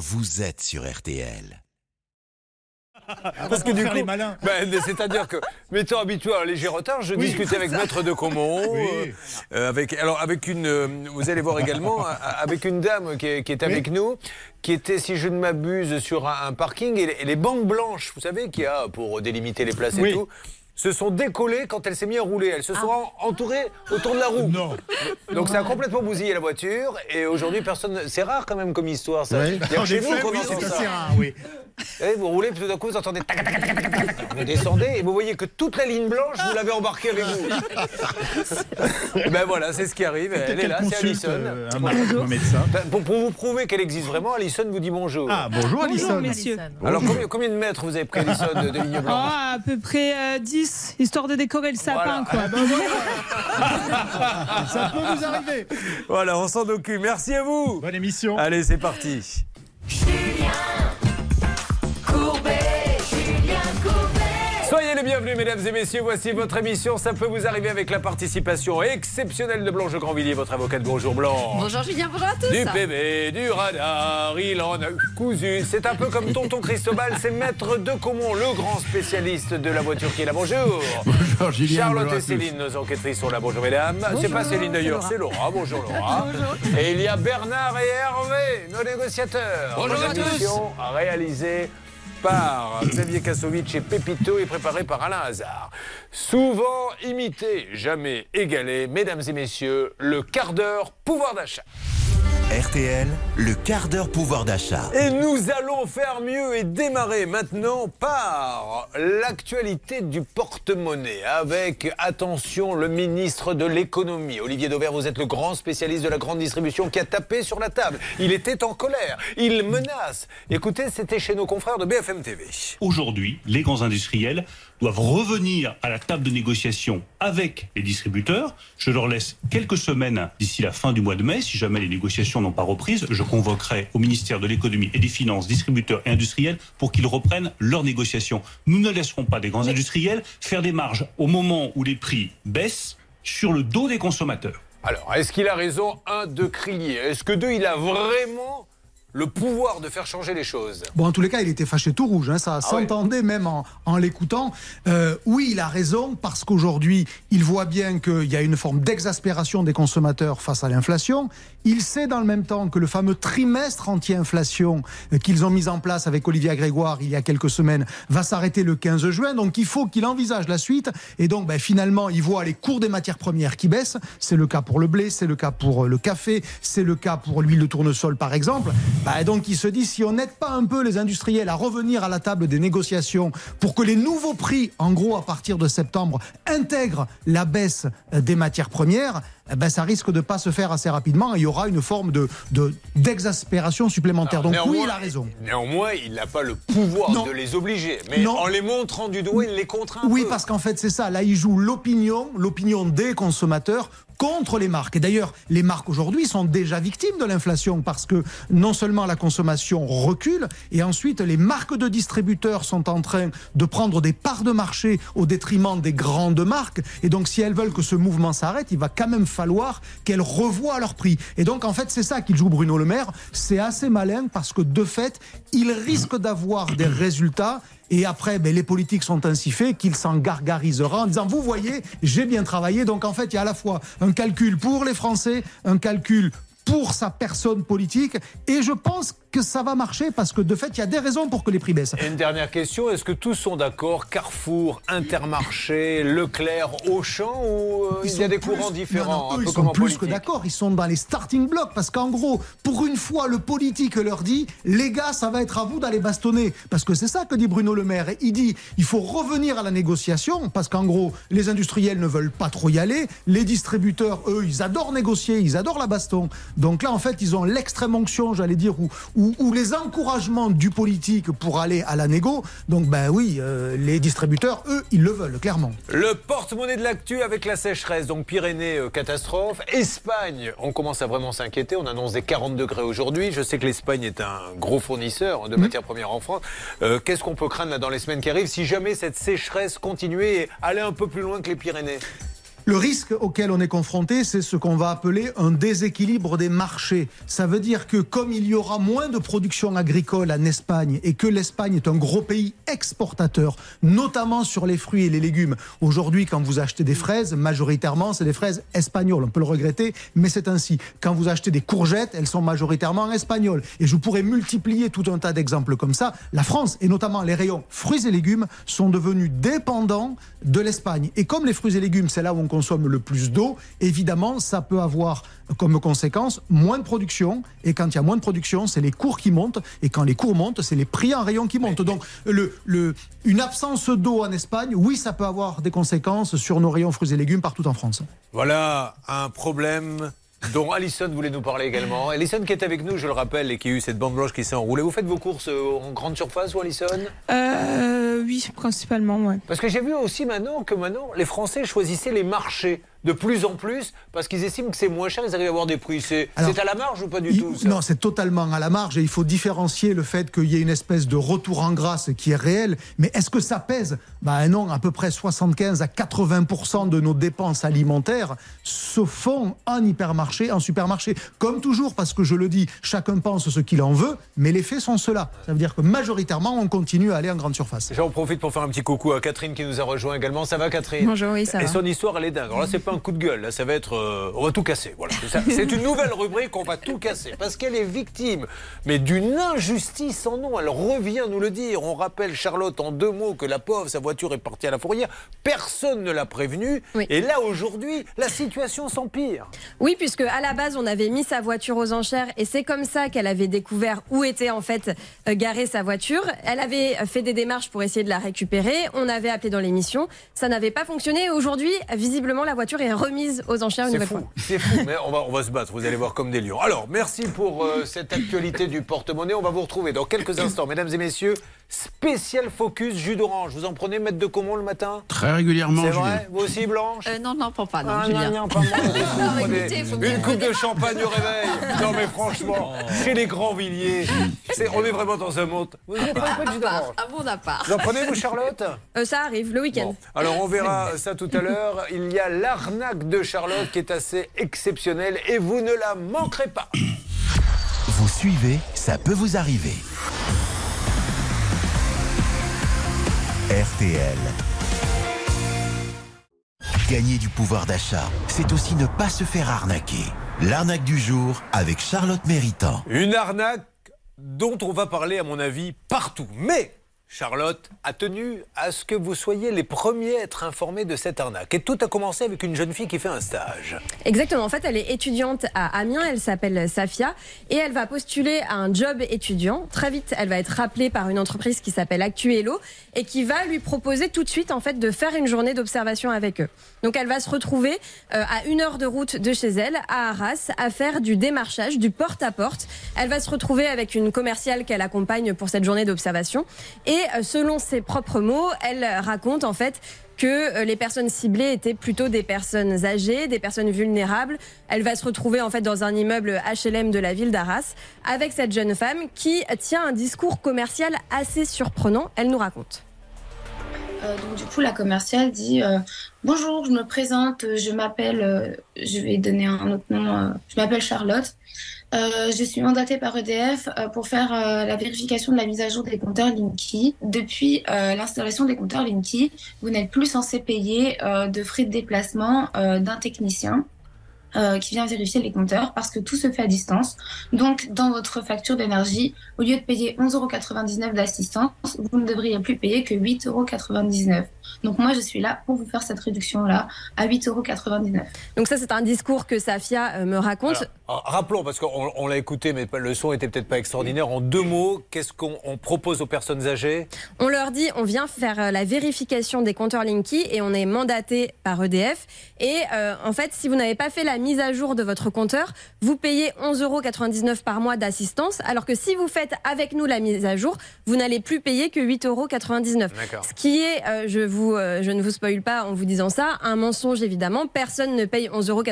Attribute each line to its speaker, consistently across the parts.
Speaker 1: vous êtes sur RTL.
Speaker 2: Parce que du coup,
Speaker 3: malins.
Speaker 2: ben, c'est-à-dire que, m'étant habitué à un léger retard, je discutais avec Maître de Comont,
Speaker 3: Oui.
Speaker 2: euh, euh, avec, alors avec une, euh, vous allez voir également, avec une dame qui est, qui est avec nous, qui était, si je ne m'abuse, sur un, un parking, et les, et les banques blanches, vous savez, qu'il y a pour délimiter les places
Speaker 3: Oui.
Speaker 2: et tout, se sont décollées quand elle s'est mise à rouler. Elles se sont en- entourées autour de la roue.
Speaker 3: Non.
Speaker 2: Donc ça a complètement bousillé la voiture, et aujourd'hui, personne. C'est rare quand même comme histoire, ça.
Speaker 3: Oui.
Speaker 2: Il y a que
Speaker 3: En
Speaker 2: chez nous qu'on
Speaker 3: c'est
Speaker 2: ça.
Speaker 3: assez rare, oui.
Speaker 2: Vous roulez, puis tout d'un coup, vous entendez tac, tac, tac, tac, tac, tac, tac. Vous descendez et vous voyez que toute la ligne blanche, vous l'avez embarquée avec vous. ben voilà, c'est ce qui arrive. Elle est là, c'est Alison.
Speaker 3: euh, un, un médecin?
Speaker 2: Pour, pour vous prouver qu'elle existe vraiment, Alison vous dit bonjour.
Speaker 3: Ah, bonjour Alison.
Speaker 4: messieurs.
Speaker 2: Alors combien, combien de mètres vous avez pris, Alison, de, de ligne
Speaker 4: Oh,
Speaker 2: blanche?
Speaker 4: à peu près euh, 10, histoire de décorer le sapin,
Speaker 2: Voilà.
Speaker 4: quoi.
Speaker 3: Ça peut vous arriver.
Speaker 2: Voilà, on s'en occupe. Merci à vous.
Speaker 3: Bonne émission.
Speaker 2: Allez, c'est parti. Soyez les bienvenus, mesdames et messieurs. Voici votre émission. Ça peut vous arriver avec la participation exceptionnelle de Blanche Grandvilliers, votre avocate. Bonjour Blanche.
Speaker 5: Bonjour Julien, bonjour à tous.
Speaker 2: Du PV, du radar, il en a cousu. C'est un peu comme tonton Cristobal, c'est maître de Comont, le grand spécialiste de la voiture qui est là. Bonjour.
Speaker 3: Bonjour Julien.
Speaker 2: Charlotte
Speaker 3: bonjour
Speaker 2: et. Céline, nos enquêtrices sont là. Bonjour mesdames. C'est pas Céline d'ailleurs, c'est Laura. Bonjour Laura. Et il y a Bernard et Hervé, nos négociateurs.
Speaker 5: Bonjour à tous.
Speaker 2: émission réalisée par Xavier Kassovitch et Pépito et préparée par Alain Hazard. Souvent imité, jamais égalé, mesdames et messieurs, le quart d'heure pouvoir d'achat.
Speaker 1: RTL, le quart d'heure pouvoir d'achat.
Speaker 2: Et nous allons faire mieux et démarrer maintenant par l'actualité du porte-monnaie avec, attention, le ministre de l'économie. Olivier Dauvert, vous êtes le grand spécialiste de la grande distribution qui a tapé sur la table. Il était en colère, il menace. Écoutez, c'était chez nos confrères de BFM TV.
Speaker 6: Aujourd'hui, les grands industriels doivent revenir à la table de négociation avec les distributeurs. Je leur laisse quelques semaines d'ici la fin du mois de mai. Si jamais les négociations n'ont pas reprise, je convoquerai au ministère de l'économie et des finances, distributeurs et industriels pour qu'ils reprennent leurs négociations. Nous ne laisserons pas des grands industriels faire des marges au moment où les prix baissent sur le dos des consommateurs.
Speaker 2: Alors, est-ce qu'il a raison, un, de crier? Est-ce que deux, il a vraiment le pouvoir de faire changer les choses
Speaker 7: Bon, en tous les cas, il était fâché tout rouge. hein, ça
Speaker 2: Ah ouais.
Speaker 7: s'entendait même en, en l'écoutant. Euh, oui, il a raison parce qu'aujourd'hui, il voit bien qu'il y a une forme d'exaspération des consommateurs face à l'inflation. Il sait dans le même temps que le fameux trimestre anti-inflation euh, qu'ils ont mis en place avec Olivier Grégoire il y a quelques semaines va s'arrêter le 15 juin. Donc, il faut qu'il envisage la suite. Et donc, ben, finalement, il voit les cours des matières premières qui baissent. C'est le cas pour le blé, c'est le cas pour euh, le café, c'est le cas pour l'huile de tournesol, par exemple. Bah, donc il se dit si on n'aide pas un peu les industriels à revenir à la table des négociations pour que les nouveaux prix, en gros à partir de septembre, intègrent la baisse euh, des matières premières, eh ben, ça risque de ne pas se faire assez rapidement et il y aura une forme de de- d'exaspération supplémentaire. Donc oui, il a raison.
Speaker 2: Néanmoins, il n'a pas le pouvoir
Speaker 7: Non.
Speaker 2: de les obliger. Mais
Speaker 7: Non.
Speaker 2: en les montrant du doigt, il les contraint un
Speaker 7: Oui,
Speaker 2: peu.
Speaker 7: parce qu'en fait, c'est ça. Là, il joue l'opinion, l'opinion des consommateurs contre les marques. Et d'ailleurs, les marques aujourd'hui sont déjà victimes de l'inflation parce que non seulement la consommation recule, et ensuite les marques de distributeurs sont en train de prendre des parts de marché au détriment des grandes marques. Et donc, si elles veulent que ce mouvement s'arrête, il va quand même falloir qu'elles revoient leur prix. Et donc, en fait, c'est ça qu'il joue Bruno Le Maire. C'est assez malin parce que de fait, il risque d'avoir des résultats et après, ben, les politiques sont ainsi faits qu'il s'en gargarisera en disant Vous voyez, j'ai bien travaillé. Donc en fait, il y a à la fois un calcul pour les Français, un calcul pour sa personne politique. Et je pense que ça va marcher parce que de fait, il y a des raisons pour que les prix baissent.
Speaker 2: Et une dernière question, est-ce que tous sont d'accord Carrefour, Intermarché, Leclerc, Auchan ou euh, il y a des
Speaker 7: plus-
Speaker 2: courants différents
Speaker 7: non, non,
Speaker 2: un
Speaker 7: eux,
Speaker 2: peu
Speaker 7: ils sont plus
Speaker 2: politique
Speaker 7: que d'accord. Ils sont dans les starting blocks parce qu'en gros, pour une fois, le politique leur dit les gars, ça va être à vous d'aller bastonner. Parce que c'est ça que dit Bruno Le Maire. Il dit il faut revenir à la négociation parce qu'en gros, les industriels ne veulent pas trop y aller. Les distributeurs, eux, ils adorent négocier, ils adorent la baston. Donc là, en fait, ils ont l'extrême onction, j'allais dire, ou, ou, ou les encouragements du politique pour aller à la négo. Donc, ben oui, euh, les distributeurs, eux, ils le veulent, clairement.
Speaker 2: Le porte-monnaie de l'actu avec la sécheresse, donc Pyrénées, euh, catastrophe. Espagne, on commence à vraiment s'inquiéter. On annonce des 40 degrés aujourd'hui. Je sais que l'Espagne est un gros fournisseur de matières premières en France. Euh, Qu'est-ce qu'on peut craindre là, dans les semaines qui arrivent si jamais cette sécheresse continuait et allait un peu plus loin que les Pyrénées?
Speaker 7: Le risque auquel on est confronté, c'est ce qu'on va appeler un déséquilibre des marchés. Ça veut dire que comme il y aura moins de production agricole en Espagne et que l'Espagne est un gros pays exportateur, notamment sur les fruits et les légumes, aujourd'hui quand vous achetez des fraises, majoritairement c'est des fraises espagnoles. On peut le regretter, mais c'est ainsi. Quand vous achetez des courgettes, elles sont majoritairement espagnoles. Et je pourrais multiplier tout un tas d'exemples comme ça. La France, et notamment les rayons fruits et légumes, sont devenus dépendants de l'Espagne. Et comme les fruits et légumes, c'est là où on consomme le plus d'eau, évidemment, ça peut avoir comme conséquence moins de production. Et quand il y a moins de production, c'est les cours qui montent. Et quand les cours montent, c'est les prix en rayon qui montent. Donc, le, le, une absence d'eau en Espagne, oui, ça peut avoir des conséquences sur nos rayons fruits et légumes partout en France.
Speaker 2: Voilà un problème dont Alison voulait nous parler également. Alison qui est avec nous, je le rappelle, et qui a eu cette bande blanche qui s'est enroulée. Vous faites vos courses euh, en grande surface ou Alison?
Speaker 4: Euh, Oui, principalement, ouais.
Speaker 2: Parce que j'ai vu aussi maintenant que maintenant, les Français choisissaient les marchés de plus en plus parce qu'ils estiment que c'est moins cher, ils arrivent à avoir des prix. C'est à la marge ou pas du tout
Speaker 7: Non, c'est totalement à la marge et il faut différencier le fait qu'il y ait une espèce de retour en grâce qui est réel. Mais est-ce que ça pèse? Ben non, à peu près 75 à 80% de nos dépenses alimentaires se font en hypermarché, en supermarché. Comme toujours, parce que je le dis, chacun pense ce qu'il en veut, mais les faits sont ceux-là. Ça veut dire que majoritairement, on continue à aller en grande surface.
Speaker 2: J'en profite pour faire un petit coucou à Catherine qui nous a rejoint également. Ça va Catherine?
Speaker 5: Bonjour, oui, ça
Speaker 2: Et son histoire, elle est dingue. Alors là, c'est pas un coup de gueule. Là, ça va être. euh, on va tout casser. Voilà. C'est une nouvelle rubrique, on va tout casser. Parce qu'elle est victime, mais d'une injustice sans nom. Elle revient nous le dire. On rappelle, Charlotte, en deux mots, que la pauvre, sa voiture est partie à la fourrière. Personne ne l'a prévenue.
Speaker 5: Oui.
Speaker 2: Et là, aujourd'hui, la situation s'empire.
Speaker 5: Oui, puisque à la base, on avait mis sa voiture aux enchères et c'est comme ça qu'elle avait découvert où était en fait euh, garée sa voiture. Elle avait fait des démarches pour essayer de la récupérer. On avait appelé dans l'émission. Ça n'avait pas fonctionné. Aujourd'hui, visiblement, la voiture est remise aux enchères une
Speaker 2: C'est
Speaker 5: nouvelle
Speaker 2: fou,
Speaker 5: fois.
Speaker 2: c'est fou, mais on va, on va se battre, vous allez voir comme des lions. Alors, merci pour euh, cette actualité du porte-monnaie. On va vous retrouver dans quelques instants, mesdames et messieurs. Spécial focus jus d'orange. Vous en prenez, maître de Comont, le matin
Speaker 3: Très régulièrement,
Speaker 2: C'est vrai Vous aussi, Blanche
Speaker 8: Euh, non, non, pas, pas, non,
Speaker 2: Ah,
Speaker 8: Julien.
Speaker 2: non, non, pas moi.
Speaker 8: Écoutez, faut
Speaker 2: Une coupe de champagne au réveil. Non, mais franchement, chez les grands Villiers, c'est- on est vraiment dans un monde. Vous prenez pas de jus d'orange
Speaker 8: bon, à part.
Speaker 2: Vous en prenez, vous, Charlotte
Speaker 5: Euh, ça arrive le week-end.
Speaker 2: Bon, alors on verra ça tout à l'heure. Il y a l'arnaque de Charlotte qui est assez exceptionnelle et vous ne la manquerez pas.
Speaker 1: Vous suivez, ça peut vous arriver. RTL. Gagner du pouvoir d'achat, c'est aussi ne pas se faire arnaquer. L'arnaque du jour avec Charlotte Méritant.
Speaker 2: Une arnaque dont on va parler, à mon avis, partout. Mais Charlotte a tenu à ce que vous soyez les premiers à être informés de cette arnaque. Et tout a commencé avec une jeune fille qui fait un stage.
Speaker 5: Exactement. En fait, elle est étudiante à Amiens. Elle s'appelle Safia et elle va postuler à un job étudiant. Très vite, elle va être rappelée par une entreprise qui s'appelle Actuello et qui va lui proposer tout de suite, en fait, de faire une journée d'observation avec eux. Donc, elle va se retrouver euh, à une heure de route de chez elle, à Arras, à faire du démarchage, du porte-à-porte. Elle va se retrouver avec une commerciale qu'elle accompagne pour cette journée d'observation. Et euh, selon ses propres mots, elle raconte, en fait, que euh, les personnes ciblées étaient plutôt des personnes âgées, des personnes vulnérables. Elle va se retrouver en fait dans un immeuble HLM de la ville d'Arras avec cette jeune femme qui tient un discours commercial assez surprenant. Elle nous raconte.
Speaker 9: Euh, donc du coup, la commerciale dit bonjour, je me présente, je m'appelle, je vais donner un autre nom, je m'appelle Charlotte. Euh, je suis mandatée par EDF euh, pour faire euh, la vérification de la mise à jour des compteurs Linky. Depuis l'installation des compteurs Linky, vous n'êtes plus censé payer de frais de déplacement d'un technicien. qui vient vérifier les compteurs parce que tout se fait à distance. Donc, dans votre facture d'énergie, au lieu de payer 11,99€ d'assistance, vous ne devriez plus payer que 8,99€. Donc, moi, je suis là pour vous faire cette réduction-là à 8,99€.
Speaker 5: Donc ça, c'est un discours que Safia euh, me raconte.
Speaker 2: Alors, alors, rappelons, parce qu'on on l'a écouté, mais le son était peut-être pas extraordinaire. En deux mots, qu'est-ce qu'on on propose aux personnes âgées?
Speaker 5: On leur dit, on vient faire euh, la vérification des compteurs Linky et on est mandaté par EDF. Et euh, en fait, si vous n'avez pas fait la mise à jour de votre compteur, vous payez 11,99€ par mois d'assistance, alors que si vous faites avec nous la mise à jour, vous n'allez plus payer que 8,99€.
Speaker 2: D'accord.
Speaker 5: Ce qui est, euh, je vous vous, euh, je ne vous spoil pas en vous disant ça. Un mensonge, évidemment. Personne ne paye 11,99 euros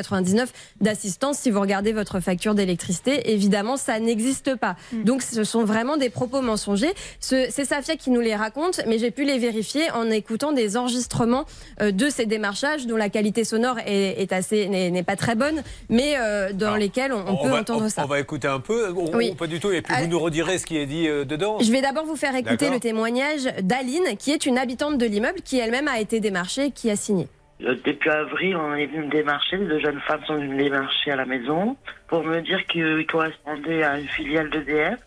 Speaker 5: d'assistance si vous regardez votre facture d'électricité. Évidemment, ça n'existe pas.
Speaker 4: Mm.
Speaker 5: Donc, ce sont vraiment des propos mensongers. Ce- C'est Safia qui nous les raconte, mais j'ai pu les vérifier en écoutant des enregistrements euh, de ces démarchages dont la qualité sonore est, est assez n'est pas très bonne, mais euh, dans
Speaker 2: Alors,
Speaker 5: lesquels on, on peut
Speaker 2: va,
Speaker 5: entendre
Speaker 2: on-
Speaker 5: ça.
Speaker 2: On va écouter un peu, ou,
Speaker 5: Oui.
Speaker 2: ou pas du tout, et puis vous nous redirez ce qui est dit euh, dedans.
Speaker 5: Je vais d'abord vous faire écouter le témoignage d'Aline, qui est une habitante de l'immeuble, qui elle-même a été démarchée, qui a signé.
Speaker 8: Euh, Depuis avril, on est venu me démarcher, deux jeunes femmes sont venues me démarcher à la maison pour me dire qu'ils correspondaient à une filiale d'EDF.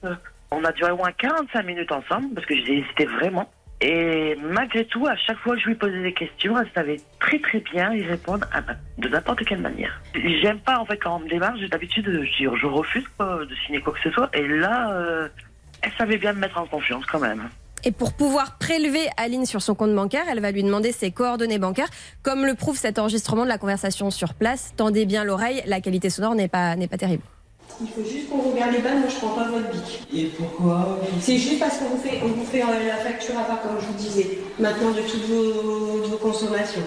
Speaker 8: On a duré au moins 45 minutes ensemble parce que j'ai hésité vraiment. Et malgré tout, à chaque fois que je lui posais des questions, elle savait très très bien y répondre de n'importe quelle manière. J'aime pas en fait quand on me démarche, j'ai d'habitude je, je refuse de signer quoi que ce soit. Et là, euh, elle savait bien me mettre en confiance quand même.
Speaker 5: Et pour pouvoir prélever Aline sur son compte bancaire, elle va lui demander ses coordonnées bancaires, comme le prouve cet enregistrement de la conversation sur place. Tendez bien l'oreille, la qualité sonore n'est pas, n'est pas terrible.
Speaker 10: Il faut juste qu'on regarde les balles, moi je prends pas votre bic.
Speaker 11: Et pourquoi?
Speaker 10: C'est juste parce qu'on vous fait, on vous fait la facture à part, comme je vous disais, maintenant de toutes vos, vos consommations.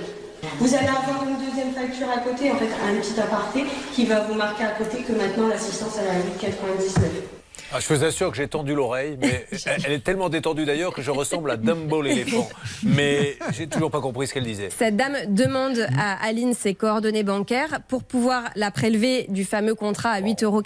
Speaker 10: Vous allez avoir une deuxième facture à côté, en fait, un petit aparté, qui va vous marquer à côté que maintenant l'assistance à 8,99.
Speaker 2: Ah, je vous assure que j'ai tendu l'oreille, mais elle, est tellement détendue d'ailleurs que je ressemble à Dumbo l'éléphant. Mais j'ai toujours pas compris ce qu'elle disait.
Speaker 5: Cette dame demande à Aline ses coordonnées bancaires pour pouvoir la prélever du fameux contrat à 8,99 euros.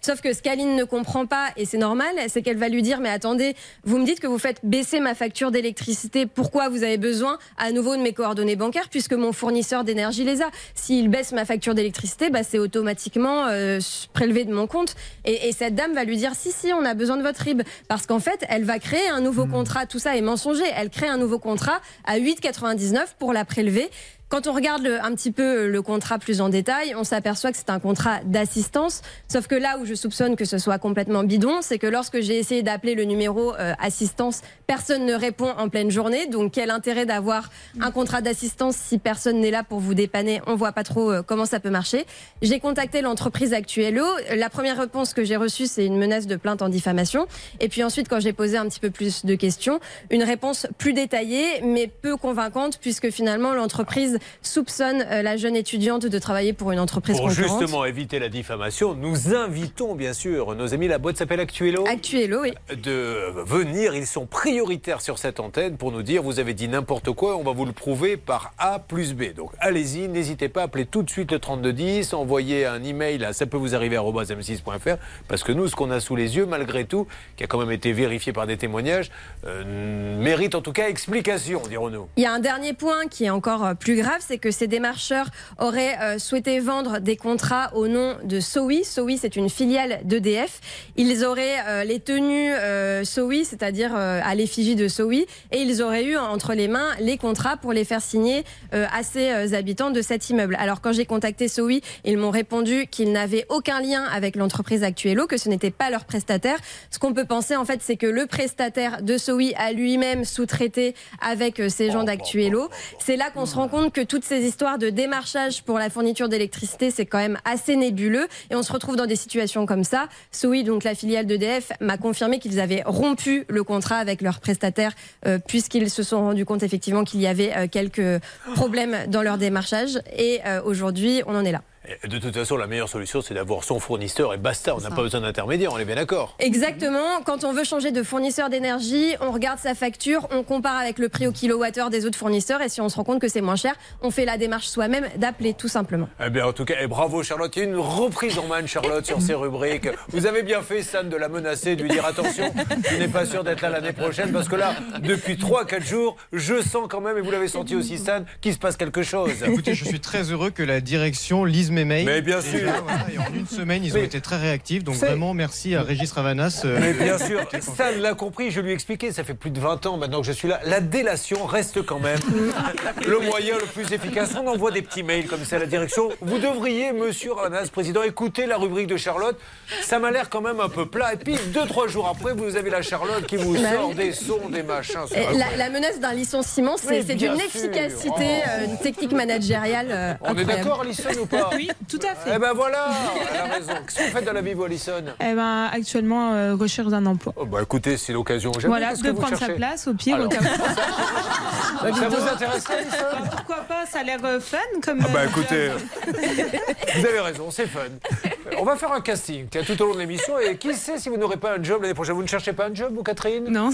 Speaker 5: Sauf que ce qu'Aline ne comprend pas, et c'est normal, c'est qu'elle va lui dire Mais attendez, vous me dites que vous faites baisser ma facture d'électricité. Pourquoi vous avez besoin à nouveau de mes coordonnées bancaires puisque mon fournisseur d'énergie les a? S'il baisse ma facture d'électricité, bah, c'est automatiquement euh, prélevé de mon compte. Et, et cette dame va lui dire Si, si, on a besoin de votre RIB. Parce qu'en fait, elle va créer un nouveau contrat. Tout ça est mensonger. Elle crée un nouveau contrat à 8,99 pour la prélever. Quand on regarde le- un petit peu le contrat plus en détail, on s'aperçoit que c'est un contrat d'assistance. Sauf que là où je soupçonne que ce soit complètement bidon, c'est que lorsque j'ai essayé d'appeler le numéro euh, assistance, personne ne répond en pleine journée. Donc quel intérêt d'avoir un contrat d'assistance si personne n'est là pour vous dépanner? On voit pas trop euh, comment ça peut marcher. J'ai contacté l'entreprise Actuello. La première réponse que j'ai reçue, c'est une menace de plainte en diffamation. Et puis ensuite, quand j'ai posé un petit peu plus de questions, une réponse plus détaillée, mais peu convaincante, puisque finalement l'entreprise soupçonne euh, la jeune étudiante de travailler pour une entreprise
Speaker 2: Pour
Speaker 5: concurrente.
Speaker 2: justement éviter la diffamation, nous invitons bien sûr nos amis, la boîte s'appelle Actuello,
Speaker 5: Actuello, oui.
Speaker 2: de venir. Ils sont prioritaires sur cette antenne pour nous dire vous avez dit n'importe quoi, on va vous le prouver par A plus B. Donc allez-y, n'hésitez pas, appelez tout de suite le 3210, envoyez un email à ça peut vous arriver à m6.fr parce que nous, ce qu'on a sous les yeux, malgré tout, qui a quand même été vérifié par des témoignages, euh, mérite en tout cas explication, dirons-nous.
Speaker 5: Il y a un dernier point qui est encore euh, plus grave, c'est que ces démarcheurs auraient euh, souhaité vendre des contrats au nom de Sowi. Sowi, c'est une filiale d'EDF. Ils auraient euh, les tenues euh, Sowi, c'est-à-dire à l'effigie de Sowi, et ils auraient eu entre les mains les contrats pour les faire signer à ces habitants de cet immeuble. Alors quand j'ai contacté Sowi, ils m'ont répondu qu'ils n'avaient aucun lien avec l'entreprise Actuello, que ce n'était pas leur prestataire. Ce qu'on peut penser en fait, c'est que le prestataire de Sowi a lui-même sous-traité avec ces gens d'Actuello. C'est là qu'on se rend compte que toutes ces histoires de démarchage pour la fourniture d'électricité, c'est quand même assez nébuleux. Et on se retrouve dans des situations comme ça. Sowi, donc la filiale d'EDF, m'a confirmé qu'ils avaient rompu le contrat avec leur prestataire euh, puisqu'ils se sont rendus compte effectivement qu'il y avait euh, quelques problèmes dans leur démarchage. Et euh, aujourd'hui, on en est là.
Speaker 2: De toute façon, la meilleure solution, c'est d'avoir son fournisseur et basta. On n'a pas besoin d'intermédiaire, on est bien d'accord.
Speaker 5: Exactement. Quand on veut changer de fournisseur d'énergie, on regarde sa facture, on compare avec le prix au kilowattheure des autres fournisseurs et si on se rend compte que c'est moins cher, on fait la démarche soi-même d'appeler tout simplement.
Speaker 2: Eh bien, en tout cas, et bravo Charlotte. Il y a une reprise en main Charlotte sur ses rubriques. Vous avez bien fait, Stan, de la menacer, de lui dire attention, tu n'es pas sûr d'être là l'année prochaine parce que là, depuis 3-4 jours, je sens quand même, et vous l'avez senti aussi, Stan, qu'il se passe quelque chose.
Speaker 12: Écoutez, je suis très heureux que la direction lise mes mails.
Speaker 2: Mais bien
Speaker 12: Déjà,
Speaker 2: sûr.
Speaker 12: voilà, et en une semaine, ils ont
Speaker 2: Mais-
Speaker 12: été très réactifs. Donc vraiment, merci à Régis Ravanas. euh,
Speaker 2: Mais bien sûr, Stan l'a compris, je lui ai expliqué, ça fait plus de 20 ans maintenant que je suis là. La délation reste quand même le moyen le plus efficace. On envoie des petits mails comme ça à la direction. Vous devriez, monsieur Ranas, président, écouter la rubrique de Charlotte. Ça m'a l'air quand même un peu plat. Et puis, deux, trois jours après, vous avez la Charlotte qui vous
Speaker 5: Bah
Speaker 2: sort des sons, des machins.
Speaker 5: la, la menace d'un licenciement, c'est d'une efficacité,
Speaker 2: Oh.
Speaker 5: euh, une technique managériale euh,
Speaker 2: On est d'accord, Alison, ou pas?
Speaker 4: Oui, tout à fait.
Speaker 2: Eh ben voilà, elle a raison. Qu'est-ce que vous faites dans la vie, vous, Alison?
Speaker 4: Eh ben, actuellement, euh, recherche d'un emploi.
Speaker 2: Oh, bah écoutez, c'est l'occasion. jamais.
Speaker 4: Voilà, de
Speaker 2: que vous
Speaker 4: prendre sa place au pire.
Speaker 2: Alors,
Speaker 4: au cas où.
Speaker 2: Ça vous intéresserait, Alison?
Speaker 4: Pourquoi pas Ça a l'air euh, fun comme.
Speaker 2: Ah bah
Speaker 4: euh,
Speaker 2: écoutez,
Speaker 4: job.
Speaker 2: vous avez raison, c'est fun. On va faire un casting tiens, tout au long de l'émission et qui sait si vous n'aurez pas un job l'année prochaine? Vous ne cherchez pas un job, vous, Catherine?
Speaker 4: Non.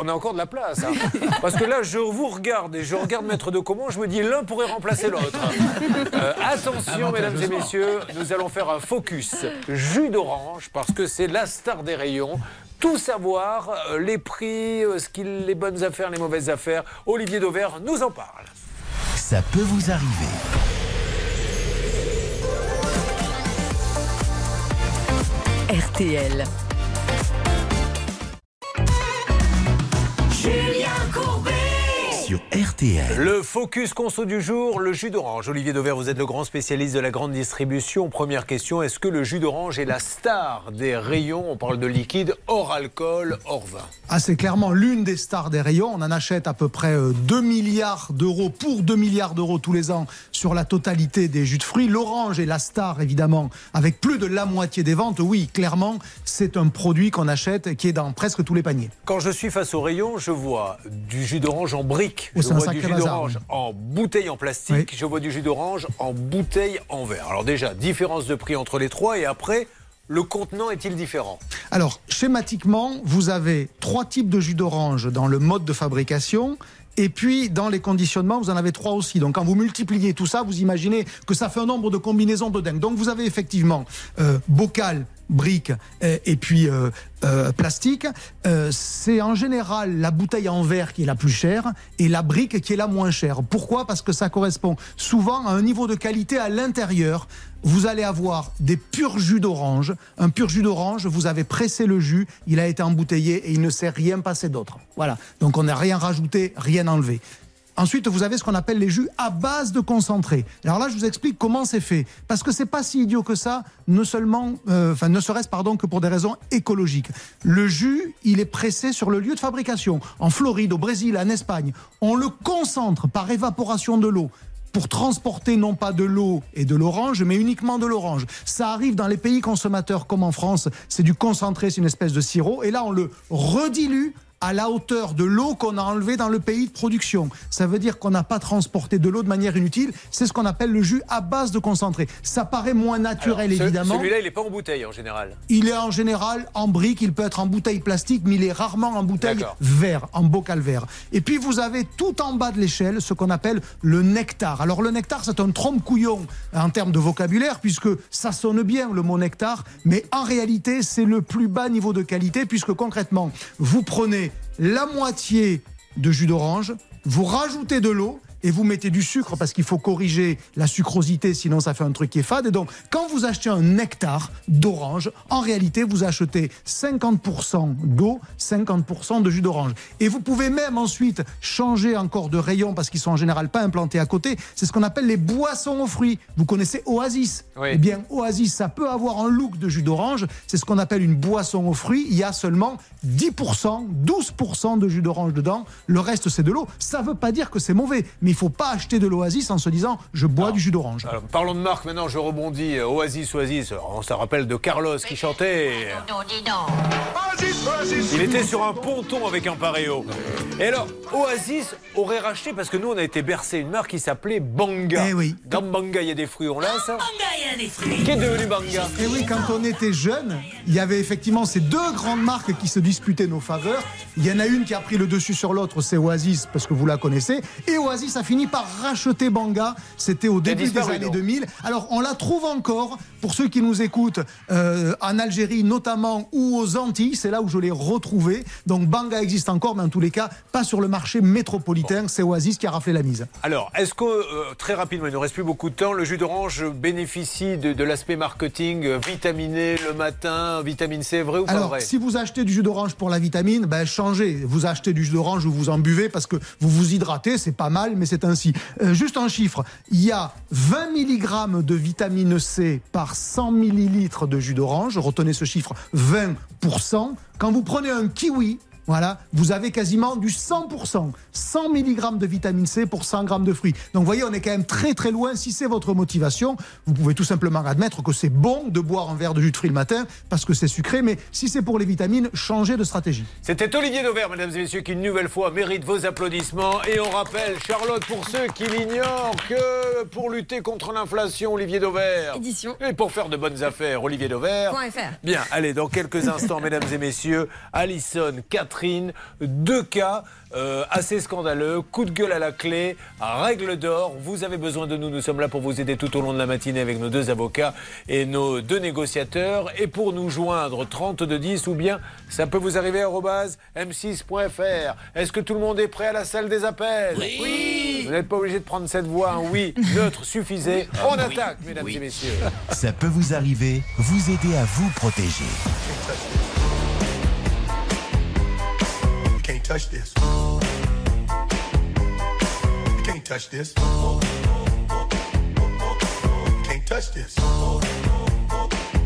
Speaker 2: On a encore de la place. hein. Parce que là, je vous regarde et je regarde Maître de Comment, je me dis l'un pourrait remplacer l'autre. Euh, attention, mesdames et messieurs, nous allons faire un focus jus d'orange parce que c'est la star des rayons. Tout savoir, euh, les prix, euh, ce qu'il- les bonnes affaires, les mauvaises affaires. Olivier Dauvert nous en parle.
Speaker 1: Ça peut vous arriver.
Speaker 11: RTL.
Speaker 1: Julien Courbet sur RTL.
Speaker 2: Le focus conso du jour, le jus d'orange. Olivier Dauvert, vous êtes le grand spécialiste de la grande distribution. Première question, est-ce que le jus d'orange est la star des rayons? On parle de liquide hors alcool, hors vin.
Speaker 7: Ah, c'est clairement l'une des stars des rayons. On en achète à peu près euh, 2 milliards d'euros pour 2 milliards d'euros tous les ans sur la totalité des jus de fruits. L'orange est la star, évidemment, avec plus de la moitié des ventes. Oui, clairement, c'est un produit qu'on achète qui est dans presque tous les paniers.
Speaker 2: Quand je suis face au rayon, je vois du jus d'orange en
Speaker 7: Oh,
Speaker 2: je
Speaker 7: un
Speaker 2: vois du jus d'orange
Speaker 7: oui.
Speaker 2: en bouteille en plastique, je vois du jus d'orange en bouteille en verre. Alors déjà, différence de prix entre les trois et après, le contenant est-il différent?
Speaker 7: Alors, schématiquement, vous avez trois types de jus d'orange dans le mode de fabrication. Et puis, dans les conditionnements, vous en avez trois aussi. Donc, quand vous multipliez tout ça, vous imaginez que ça fait un nombre de combinaisons de dingue. Donc, vous avez effectivement euh, bocal, brique euh, et puis euh, euh, plastique. C'est en général la bouteille en verre qui est la plus chère et la brique qui est la moins chère. Pourquoi? Parce que ça correspond souvent à un niveau de qualité à l'intérieur. Vous allez avoir des purs jus d'orange. Un pur jus d'orange, vous avez pressé le jus, il a été embouteillé et il ne s'est rien passé d'autre. Voilà. Donc on n'a rien rajouté, rien enlevé. Ensuite, vous avez ce qu'on appelle les jus à base de concentré. Alors là, je vous explique comment c'est fait. Parce que c'est pas si idiot que ça, ne seulement, euh, ne serait-ce pardon que pour des raisons écologiques. Le jus, il est pressé sur le lieu de fabrication, en Floride, au Brésil, en Espagne. On le concentre par évaporation de l'eau pour transporter non pas de l'eau et de l'orange, mais uniquement de l'orange. Ça arrive dans les pays consommateurs comme en France, c'est du concentré, c'est une espèce de sirop, et là on le redilue à la hauteur de l'eau qu'on a enlevée dans le pays de production. Ça veut dire qu'on n'a pas transporté de l'eau de manière inutile. C'est ce qu'on appelle le jus à base de concentré. Ça paraît moins naturel,
Speaker 2: Alors, ce-
Speaker 7: évidemment.
Speaker 2: Celui-là, il n'est pas en bouteille en général.
Speaker 7: Il est en général en brique, il peut être en bouteille plastique, mais il est rarement en bouteille verre, en bocal vert. Et puis vous avez tout en bas de l'échelle ce qu'on appelle le nectar. Alors le nectar, c'est un trompe-couillon en termes de vocabulaire, puisque ça sonne bien le mot nectar, mais en réalité, c'est le plus bas niveau de qualité, puisque concrètement, vous prenez la moitié de jus d'orange, vous rajoutez de l'eau, et vous mettez du sucre parce qu'il faut corriger la sucrosité, sinon ça fait un truc qui est fade. Et donc, quand vous achetez un nectar d'orange, en réalité, vous achetez 50% d'eau, 50% de jus d'orange. Et vous pouvez même ensuite changer encore de rayon parce qu'ils sont en général pas implantés à côté. C'est ce qu'on appelle les boissons aux fruits. Vous connaissez Oasis
Speaker 2: Oui.
Speaker 7: Eh bien, Oasis, ça peut avoir un look de jus d'orange. C'est ce qu'on appelle une boisson aux fruits. Il y a seulement 10%, 12% de jus d'orange dedans. Le reste, c'est de l'eau. Ça ne veut pas dire que c'est mauvais, mais il faut pas acheter de l'Oasis en se disant je bois du jus d'orange.
Speaker 2: Alors, parlons de marque maintenant, je rebondis. Euh, Oasis, Oasis, on se rappelle de Carlos qui chantait. Il était sur un ponton avec un paréo. Et alors, Oasis aurait racheté, parce que nous on a été bercé une marque qui s'appelait Banga.
Speaker 7: Eh oui.
Speaker 2: Dans Banga, il y a des fruits, on l'a ça Qui est devenu Banga?
Speaker 7: Et oui, quand on était jeune, il y avait effectivement ces deux grandes marques qui se disputaient nos faveurs. Il y en a une qui a pris le dessus sur l'autre, c'est Oasis, parce que vous la connaissez. Et Oasis a fini par racheter Banga. C'était au début des années
Speaker 2: donc.
Speaker 7: 2000. Alors, on la trouve encore, pour ceux qui nous écoutent, euh, en Algérie notamment, ou aux Antilles. C'est là où je l'ai retrouvé. Donc, Banga existe encore, mais en tous les cas, pas sur le marché métropolitain. C'est Oasis qui a raflé la mise.
Speaker 2: Alors, est-ce que, euh, très rapidement, il ne reste plus beaucoup de temps, le jus d'orange bénéficie de, de l'aspect marketing, euh, vitaminé le matin, vitamine C, vrai ou pas
Speaker 7: Alors,
Speaker 2: vrai?
Speaker 7: si vous achetez du jus d'orange pour la vitamine, ben changez. Vous achetez du jus d'orange ou vous en buvez parce que vous vous hydratez, c'est pas mal, mais c'est ainsi. Euh, juste un chiffre, il y a 20 mg de vitamine C par 100 ml de jus d'orange. Retenez ce chiffre, 20%. Quand vous prenez un kiwi, voilà, vous avez quasiment du 100%, 100 mg de vitamine C pour 100 g de fruits. Donc vous voyez, on est quand même très très loin. Si c'est votre motivation, vous pouvez tout simplement admettre que c'est bon de boire un verre de jus de fruits le matin parce que c'est sucré, mais si c'est pour les vitamines, changez de stratégie.
Speaker 2: C'était Olivier Dauvert, mesdames et messieurs, qui une nouvelle fois mérite vos applaudissements. Et on rappelle, Charlotte, pour ceux qui l'ignorent, que pour lutter contre l'inflation, Olivier Dauvert.
Speaker 5: Édition.
Speaker 2: Et pour faire de bonnes affaires, Olivier Dauvert. Bien, allez, dans quelques instants, mesdames et messieurs, Alison, Catherine, deux cas euh, assez scandaleux, coup de gueule à la clé, règle d'or. Vous avez besoin de nous, nous sommes là pour vous aider tout au long de la matinée avec nos deux avocats et nos deux négociateurs. Et pour nous joindre, 3210 ou bien ça peut vous arriver à m6.fr. Est-ce que tout le monde est prêt à la salle des appels?
Speaker 1: Oui.
Speaker 2: Vous n'êtes pas obligé de prendre cette voix, un oui neutre suffisait. On attaque, mesdames et messieurs.
Speaker 1: Ça peut vous arriver, vous aider à vous protéger.
Speaker 11: Can't touch this. You can't touch this. You can't touch this.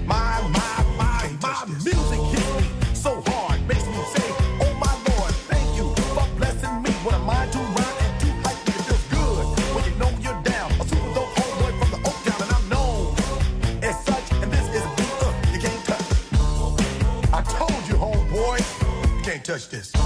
Speaker 11: My, my, my, my music hits me so hard, makes me say, Oh my Lord, thank you for blessing me. What am I to rhyme and to hype me? It feels good when you know you're down. A super dope homeboy from the Oak Town, and I'm known as such. And this is a beat uh, you can't touch. I told you, homeboy, you can't touch this.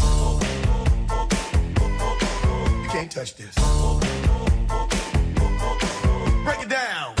Speaker 11: Can't touch this. Break it down.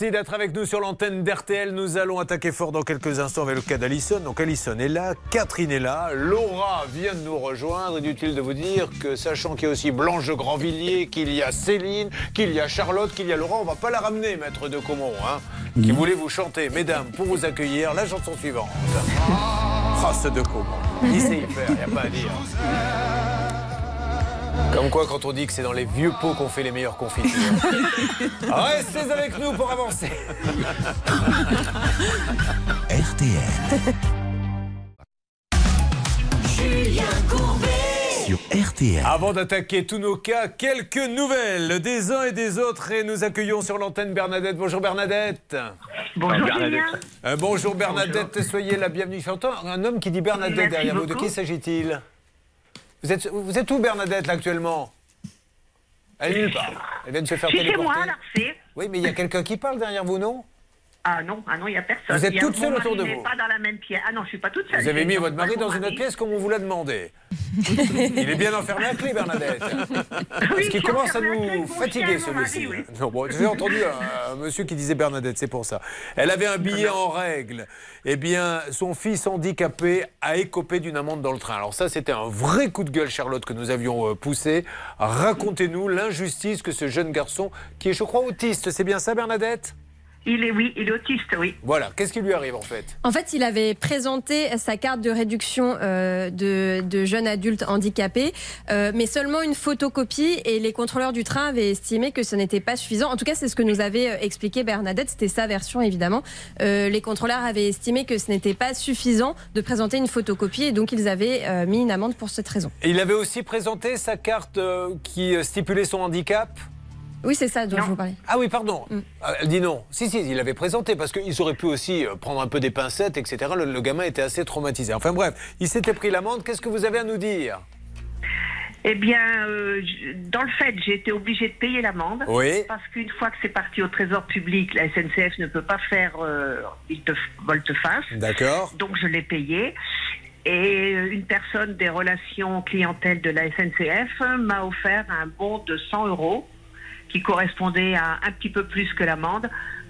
Speaker 2: Merci d'être avec nous sur l'antenne d'RTL. Nous allons attaquer fort dans quelques instants avec le cas d'Alison. Donc Alison est là, Catherine est là, Laura vient de nous rejoindre. Inutile de vous dire que sachant qu'il y a aussi Blanche de Grandvilliers, qu'il y a Céline, qu'il y a Charlotte, qu'il y a Laura, on va pas la ramener, maître de Comont, hein, qui voulait vous chanter. Mesdames, pour vous accueillir, la chanson suivante. Trace de Comont. Il sait y faire, il n'y a pas à dire. Comme quoi, quand on dit que c'est dans les vieux pots qu'on fait les meilleures confitures. Restez avec nous pour avancer.
Speaker 1: RTL.
Speaker 11: Julien Courbet.
Speaker 1: Sur RTL.
Speaker 2: Avant d'attaquer tous nos cas, quelques nouvelles des uns et des autres. Et nous accueillons sur l'antenne Bernadette. Bonjour Bernadette.
Speaker 13: Bonjour, Julien.
Speaker 2: Euh, bonjour Bernadette, soyez la bienvenue. J'entends un homme qui dit Bernadette
Speaker 13: Merci
Speaker 2: derrière vous. De qui s'agit-il? Vous êtes, vous êtes où Bernadette là actuellement? Elle est nulle part. Elle vient de se faire
Speaker 13: suis chez
Speaker 2: téléporter.
Speaker 13: moi.
Speaker 2: Oui, mais il y a quelqu'un qui parle derrière vous, non?
Speaker 13: Ah non, ah non, il n'y a personne.
Speaker 2: Vous êtes toute seule autour de vous.
Speaker 13: pas dans la même pièce. Ah non, je suis pas toute seule.
Speaker 2: Vous avez mis votre mari dans une
Speaker 13: mari.
Speaker 2: autre pièce comme on vous l'a demandé. Il est bien enfermé à clé, Bernadette. Parce qu'il commence à nous fatiguer, celui-ci.
Speaker 13: oui.
Speaker 2: Bon, J'ai entendu un, un monsieur qui disait Bernadette, c'est pour ça. Elle avait un billet en règle. Eh bien, son fils handicapé a écopé d'une amende dans le train. Alors ça, c'était un vrai coup de gueule, Charlotte, que nous avions euh, poussé. Racontez-nous l'injustice que ce jeune garçon, qui est, je crois, autiste, c'est bien ça, Bernadette?
Speaker 13: Il est, oui, il est autiste, oui.
Speaker 2: Voilà, qu'est-ce qui lui arrive en fait?
Speaker 5: En fait, il avait présenté sa carte de réduction euh, de, de jeune adulte handicapé, euh, mais seulement une photocopie et les contrôleurs du train avaient estimé que ce n'était pas suffisant. En tout cas, c'est ce que nous avait euh, expliqué Bernadette, c'était sa version évidemment. Euh, les contrôleurs avaient estimé que ce n'était pas suffisant de présenter une photocopie et donc ils avaient euh, mis une amende pour cette raison.
Speaker 2: Et il avait aussi présenté sa carte euh, qui stipulait son handicap?
Speaker 5: Oui, c'est ça dont je vous parlais.
Speaker 2: Ah oui, pardon. Ah, Elle dit non. Si, si, il l'avait présenté parce qu'ils auraient pu aussi euh, prendre un peu des pincettes, etc. Le, le gamin était assez traumatisé. Enfin bref, il s'était pris l'amende. Qu'est-ce que vous avez à nous dire?
Speaker 13: Eh bien, euh, dans le fait, j'ai été obligée de payer l'amende.
Speaker 2: Oui.
Speaker 13: Parce qu'une fois que c'est parti au trésor public, la SNCF ne peut pas faire euh, volte-face.
Speaker 2: D'accord.
Speaker 13: Donc je l'ai payé. Et euh, une personne des relations clientèle de la SNCF m'a offert un bon de 100 euros qui correspondait à un petit peu plus que l'amende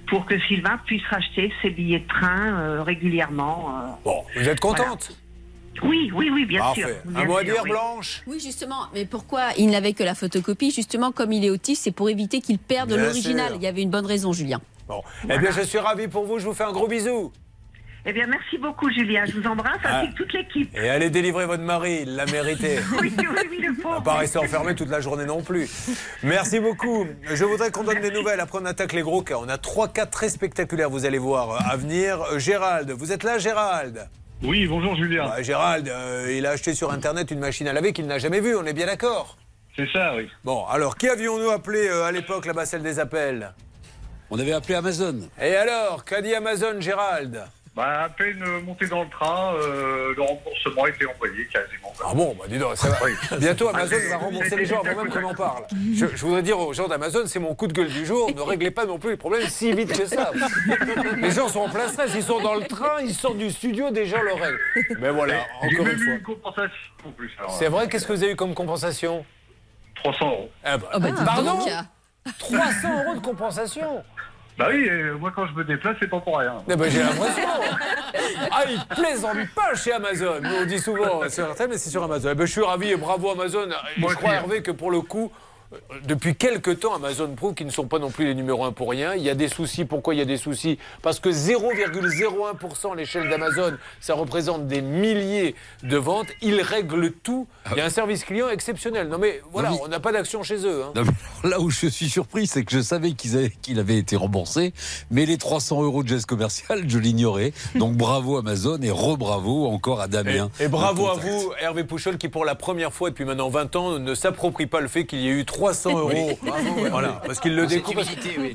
Speaker 13: pour que Sylvain puisse racheter ses billets de train euh, régulièrement. euh.
Speaker 2: Bon, vous êtes contente?
Speaker 13: Oui, oui, oui, bien sûr. Bien
Speaker 2: Un mot à dire,
Speaker 13: oui.
Speaker 2: Blanche?
Speaker 14: Oui, justement. Mais pourquoi il n'avait que la photocopie? Justement, comme il est autiste, c'est pour éviter qu'il perde l'original. Il y avait une bonne raison, Julien.
Speaker 2: Bon. Eh bien, je suis ravi pour vous. Je vous fais un gros bisou.
Speaker 13: Eh bien, merci beaucoup, Julien. Je vous embrasse
Speaker 2: Ah.
Speaker 13: ainsi que toute l'équipe.
Speaker 2: Et allez délivrer votre mari. Il l'a mérité.
Speaker 13: Oui, oui, oui, le
Speaker 2: On va
Speaker 13: pauvre.
Speaker 2: pas rester enfermé toute la journée non plus. Merci beaucoup. Je voudrais qu'on donne des nouvelles. Après, on attaque les gros cas. On a trois cas très spectaculaires, vous allez voir, euh, à venir. Euh, Gérald, vous êtes là, Gérald?
Speaker 15: Oui, bonjour Julien.
Speaker 2: Bah, Gérald, euh, il a acheté sur Internet une machine à laver qu'il n'a jamais vue, on est bien d'accord?
Speaker 15: C'est ça, oui.
Speaker 2: Bon, alors, qui avions-nous appelé euh, à l'époque, là-bas, celle des appels?
Speaker 16: On avait appelé Amazon.
Speaker 2: Et alors, qu'a dit Amazon, Gérald?
Speaker 15: Bah, à peine euh, monté dans le train, euh, le remboursement était envoyé quasiment.
Speaker 2: Ah bon, bah dis donc, ça va.
Speaker 15: Oui.
Speaker 2: Bientôt, Amazon va rembourser les gens avant même qu'on en parle. Je, je voudrais dire aux gens d'Amazon, c'est mon coup de gueule du jour, ne réglez pas non plus les problèmes si vite que ça. Les gens sont en plein stress, ils sont dans le train, ils sortent du studio, déjà le règle. Mais voilà, encore
Speaker 15: même
Speaker 2: une
Speaker 15: eu
Speaker 2: fois.
Speaker 15: une compensation en plus. alors,
Speaker 2: C'est vrai, qu'est-ce que vous avez eu comme compensation?
Speaker 15: 300 euros.
Speaker 2: Ah bah,
Speaker 14: Oh, bah,
Speaker 2: Pardon
Speaker 14: donc.
Speaker 2: 300 euros de compensation
Speaker 15: Bah oui, euh, moi quand je me déplace, c'est pas pour rien.
Speaker 2: Eh ben, J'ai l'impression. Ah, ils plaisantent pas chez Amazon. Nous, on dit souvent sur RTL, mais c'est sur Amazon. Eh ben, je suis ravi et bravo Amazon. Et
Speaker 15: Moi
Speaker 2: je crois. Hervé, que pour le coup, depuis quelque temps, Amazon prouve qu'ils ne sont pas non plus les numéros 1 pour rien. Il y a des soucis. Pourquoi il y a des soucis? Parce que 0,01% à l'échelle d'Amazon, ça représente des milliers de ventes. Ils règlent tout. Il y a un service client exceptionnel. Non mais voilà,
Speaker 16: Non, mais-
Speaker 2: on n'a pas d'action chez eux. hein.
Speaker 16: Non, là où je suis surpris, c'est que je savais qu'il avait été remboursé, mais les 300 euros de geste commercial, je l'ignorais. Donc bravo Amazon et re-bravo encore à Damien.
Speaker 2: et bravo à vous, Hervé Pouchol, qui pour la première fois depuis maintenant 20 ans ne s'approprie pas le fait qu'il y ait eu 300 euros. Voilà, parce qu'il le découvre.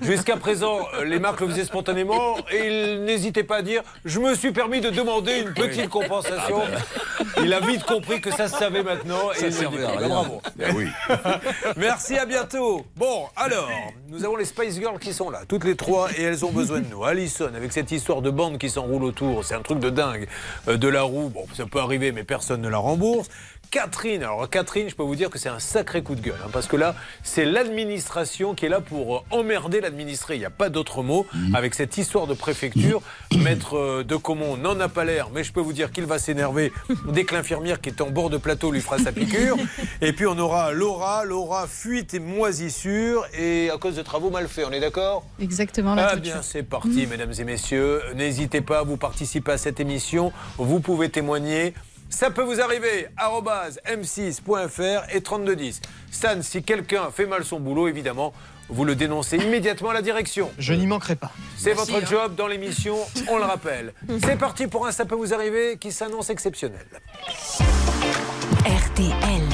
Speaker 2: Jusqu'à présent, euh, les marques le faisaient spontanément et il n'hésitait pas à dire Je me suis permis de demander une petite compensation. Il a vite compris que ça se savait maintenant.
Speaker 16: Ça
Speaker 2: et il dit.
Speaker 16: à rien.
Speaker 2: Bravo.
Speaker 16: Ah oui.
Speaker 2: Merci, à bientôt. Bon, alors, nous avons les Spice Girls qui sont là, toutes les trois, et elles ont besoin de nous. Alison, avec cette histoire de bande qui s'enroule autour, c'est un truc de dingue. Euh, de la roue, bon, ça peut arriver, mais personne ne la rembourse. Catherine. Alors Catherine, je peux vous dire que c'est un sacré coup de gueule, hein, parce que là, c'est l'administration qui est là pour euh, emmerder l'administré. Il n'y a pas d'autre mot. Avec cette histoire de préfecture, Maître euh, de Comont n'en a pas l'air, mais je peux vous dire qu'il va s'énerver dès que l'infirmière qui est en bord de plateau lui fera sa piqûre. Et puis on aura Laura, Laura, fuite et moisissure, et à cause de travaux mal faits, on est d'accord?
Speaker 17: Exactement. La
Speaker 2: ah bien, c'est parti, mesdames et messieurs. N'hésitez pas, vous participez à cette émission. Vous pouvez témoigner. Ça peut vous arriver, arobase m6.fr et 3210. Stan, si quelqu'un fait mal son boulot, évidemment, vous le dénoncez immédiatement à la direction.
Speaker 12: Je n'y manquerai pas.
Speaker 2: C'est votre
Speaker 12: hein.
Speaker 2: job dans l'émission, on le rappelle. C'est parti pour un Ça peut vous arriver qui s'annonce exceptionnel.
Speaker 18: RTL.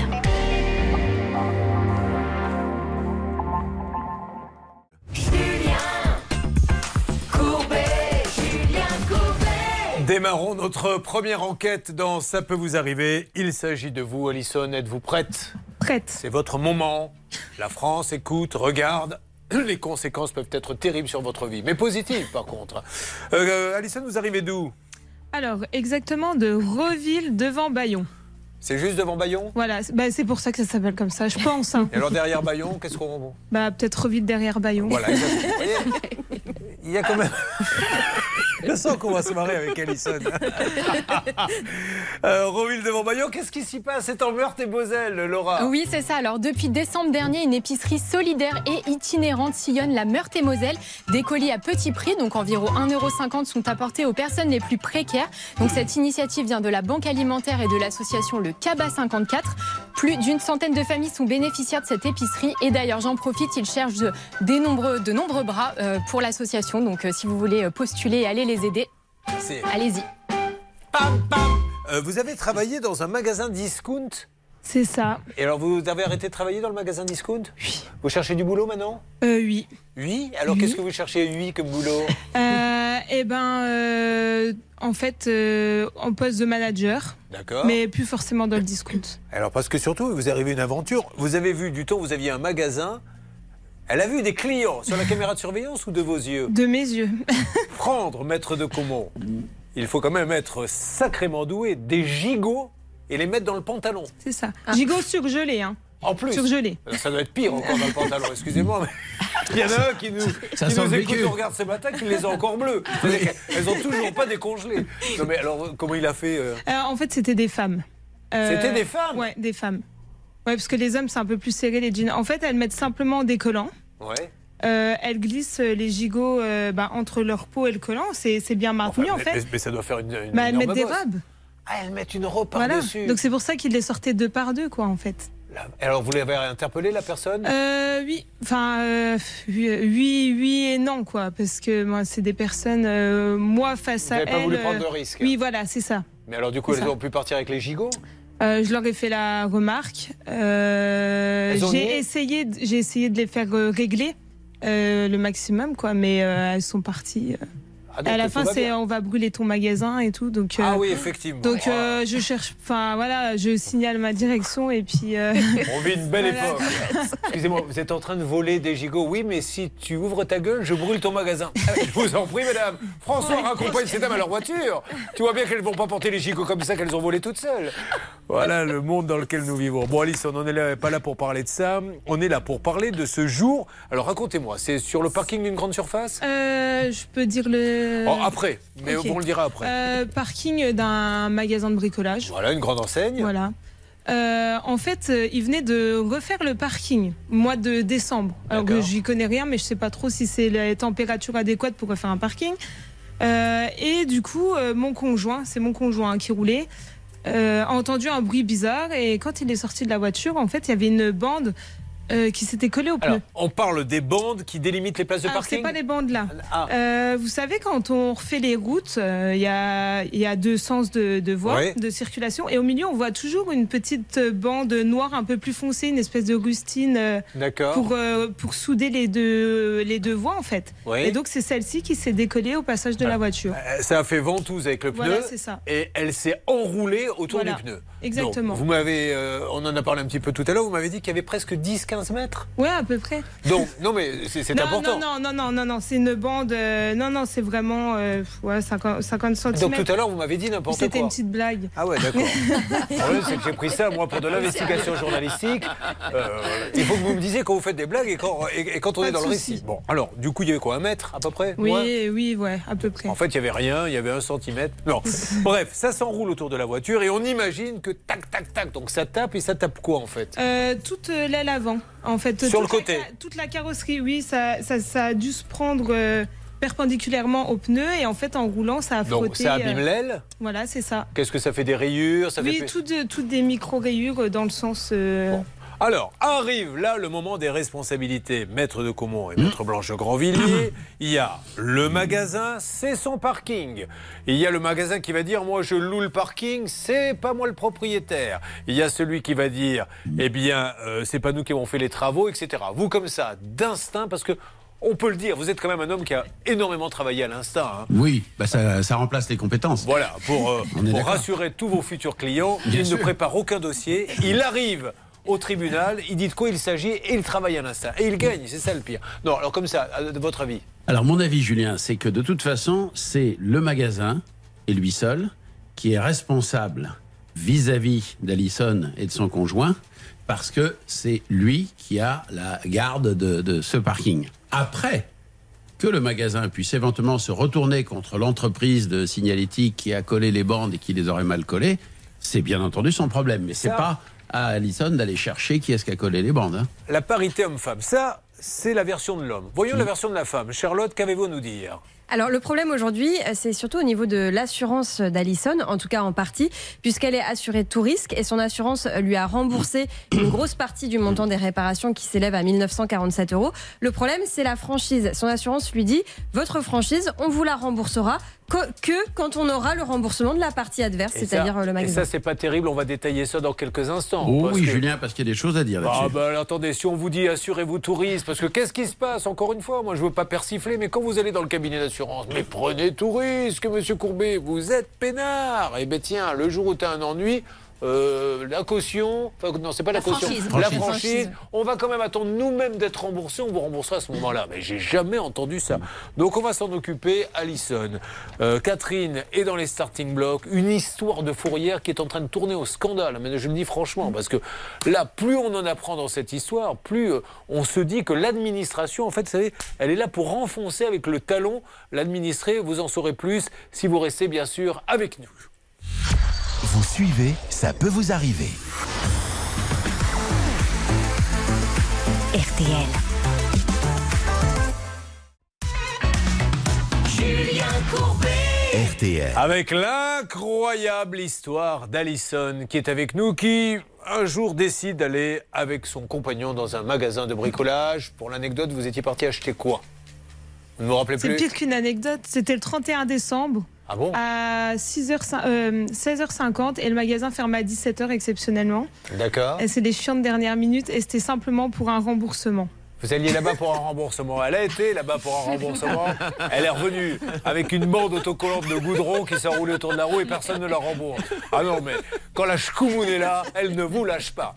Speaker 2: Démarrons notre première enquête dans Ça peut vous arriver. Il s'agit de vous, Alison. Êtes-vous prête?
Speaker 4: Prête.
Speaker 2: C'est votre moment. La France écoute, regarde. Les conséquences peuvent être terribles sur votre vie, mais positives par contre. Euh, Alison, vous arrivez d'où?
Speaker 4: Alors, exactement de Reville devant Bayon.
Speaker 2: C'est juste devant Bayon?
Speaker 4: Voilà, c'est bah, c'est pour ça que ça s'appelle comme ça, je pense. hein.
Speaker 2: Et alors derrière Bayon, qu'est-ce qu'on.
Speaker 4: Bah, peut-être Reville derrière Bayon.
Speaker 2: Voilà, exactement. Vous voyez, il y a quand même. Je sens qu'on va se marrer avec Alison. euh, Roville Bayon, qu'est-ce qui s'y passe? C'est en Meurthe et Moselle, Laura.
Speaker 17: Oui, c'est ça. Alors, depuis décembre dernier, une épicerie solidaire et itinérante sillonne la Meurthe-et-Moselle. Des colis à petit prix, donc environ 1,50€, sont apportés aux personnes les plus précaires. Donc, cette initiative vient de la Banque alimentaire et de l'association Le Caba 54. Plus d'une centaine de familles sont bénéficiaires de cette épicerie. Et d'ailleurs, j'en profite, ils cherchent de, des nombreux, de nombreux bras euh, pour l'association. Donc, euh, si vous voulez euh, postuler et aller les aider, allez-y.
Speaker 2: Euh, vous avez travaillé dans un magasin discount
Speaker 4: C'est ça.
Speaker 2: Et alors, vous avez arrêté de travailler dans le magasin discount Oui. Vous cherchez du boulot maintenant
Speaker 4: Euh, oui.
Speaker 2: Oui Alors, qu'est-ce que vous cherchez, oui, comme boulot
Speaker 4: Euh, eh ben, euh, en fait, euh, en poste de manager.
Speaker 2: D'accord.
Speaker 4: Mais plus forcément dans le discount.
Speaker 2: Alors, parce que surtout, vous arrivez une aventure. Vous avez vu du temps, vous aviez un magasin. Elle a vu des clients sur la caméra de surveillance ou de vos yeux
Speaker 4: De mes yeux.
Speaker 2: Prendre, maître de Comont, il faut quand même être sacrément doué, des gigots et les mettre dans le pantalon.
Speaker 4: C'est ça. Gigot surgelé, hein.
Speaker 2: En plus.
Speaker 4: Surgelé.
Speaker 2: Ça doit être pire encore dans le pantalon, excusez-moi. Mais... Il y en a un qui nous,
Speaker 3: Ça
Speaker 2: qui nous
Speaker 3: le
Speaker 2: écoute regarde ce matin qui les a encore bleus. Qu'elles ont toujours pas décongelé. Non mais alors, comment il a fait euh
Speaker 4: Euh, en fait, c'était des femmes. Euh,
Speaker 2: C'était des femmes
Speaker 4: Ouais, des femmes. Ouais, parce que les hommes, c'est un peu plus serré, les jeans. En fait, elles mettent simplement des collants.
Speaker 2: Ouais.
Speaker 4: Euh, elles glissent les gigots euh, bah, entre leur peau et le collant. C'est c'est bien maintenu, en
Speaker 2: mais,
Speaker 4: fait.
Speaker 2: mais- mais ça doit faire une, une
Speaker 4: Bah, elles
Speaker 2: énorme
Speaker 4: mettent des
Speaker 2: bosse.
Speaker 4: robes.
Speaker 2: Ah, elles mettent une robe
Speaker 4: Voilà.
Speaker 2: par-dessus.
Speaker 4: Donc c'est pour ça qu'ils les sortaient deux par deux, quoi, en fait.
Speaker 2: Alors, vous l'avez interpellé, la personne?
Speaker 4: Euh, oui, enfin, euh, oui, oui, oui et non, quoi, parce que moi, c'est des personnes, euh, moi, face
Speaker 2: Vous
Speaker 4: à
Speaker 2: n'avez
Speaker 4: elles.
Speaker 2: pas voulu prendre de
Speaker 4: euh,
Speaker 2: risque.
Speaker 4: Oui, voilà, c'est ça.
Speaker 2: Mais alors, du coup,
Speaker 4: C'est
Speaker 2: elles
Speaker 4: ça.
Speaker 2: ont pu partir avec les gigots?
Speaker 4: Euh, je leur ai fait la remarque. Euh, j'ai essayé, de- j'ai essayé de les faire euh, régler euh, le maximum, quoi, mais euh, elles sont parties.
Speaker 2: Ah,
Speaker 4: à la fin, c'est on va brûler ton magasin et tout. Donc,
Speaker 2: Ah
Speaker 4: euh,
Speaker 2: oui, effectivement.
Speaker 4: Donc,
Speaker 2: Ah.
Speaker 4: euh, je cherche. Enfin, voilà, je signale ma direction et puis. euh,
Speaker 2: On vit une belle
Speaker 4: Voilà.
Speaker 2: époque. Excusez-moi, vous êtes en train de voler des gigots. Oui, mais si tu ouvres ta gueule, je brûle ton magasin. Je vous en prie, mesdames. François raccompagne ces dames à leur voiture. Tu vois bien qu'elles ne vont pas porter les gigots comme ça, qu'elles ont volé toutes seules. Voilà le monde dans lequel nous vivons. Bon, Alice, on n'en est là- pas là pour parler de ça. On est là pour parler de ce jour. Alors, racontez-moi, c'est sur le parking d'une grande surface?
Speaker 4: Je peux dire le.
Speaker 2: Oh, Après, mais on le dira après.
Speaker 4: Euh, parking d'un magasin de bricolage.
Speaker 2: Voilà, une grande enseigne.
Speaker 4: Voilà. Euh, en fait, euh, ils venaient de refaire le parking mois de décembre. Alors que j'y connais rien, mais je sais pas trop si c'est la température adéquate pour refaire un parking. Euh, et du coup, euh, mon conjoint, c'est mon conjoint qui roulait, euh, a entendu un bruit bizarre et quand il est sorti de la voiture, en fait, il y avait une bande euh, qui s'était collée au pneu.
Speaker 2: Alors, on parle des bandes qui délimitent les places de
Speaker 4: Alors, c'est
Speaker 2: parking
Speaker 4: pas les bandes là.
Speaker 2: Ah.
Speaker 4: Euh, vous savez, quand on refait les routes, euh, il y, a, il y a deux sens de, de voie, de circulation. Et au milieu, on voit toujours une petite bande noire un peu plus foncée, une espèce de rustine pour, pour souder les deux, les deux voies, en fait. Et donc, c'est celle-ci qui s'est décollée au passage de la voiture.
Speaker 2: Euh, Ça a fait ventouse avec le pneu.
Speaker 4: Voilà, ça.
Speaker 2: Et elle s'est enroulée autour
Speaker 4: Voilà,
Speaker 2: du pneu.
Speaker 4: exactement.
Speaker 2: Donc, vous m'avez, on en a parlé un petit peu tout à l'heure, vous m'avez dit qu'il y avait presque 10-15 15 mètres
Speaker 4: Ouais, à peu près.
Speaker 2: Donc, non, mais c'est important.
Speaker 4: Non, non, non, non, non, non, c'est une bande. euh, non, non, c'est vraiment euh, ouais, 50, 50 cm.
Speaker 2: Donc tout à l'heure, vous m'avez dit n'importe quoi.
Speaker 4: C'était une petite blague.
Speaker 2: Ah ouais, d'accord. Le problème, c'est que j'ai pris ça, moi, pour de l'investigation journalistique. Euh, il faut que vous me disiez quand vous faites des blagues et quand, et, et quand on
Speaker 4: Pas
Speaker 2: est dans le récit. Bon, alors, du coup, il y avait quoi Un mètre, à peu près?
Speaker 4: Oui, oui, ouais, à peu près.
Speaker 2: En fait, il n'y avait rien, il y avait un centimètre. Non. Bref, ça s'enroule autour de la voiture et on imagine que tac, tac, tac. Donc ça tape et ça tape quoi, en fait?
Speaker 4: Euh, toute l'aile avant, en fait.
Speaker 2: Sur
Speaker 4: Toute
Speaker 2: le
Speaker 4: la
Speaker 2: côté.
Speaker 4: ca- Toute la carrosserie, oui, ça, ça, ça a dû se prendre euh, perpendiculairement au pneu et en fait, en roulant, ça a frotté.
Speaker 2: Donc ça abîme
Speaker 4: euh,
Speaker 2: l'aile
Speaker 4: Voilà, c'est ça.
Speaker 2: Qu'est-ce que ça fait des rayures ça
Speaker 4: oui,
Speaker 2: fait...
Speaker 4: toutes, euh, toutes des micro-rayures dans le sens. euh,
Speaker 2: Alors, arrive là le moment des responsabilités. Maître de Caumont et Maître Blanche Grandvilliers, il y a le magasin, c'est son parking. Il y a le magasin qui va dire, moi je loue le parking, c'est pas moi le propriétaire. Il y a celui qui va dire, eh bien, euh, c'est pas nous qui avons fait les travaux, etc. Vous comme ça, d'instinct, parce que on peut le dire, vous êtes quand même un homme qui a énormément travaillé à l'instinct. hein.
Speaker 3: Oui, bah ça, ça remplace les compétences.
Speaker 2: Voilà, pour, euh, pour rassurer tous vos futurs clients,
Speaker 3: Bien
Speaker 2: il
Speaker 3: sûr.
Speaker 2: ne prépare aucun dossier. Il arrive au tribunal, il dit de quoi il s'agit et il travaille à l'instant. Et il gagne, c'est ça le pire. Non, alors comme ça, de votre avis
Speaker 3: Alors mon avis, Julien, c'est que de toute façon, c'est le magasin et lui seul qui est responsable vis-à-vis d'Alison et de son conjoint, parce que c'est lui qui a la garde de, de ce parking. Après que le magasin puisse éventuellement se retourner contre l'entreprise de signalétique qui a collé les bandes et qui les aurait mal collées, c'est bien entendu son problème. Mais c'est pas à Alison d'aller chercher qui est-ce qui a collé les bandes. hein.
Speaker 2: La parité homme-femme, ça, c'est la version de l'homme. Voyons la version de la femme. Charlotte, qu'avez-vous à nous dire?
Speaker 5: Alors le problème aujourd'hui, euh, c'est surtout au niveau de l'assurance d'Alison, en tout cas en partie, puisqu'elle est assurée tout risque et son assurance lui a remboursé une grosse partie du montant des réparations qui s'élève à 1947 euros. Le problème, c'est la franchise. Son assurance lui dit, votre franchise, on vous la remboursera que quand on aura le remboursement de la partie adverse,
Speaker 2: Et
Speaker 5: c'est-à-dire euh, le
Speaker 2: Et
Speaker 5: magasin.
Speaker 2: ça, c'est pas terrible. On va détailler ça dans quelques instants.
Speaker 3: Oh
Speaker 2: parce
Speaker 3: oui,
Speaker 2: que-
Speaker 3: Julien, parce qu'il y a des choses à dire là-dessus.
Speaker 2: Ah bah alors, attendez, si on vous dit assurez-vous tout risque, parce que qu'est-ce qui se passe Encore une fois, moi je veux pas persifler, mais quand vous allez dans le cabinet d'assurance, mais prenez tout risque, monsieur Courbet, vous êtes peinard. Eh ben tiens, le jour où tu as un ennui, euh, la caution, enfin non, c'est pas la,
Speaker 14: La
Speaker 2: caution,
Speaker 14: franchise.
Speaker 2: la
Speaker 14: Franchise.
Speaker 2: franchise, on va quand même attendre nous-mêmes d'être remboursés, on vous remboursera à ce moment-là. Mais j'ai jamais entendu ça. Donc on va s'en occuper, Alison. Euh, Catherine est dans les starting blocks, une histoire de fourrière qui est en train de tourner au scandale. Mais je le dis franchement, parce que là, plus on en apprend dans cette histoire, plus euh, on se dit que l'administration, en fait, vous savez, elle est là pour renfoncer avec le talon l'administré. Vous en saurez plus si vous restez bien sûr avec nous.
Speaker 1: Vous suivez, ça peut vous arriver.
Speaker 18: RTL.
Speaker 1: Julien Courbet. RTL.
Speaker 2: Avec l'incroyable histoire d'Alison qui est avec nous, qui un jour décide d'aller avec son compagnon dans un magasin de bricolage. Pour l'anecdote, vous étiez parti acheter quoi? Vous ne me rappelez
Speaker 4: C'est
Speaker 2: plus?
Speaker 4: pire qu'une anecdote. C'était le 31 décembre.
Speaker 2: Ah bon
Speaker 4: À 6h, euh, 16h50 et le magasin ferme à 17h exceptionnellement.
Speaker 2: D'accord.
Speaker 4: Et C'est des chiants de dernière minute et c'était simplement pour un remboursement.
Speaker 2: Vous alliez là-bas pour un remboursement. Elle a été là-bas pour un remboursement. Elle est revenue avec une bande autocollante de goudron qui s'est enroulée autour de la roue et personne ne la rembourse. Ah non, mais quand la Shkoumoun est là, elle ne vous lâche pas.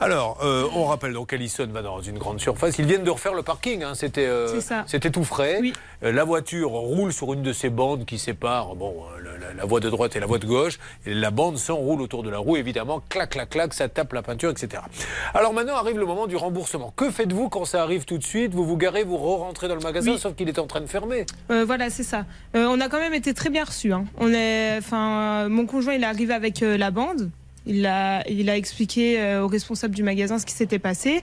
Speaker 2: Alors, euh, on rappelle donc Alison va dans une grande surface. Ils viennent de refaire le parking. hein. C'était euh,
Speaker 4: C'est ça.
Speaker 2: c'était tout frais. Euh, la voiture roule sur une de ces bandes qui séparent bon, la, la- la voie de droite et la voie de gauche. Et la bande s'enroule autour de la roue, évidemment. Clac, clac, clac, ça tape la peinture, etc. Alors maintenant arrive le moment du remboursement. Que faites-vous quand ça arrive tout de suite Vous vous garez, vous re-rentrez dans le magasin,
Speaker 4: Oui.
Speaker 2: sauf qu'il est en train de fermer.
Speaker 4: Euh, voilà, c'est ça. Euh, on a quand même été très bien reçus. hein. On est, enfin, euh, mon conjoint, il est arrivé avec la bande. Il a, il a expliqué au responsable du magasin ce qui s'était passé.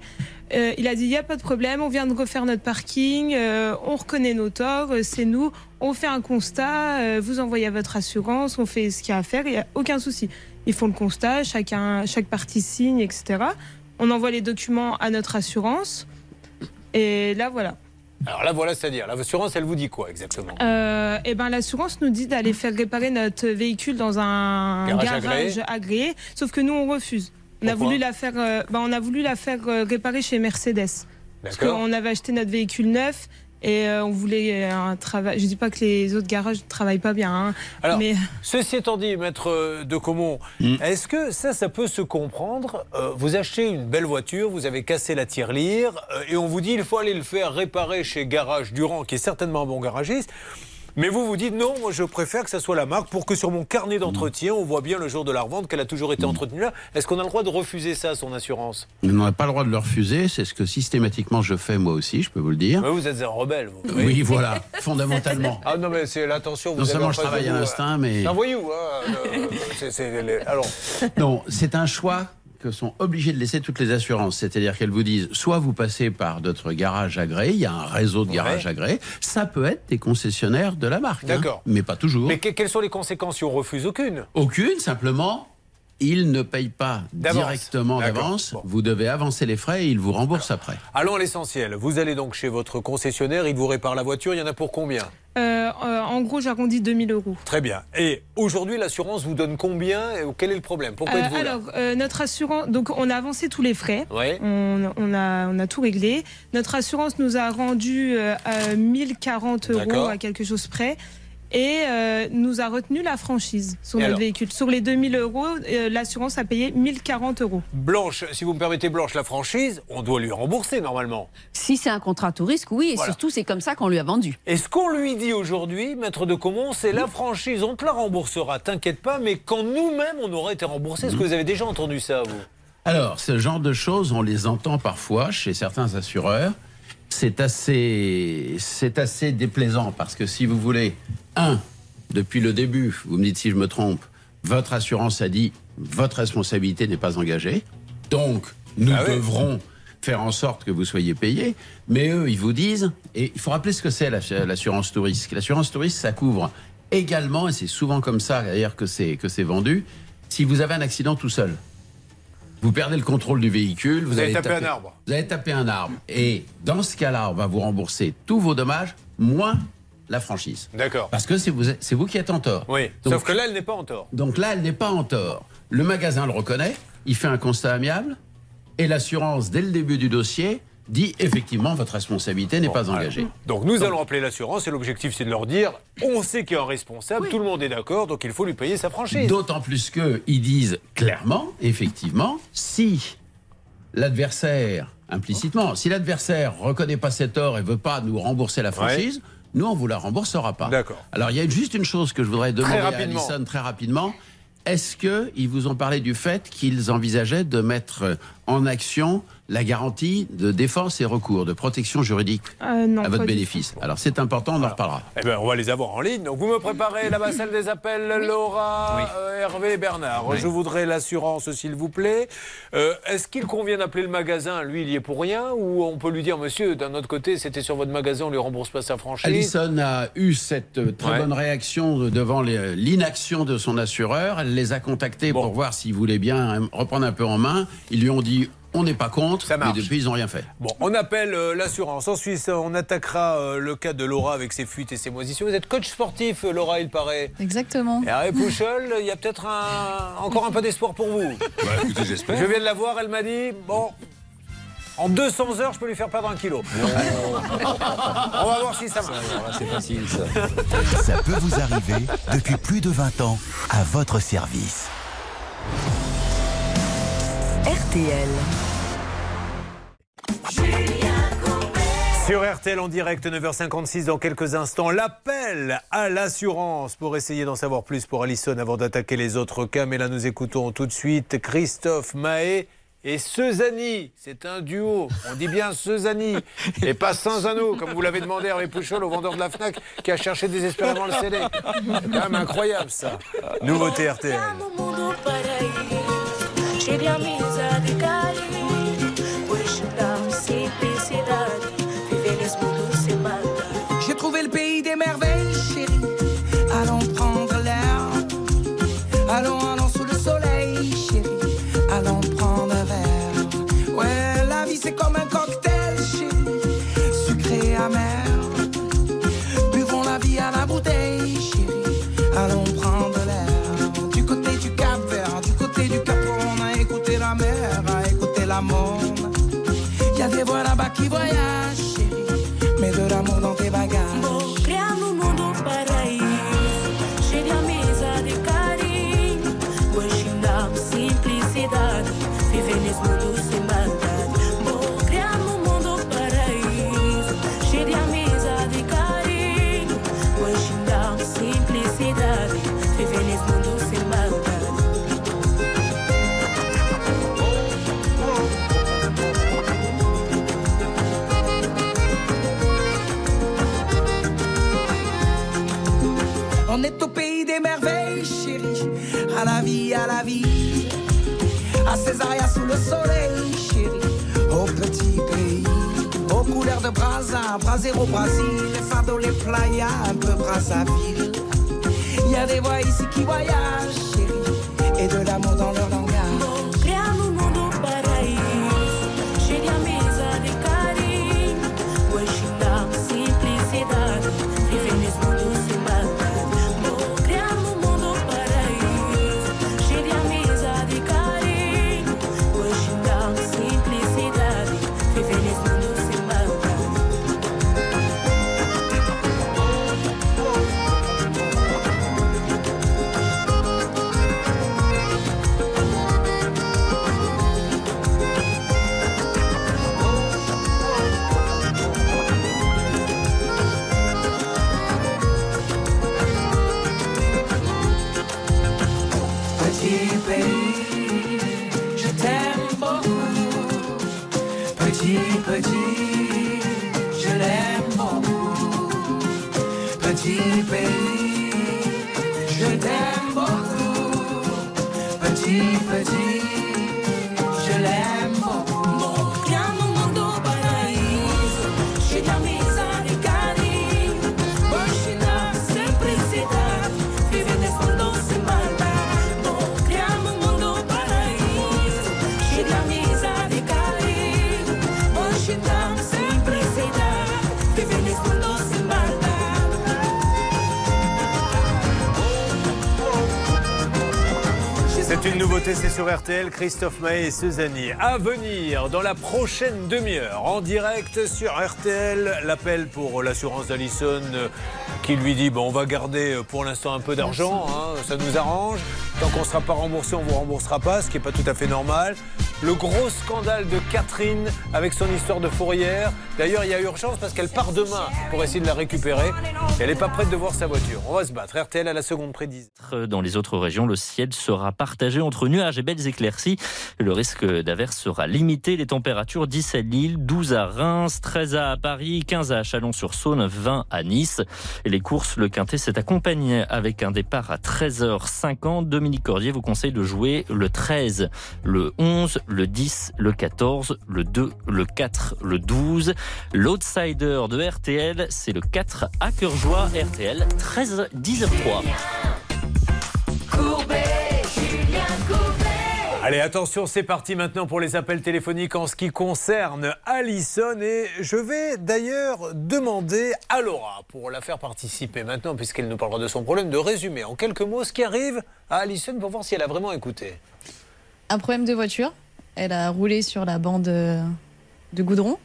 Speaker 4: Euh, il a dit il n'y a pas de problème, on vient de refaire notre parking, euh, on reconnaît nos torts, euh, c'est nous, on fait un constat, vous envoyez à votre assurance, on fait ce qu'il y a à faire, il n'y a aucun souci. Ils font le constat, chacun, chaque partie signe, etc. On envoie les documents à notre assurance. Et là, voilà.
Speaker 2: Alors là, voilà, c'est-à-dire, l'assurance, elle vous dit quoi exactement?
Speaker 4: Euh, eh ben, l'assurance nous dit d'aller faire réparer notre véhicule dans un
Speaker 2: Garage
Speaker 4: garage,
Speaker 2: agréé.
Speaker 4: agréé. sauf que nous on refuse. On a voulu la faire, euh, ben, on a voulu la faire euh, réparer chez Mercedes. Parce qu'on avait acheté notre véhicule neuf Et euh, on voulait un travail. Je dis pas que les autres garages ne travaillent pas bien, hein,
Speaker 2: Alors,
Speaker 4: mais
Speaker 2: ceci étant dit, maître euh, de Comont, est-ce que ça, ça peut se comprendre Euh, Vous achetez une belle voiture, vous avez cassé la tirelire, euh, et on vous dit il faut aller le faire réparer chez Garage Durand, qui est certainement un bon garagiste. Mais vous vous dites non, moi je préfère que ça soit la marque pour que sur mon carnet d'entretien, on voit bien le jour de la revente qu'elle a toujours été entretenue là. Est-ce qu'on a le droit de refuser ça à son assurance?
Speaker 3: On n'a pas le droit de le refuser, c'est ce que systématiquement je fais moi aussi, je peux vous le dire.
Speaker 2: Ouais, Vous êtes un rebelle, vous.
Speaker 3: Oui, voilà, fondamentalement.
Speaker 2: Ah non, mais c'est l'attention.
Speaker 3: Non seulement
Speaker 2: en
Speaker 3: je travaille à
Speaker 2: vous,
Speaker 3: l'instinct,
Speaker 2: euh,
Speaker 3: mais-
Speaker 2: C'est un voyou, hein, le- les- Alors,
Speaker 3: Non, c'est un choix sont obligées de laisser toutes les assurances. C'est-à-dire qu'elles vous disent, soit vous passez par d'autres garages agréés, il y a un réseau de garages
Speaker 2: Ouais.
Speaker 3: agréés, ça peut être des concessionnaires de la marque. hein,
Speaker 2: D'accord.
Speaker 3: mais pas toujours.
Speaker 2: mais que- quelles sont les conséquences si on refuse aucune?
Speaker 3: Aucune, simplement, ils ne payent pas directement d'avance. Vous devez avancer les frais et ils vous remboursent après.
Speaker 2: Allons à l'essentiel. Vous allez donc chez votre concessionnaire, il vous répare la voiture, il y en a pour combien?
Speaker 4: Euh, euh, en gros, j'arrondis 2000 euros.
Speaker 2: Très bien. Et aujourd'hui, l'assurance vous donne combien et quel est le problème? Pourquoi
Speaker 4: Euh,
Speaker 2: êtes-vous là?
Speaker 4: alors, euh, notre assurance, donc on a avancé tous les frais.
Speaker 2: Ouais.
Speaker 4: On, on a, on a tout réglé. Notre assurance nous a rendu euh, à 1040 euros à quelque chose près. Et euh, nous a retenu la franchise sur
Speaker 2: Et
Speaker 4: notre
Speaker 2: alors
Speaker 4: véhicule. Sur les 2000 euros, euh, l'assurance a payé 1040 euros.
Speaker 2: Blanche, si vous me permettez, Blanche, la franchise, on doit lui rembourser normalement.
Speaker 14: Si c'est un contrat tout risque, oui, et
Speaker 2: Voilà.
Speaker 14: surtout c'est comme ça qu'on lui a vendu.
Speaker 2: Et ce qu'on lui dit aujourd'hui, maître de Comont, c'est la franchise, on te la remboursera, t'inquiète pas, mais quand nous-mêmes on aurait été remboursé, est-ce que vous avez déjà entendu ça, vous?
Speaker 3: Alors, ce genre de choses, on les entend parfois chez certains assureurs. C'est assez, c'est assez déplaisant parce que si vous voulez, un, depuis le début, vous me dites si je me trompe, votre assurance a dit votre responsabilité n'est pas engagée, donc nous
Speaker 2: Ah
Speaker 3: devrons faire en sorte que vous soyez payé. Mais eux, ils vous disent, et il faut rappeler ce que c'est l'ass- l'assurance touriste. L'assurance touriste, ça couvre également, et c'est souvent comme ça d'ailleurs que c'est que c'est vendu, si vous avez un accident tout seul. Vous perdez le contrôle du véhicule. Vous,
Speaker 2: Vous avez
Speaker 3: allez
Speaker 2: tapé un arbre.
Speaker 3: Vous avez tapé un arbre. Et dans ce cas-là, on va vous rembourser tous vos dommages, moins la franchise.
Speaker 2: D'accord.
Speaker 3: Parce que c'est vous, c'est vous qui êtes en tort.
Speaker 2: Oui,
Speaker 3: Donc-
Speaker 2: sauf que là, elle n'est pas en tort.
Speaker 3: Donc là, elle n'est pas en tort. Le magasin le reconnaît, il fait un constat amiable, et l'assurance, dès le début du dossier, dit effectivement votre responsabilité n'est pas engagée.
Speaker 2: Donc nous allons appeler l'assurance et l'objectif c'est de leur dire on sait qu'il y a un responsable, tout le monde est d'accord, donc il faut lui payer sa franchise.
Speaker 3: D'autant plus qu'ils disent clairement, effectivement, si l'adversaire, implicitement, si l'adversaire reconnaît pas cet tort et veut pas nous rembourser la franchise, nous, on vous la remboursera pas.
Speaker 2: D'accord.
Speaker 3: Alors, il y a juste une chose que je voudrais demander à. Alison très rapidement. Est-ce qu'ils vous ont parlé du fait qu'ils envisageaient de mettre en action la garantie de défense et recours, de protection juridique
Speaker 4: Euh, non,
Speaker 3: à votre bénéfice Alors, c'est important, on en reparlera.
Speaker 2: Eh bien, on va les avoir en ligne. Donc, vous me préparez la salle des appels, Laura, euh, Hervé, Bernard.
Speaker 3: Oui.
Speaker 2: Je voudrais l'assurance, s'il vous plaît. Euh, Est-ce qu'il convient d'appeler le magasin? Lui, il y est pour rien Ou on peut lui dire, monsieur, d'un autre côté, c'était sur votre magasin, on lui rembourse pas sa franchise?
Speaker 3: Alison a eu cette très
Speaker 2: Ouais.
Speaker 3: bonne réaction de- devant l'inaction de son assureur. Elle les a contactés pour voir s'ils voulaient bien reprendre un peu en main. Ils lui ont dit on n'est pas contre, mais
Speaker 2: marche.
Speaker 3: depuis ils n'ont rien fait.
Speaker 2: Bon, on appelle euh, l'assurance. Ensuite, on attaquera euh, le cas de Laura avec ses fuites et ses moisissures. Vous êtes coach sportif, euh, Laura, il paraît.
Speaker 18: Exactement.
Speaker 2: Et Harry Pouchol, il y a peut-être un- encore un peu d'espoir pour vous.
Speaker 16: Bah, écoutez, j'espère.
Speaker 2: Je viens de la voir, elle m'a dit bon. En 200 heures, je peux lui faire perdre un kilo. On va voir si ça marche.
Speaker 16: c'est facile ça.
Speaker 1: Ça peut vous arriver depuis plus de 20 ans à votre service.
Speaker 19: RTL.
Speaker 2: Sur RTL en direct, 9h56 dans quelques instants, l'appel à l'assurance pour essayer d'en savoir plus pour Alison avant d'attaquer les autres cas. Mais là, nous écoutons tout de suite Christophe Mahé et Sezani. C'est un duo. On dit bien Sezani et pas Sanzano, comme vous l'avez demandé à Hervé Pouchol, au vendeur de la Fnac, qui a cherché désespérément le CD. C'est quand même incroyable ça. Nouveauté RTL.
Speaker 20: Cheio de amizade e carinho. Pois dar simplicidade, viver nesse mundo
Speaker 21: à la vie. À Césaria sous le soleil, chérie. Au petit pays. Aux couleurs de Brasa, Brasero, Brasil. Les fardeaux, les playas, un peu Brazzaville. Il y a des voix ici qui voyagent, chérie. Et de l'amour dans leur langage.
Speaker 2: C'est sur RTL, Christophe Maé et Suzanne. À venir dans la prochaine demi-heure, en direct sur RTL, l'appel pour l'assurance d'Allison euh, qui lui dit bon, on va garder euh, pour l'instant un peu d'argent, hein, ça nous arrange. Tant qu'on ne sera pas remboursé, on ne vous remboursera pas, ce qui n'est pas tout à fait normal. Le gros scandale de Catherine avec son histoire de fourrière. D'ailleurs, il y a urgence parce qu'elle part demain pour essayer de la récupérer. Elle n'est pas prête de voir sa voiture. On va se battre. RTL à la seconde 10.
Speaker 18: Dans les autres régions, le ciel sera partagé entre nuages et belles éclaircies. Le risque d'averse sera limité. Les températures 10 à Lille, 12 à Reims, 13 à Paris, 15 à Chalon-sur-Saône, 20 à Nice. Et les courses, le Quintet s'est accompagné avec un départ à 13h50. Dominique Cordier vous conseille de jouer le 13, le 11, le 10, le 14, le 2, le 4, le 12. L'outsider de RTL, c'est le 4 à cœur joie RTL 13 10 3.
Speaker 20: Courbet, Julien Courbet.
Speaker 2: Allez, attention, c'est parti maintenant pour les appels téléphoniques en ce qui concerne Alison. Et je vais d'ailleurs demander à Laura, pour la faire participer maintenant, puisqu'elle nous parlera de son problème, de résumer en quelques mots ce qui arrive à Alison pour voir si elle a vraiment écouté.
Speaker 19: un problème de voiture? Elle a roulé sur la bande euh, de goudron.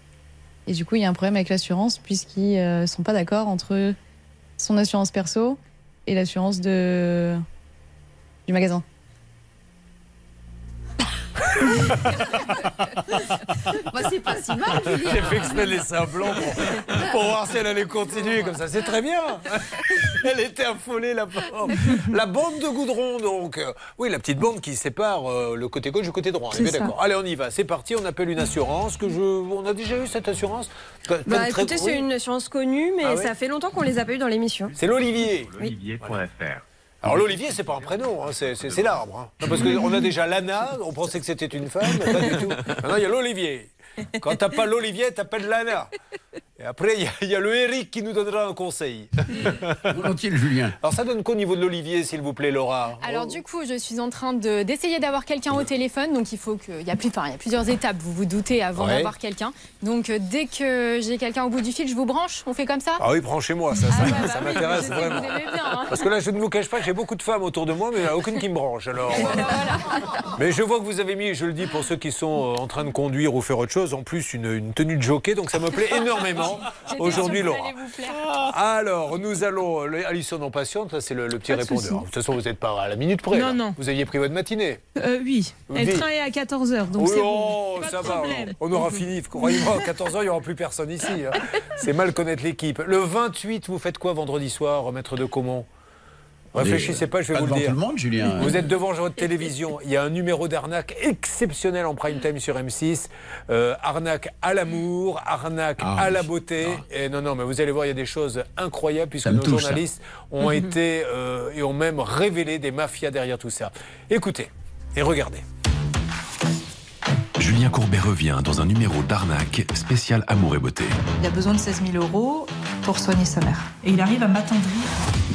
Speaker 19: Et du coup, il y a un problème avec l'assurance puisqu'ils ne sont pas d'accord entre son assurance perso et l'assurance du magasin.
Speaker 5: Bah, c'est pas si mal, Julien.
Speaker 2: J'ai fait exprès de laisser un blanc pour, pour voir si elle allait continuer comme ça. C'est très bien. Elle était affolée, la pauvre. La bande de goudron, donc. Euh, Oui, la petite bande qui sépare euh, le côté gauche du côté droit. On est d'accord. Allez, on y va. C'est parti. On appelle une assurance que je. On a déjà eu cette assurance.
Speaker 5: Bah, écoutez, c'est une assurance connue, mais
Speaker 2: Ah
Speaker 5: ça fait longtemps qu'on les a pas eu dans l'émission.
Speaker 2: C'est l'Olivier.
Speaker 22: L'olivier.fr.
Speaker 2: Alors l'Olivier, c'est pas un prénom, hein, c'est l'arbre. hein. Parce qu'on a déjà Lana, on pensait que c'était une femme, pas du tout. Maintenant, il y a l'Olivier. Quand t'as pas l'Olivier, t'appelles Lana. Et après, il y a- il y, a le Eric qui nous donnera un conseil.
Speaker 3: Volontiers, Julien?
Speaker 2: Alors ça donne quoi au niveau de l'Olivier, s'il vous plaît, Laura?
Speaker 17: Alors du coup, je suis en train de- d'essayer d'avoir quelqu'un au téléphone. Donc il faut que, il y a plus, enfin, il y a plusieurs étapes. Vous vous doutez avant
Speaker 2: Ouais.
Speaker 17: d'avoir quelqu'un. Donc euh, dès que j'ai quelqu'un au bout du fil, je vous branche. On fait comme ça?
Speaker 2: Ah oui, branchez-moi, ça, ça,
Speaker 17: Ah bah
Speaker 2: ça
Speaker 17: oui,
Speaker 2: m'intéresse vraiment.
Speaker 17: vous aimez bien, hein.
Speaker 2: Parce que là, je ne vous cache pas que j'ai beaucoup de femmes autour de moi, mais il n'y en a aucune qui me branche. Alors, euh, Mais je vois que vous avez mis, je le dis pour ceux qui sont euh, en train de conduire ou faire autre chose, en plus une, une tenue de jockey, donc ça me plaît énormément. Aujourd'hui, Laura.
Speaker 17: plaire.
Speaker 2: Alors, nous allons. le- Alison en patiente, là, c'est le, le petit
Speaker 4: Pas
Speaker 2: répondeur. De toute façon, vous n'êtes pas à la minute près.
Speaker 4: Non,
Speaker 2: là.
Speaker 4: non.
Speaker 2: Vous aviez pris votre matinée.
Speaker 4: Euh, oui,
Speaker 2: Oui.
Speaker 4: elle travaille à 14h, donc
Speaker 2: Oui,
Speaker 4: c'est
Speaker 2: oh,
Speaker 4: bon.
Speaker 2: Ça va. On aura fini. Croyez-moi, à 14h, il n'y aura plus personne ici. hein. C'est mal connaître l'équipe. Le 28, vous faites quoi vendredi soir, maître de Comont Réfléchissez pas, je vais
Speaker 3: Pas
Speaker 2: vous le dire.
Speaker 3: tout le monde, Julien.
Speaker 2: Vous êtes devant votre télévision. Il y a un numéro d'arnaque exceptionnel en prime time sur M6. Euh, arnaque à l'amour, arnaque
Speaker 3: Ah,
Speaker 2: à la beauté. Et non, non, mais vous allez voir, il y a des choses incroyables puisque nos
Speaker 3: touche, ça.
Speaker 2: journalistes ont été euh, et ont même révélé des mafias derrière tout ça. Écoutez et regardez.
Speaker 23: Julien Courbet revient dans un numéro d'arnaque spécial amour et beauté.
Speaker 22: Il a besoin de 16 000 euros pour soigner sa mère. Et il arrive à m'attendrir.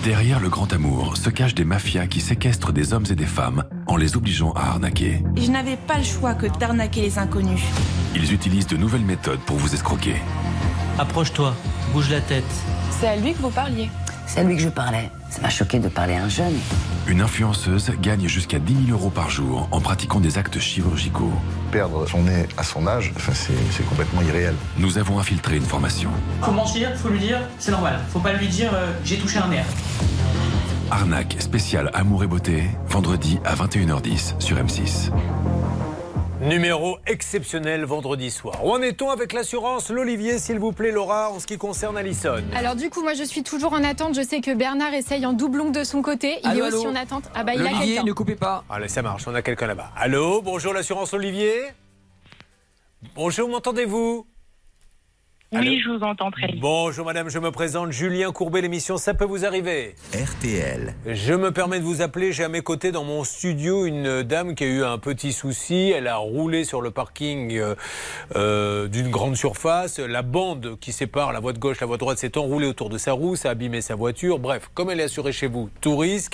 Speaker 23: Derrière le grand amour se cachent des mafias qui séquestrent des hommes et des femmes en les obligeant à arnaquer.
Speaker 22: Je n'avais pas le choix que d'arnaquer les inconnus.
Speaker 23: Ils utilisent de nouvelles méthodes pour vous escroquer.
Speaker 24: Approche-toi, bouge la tête.
Speaker 17: C'est à lui que vous parliez.
Speaker 25: C'est à lui que je parlais. Ça m'a choqué de parler à un jeune.
Speaker 23: Une influenceuse gagne jusqu'à 10 000 euros par jour en pratiquant des actes chirurgicaux.
Speaker 26: Perdre son nez à son âge, enfin, c'est c'est complètement irréel.
Speaker 23: Nous avons infiltré une formation.
Speaker 24: Faut mentir, faut lui dire, c'est normal. Faut pas lui dire, euh, j'ai touché un nerf.
Speaker 23: Arnaque spéciale amour et beauté, vendredi à 21h10 sur M6.
Speaker 2: Numéro exceptionnel vendredi soir. Où en est-on avec l'assurance L'Olivier, s'il vous plaît, Laura, en ce qui concerne Alison?
Speaker 17: Alors du coup, moi je suis toujours en attente. Je sais que Bernard essaye en doublon de son côté. Il
Speaker 2: Allô,
Speaker 17: est aussi
Speaker 2: allô
Speaker 17: en attente. Ah bah il a quelqu'un.
Speaker 2: coupez pas. Allez, ça marche, on a quelqu'un là-bas. Allô, bonjour l'assurance Olivier? Bonjour, m'entendez-vous?
Speaker 27: Oui, je vous entends très bien.
Speaker 2: Bonjour madame, je me présente. Julien Courbet, l'émission Ça peut vous arriver.
Speaker 1: RTL.
Speaker 2: Je me permets de vous appeler, j'ai à mes côtés dans mon studio une dame qui a eu un petit souci, elle a roulé sur le parking euh, euh, d'une grande surface, la bande qui sépare la voie de gauche, la voie de droite s'est enroulée autour de sa roue, ça a abîmé sa voiture, bref, comme elle est assurée chez vous, tout risque,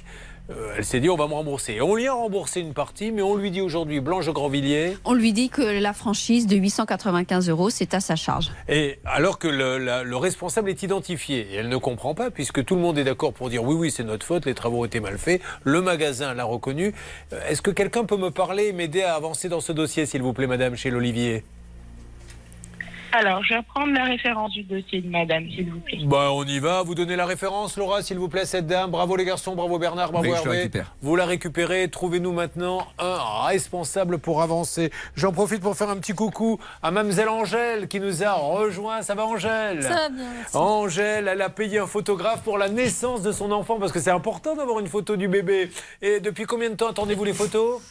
Speaker 2: euh, elle s'est dit on va me rembourser. On lui a remboursé une partie, mais on lui dit aujourd'hui, Blanche Grandvilliers,
Speaker 14: On lui dit que la franchise de 895 euros, c'est à sa charge.
Speaker 2: Et alors que le, la- le responsable est identifié, et elle ne comprend pas, puisque tout le monde est d'accord pour dire oui, oui, c'est notre faute, les travaux ont été mal faits, le magasin l'a reconnu. Euh, Est-ce que quelqu'un peut me parler et m'aider à avancer dans ce dossier, s'il vous plaît, madame, chez l'Olivier?
Speaker 27: Alors, je vais prendre la référence du dossier de madame, s'il vous plaît.
Speaker 2: Bah, on y va. Vous donnez la référence, Laura, s'il vous plaît, cette dame. Bravo les garçons, bravo Bernard, bravo
Speaker 28: Oui,
Speaker 2: Hervé.
Speaker 28: récupère.
Speaker 2: Vous la récupérez. Trouvez-nous maintenant un responsable pour avancer. J'en profite pour faire un petit coucou à Mademoiselle Angèle qui nous a rejoint. Ça va, Angèle
Speaker 5: Ça va bien, merci.
Speaker 2: Angèle, elle a payé un photographe pour la naissance de son enfant parce que c'est important d'avoir une photo du bébé. Et depuis combien de temps attendez-vous les photos?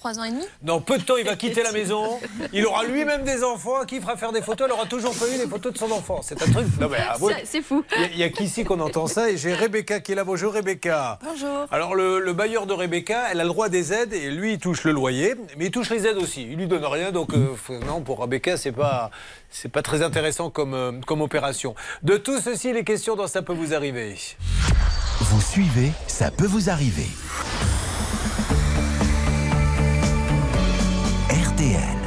Speaker 5: Trois ans et demi
Speaker 2: dans peu de temps, il va quitter la maison. Il aura lui-même des enfants. Qui fera faire des photos Elle aura toujours pas eu les photos de son enfant. C'est un truc. Non, mais
Speaker 5: C'est- c'est fou.
Speaker 2: Il y a- qu'ici qu'on entend ça. Et j'ai Rebecca qui est là. Bonjour, Rebecca.
Speaker 5: Bonjour.
Speaker 2: Alors, le, le bailleur de Rebecca, elle a le droit des aides. Et lui, il touche le loyer. Mais il touche les aides aussi. Il lui donne rien. Donc, euh, non, pour Rebecca, c'est pas. C'est pas très intéressant comme, euh, comme opération. De tout ceci, les questions dans Ça peut vous arriver.
Speaker 1: Vous suivez, ça peut vous arriver. RTL.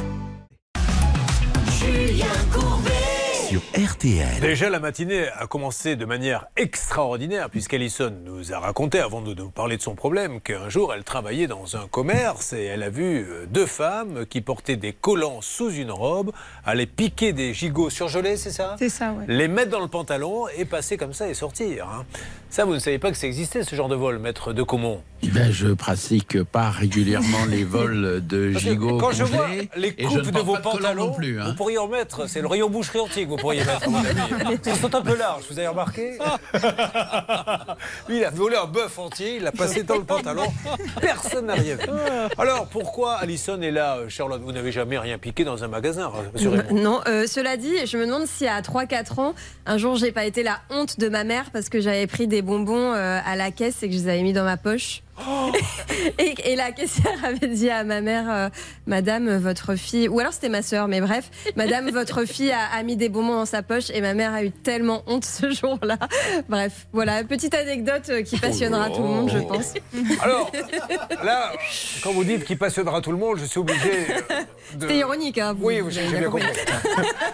Speaker 1: Sur RTL.
Speaker 2: Déjà, la matinée a commencé de manière extraordinaire, puisqu'Alison nous a raconté, avant de nous parler de son problème, qu'un jour, elle travaillait dans un commerce et elle a vu euh, deux femmes qui portaient des collants sous une robe, aller piquer des gigots surgelés, c'est ça?
Speaker 4: C'est ça, ouais.
Speaker 2: Les mettre dans le pantalon et passer comme ça et sortir. hein. Ça, vous ne savez pas que ça existait, ce genre de vol, maître de Comont?
Speaker 3: Eh ben, je pratique pas régulièrement les vols de gigots
Speaker 2: quand je vois les
Speaker 3: et je ne
Speaker 2: coupes de vos pantalons,
Speaker 3: non plus. hein.
Speaker 2: vous pourriez en mettre. C'est le rayon boucherie entier que vous pourriez mettre. Ils sont un peu larges, vous avez remarqué Lui, il a volé un bœuf entier, il l'a passé dans le pantalon. Personne n'a rien vu. Alors, pourquoi Alison est là, euh, Charlotte Vous n'avez jamais rien piqué dans un magasin, rassurez-moi.
Speaker 5: Non, euh, cela dit, je me demande si à 3-4 ans, un jour, j'ai pas été la honte de ma mère parce que j'avais pris des bonbons euh, à la caisse et que je les avais mis dans ma poche. Et, et la caissière avait dit à ma mère, euh, Madame, votre fille, ou alors c'était ma sœur, mais bref, Madame, votre fille a, a mis des bonbons dans sa poche et ma mère a eu tellement honte ce jour-là. Bref, voilà, petite anecdote euh, qui passionnera tout le monde, je pense.
Speaker 2: Alors, Là, quand vous dites qu'il passionnera tout le monde, je suis obligé euh, de...
Speaker 5: C'était ironique, hein vous-
Speaker 2: Oui,
Speaker 5: vous
Speaker 2: j'ai bien compris.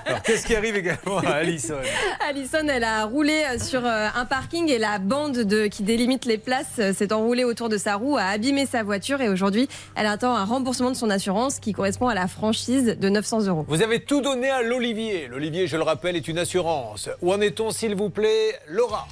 Speaker 2: Alors, qu'est-ce qui arrive également à Alison
Speaker 5: Alison, elle a roulé sur un parking et la bande de, qui délimite les places s'est enroulée autour de sa roue a abîmé sa voiture et aujourd'hui, elle attend un remboursement de son assurance qui correspond à la franchise de 900 euros.
Speaker 2: Vous avez tout donné à l'Olivier. L'Olivier, je le rappelle, est une assurance. Où en est-on, s'il vous plaît, Laura?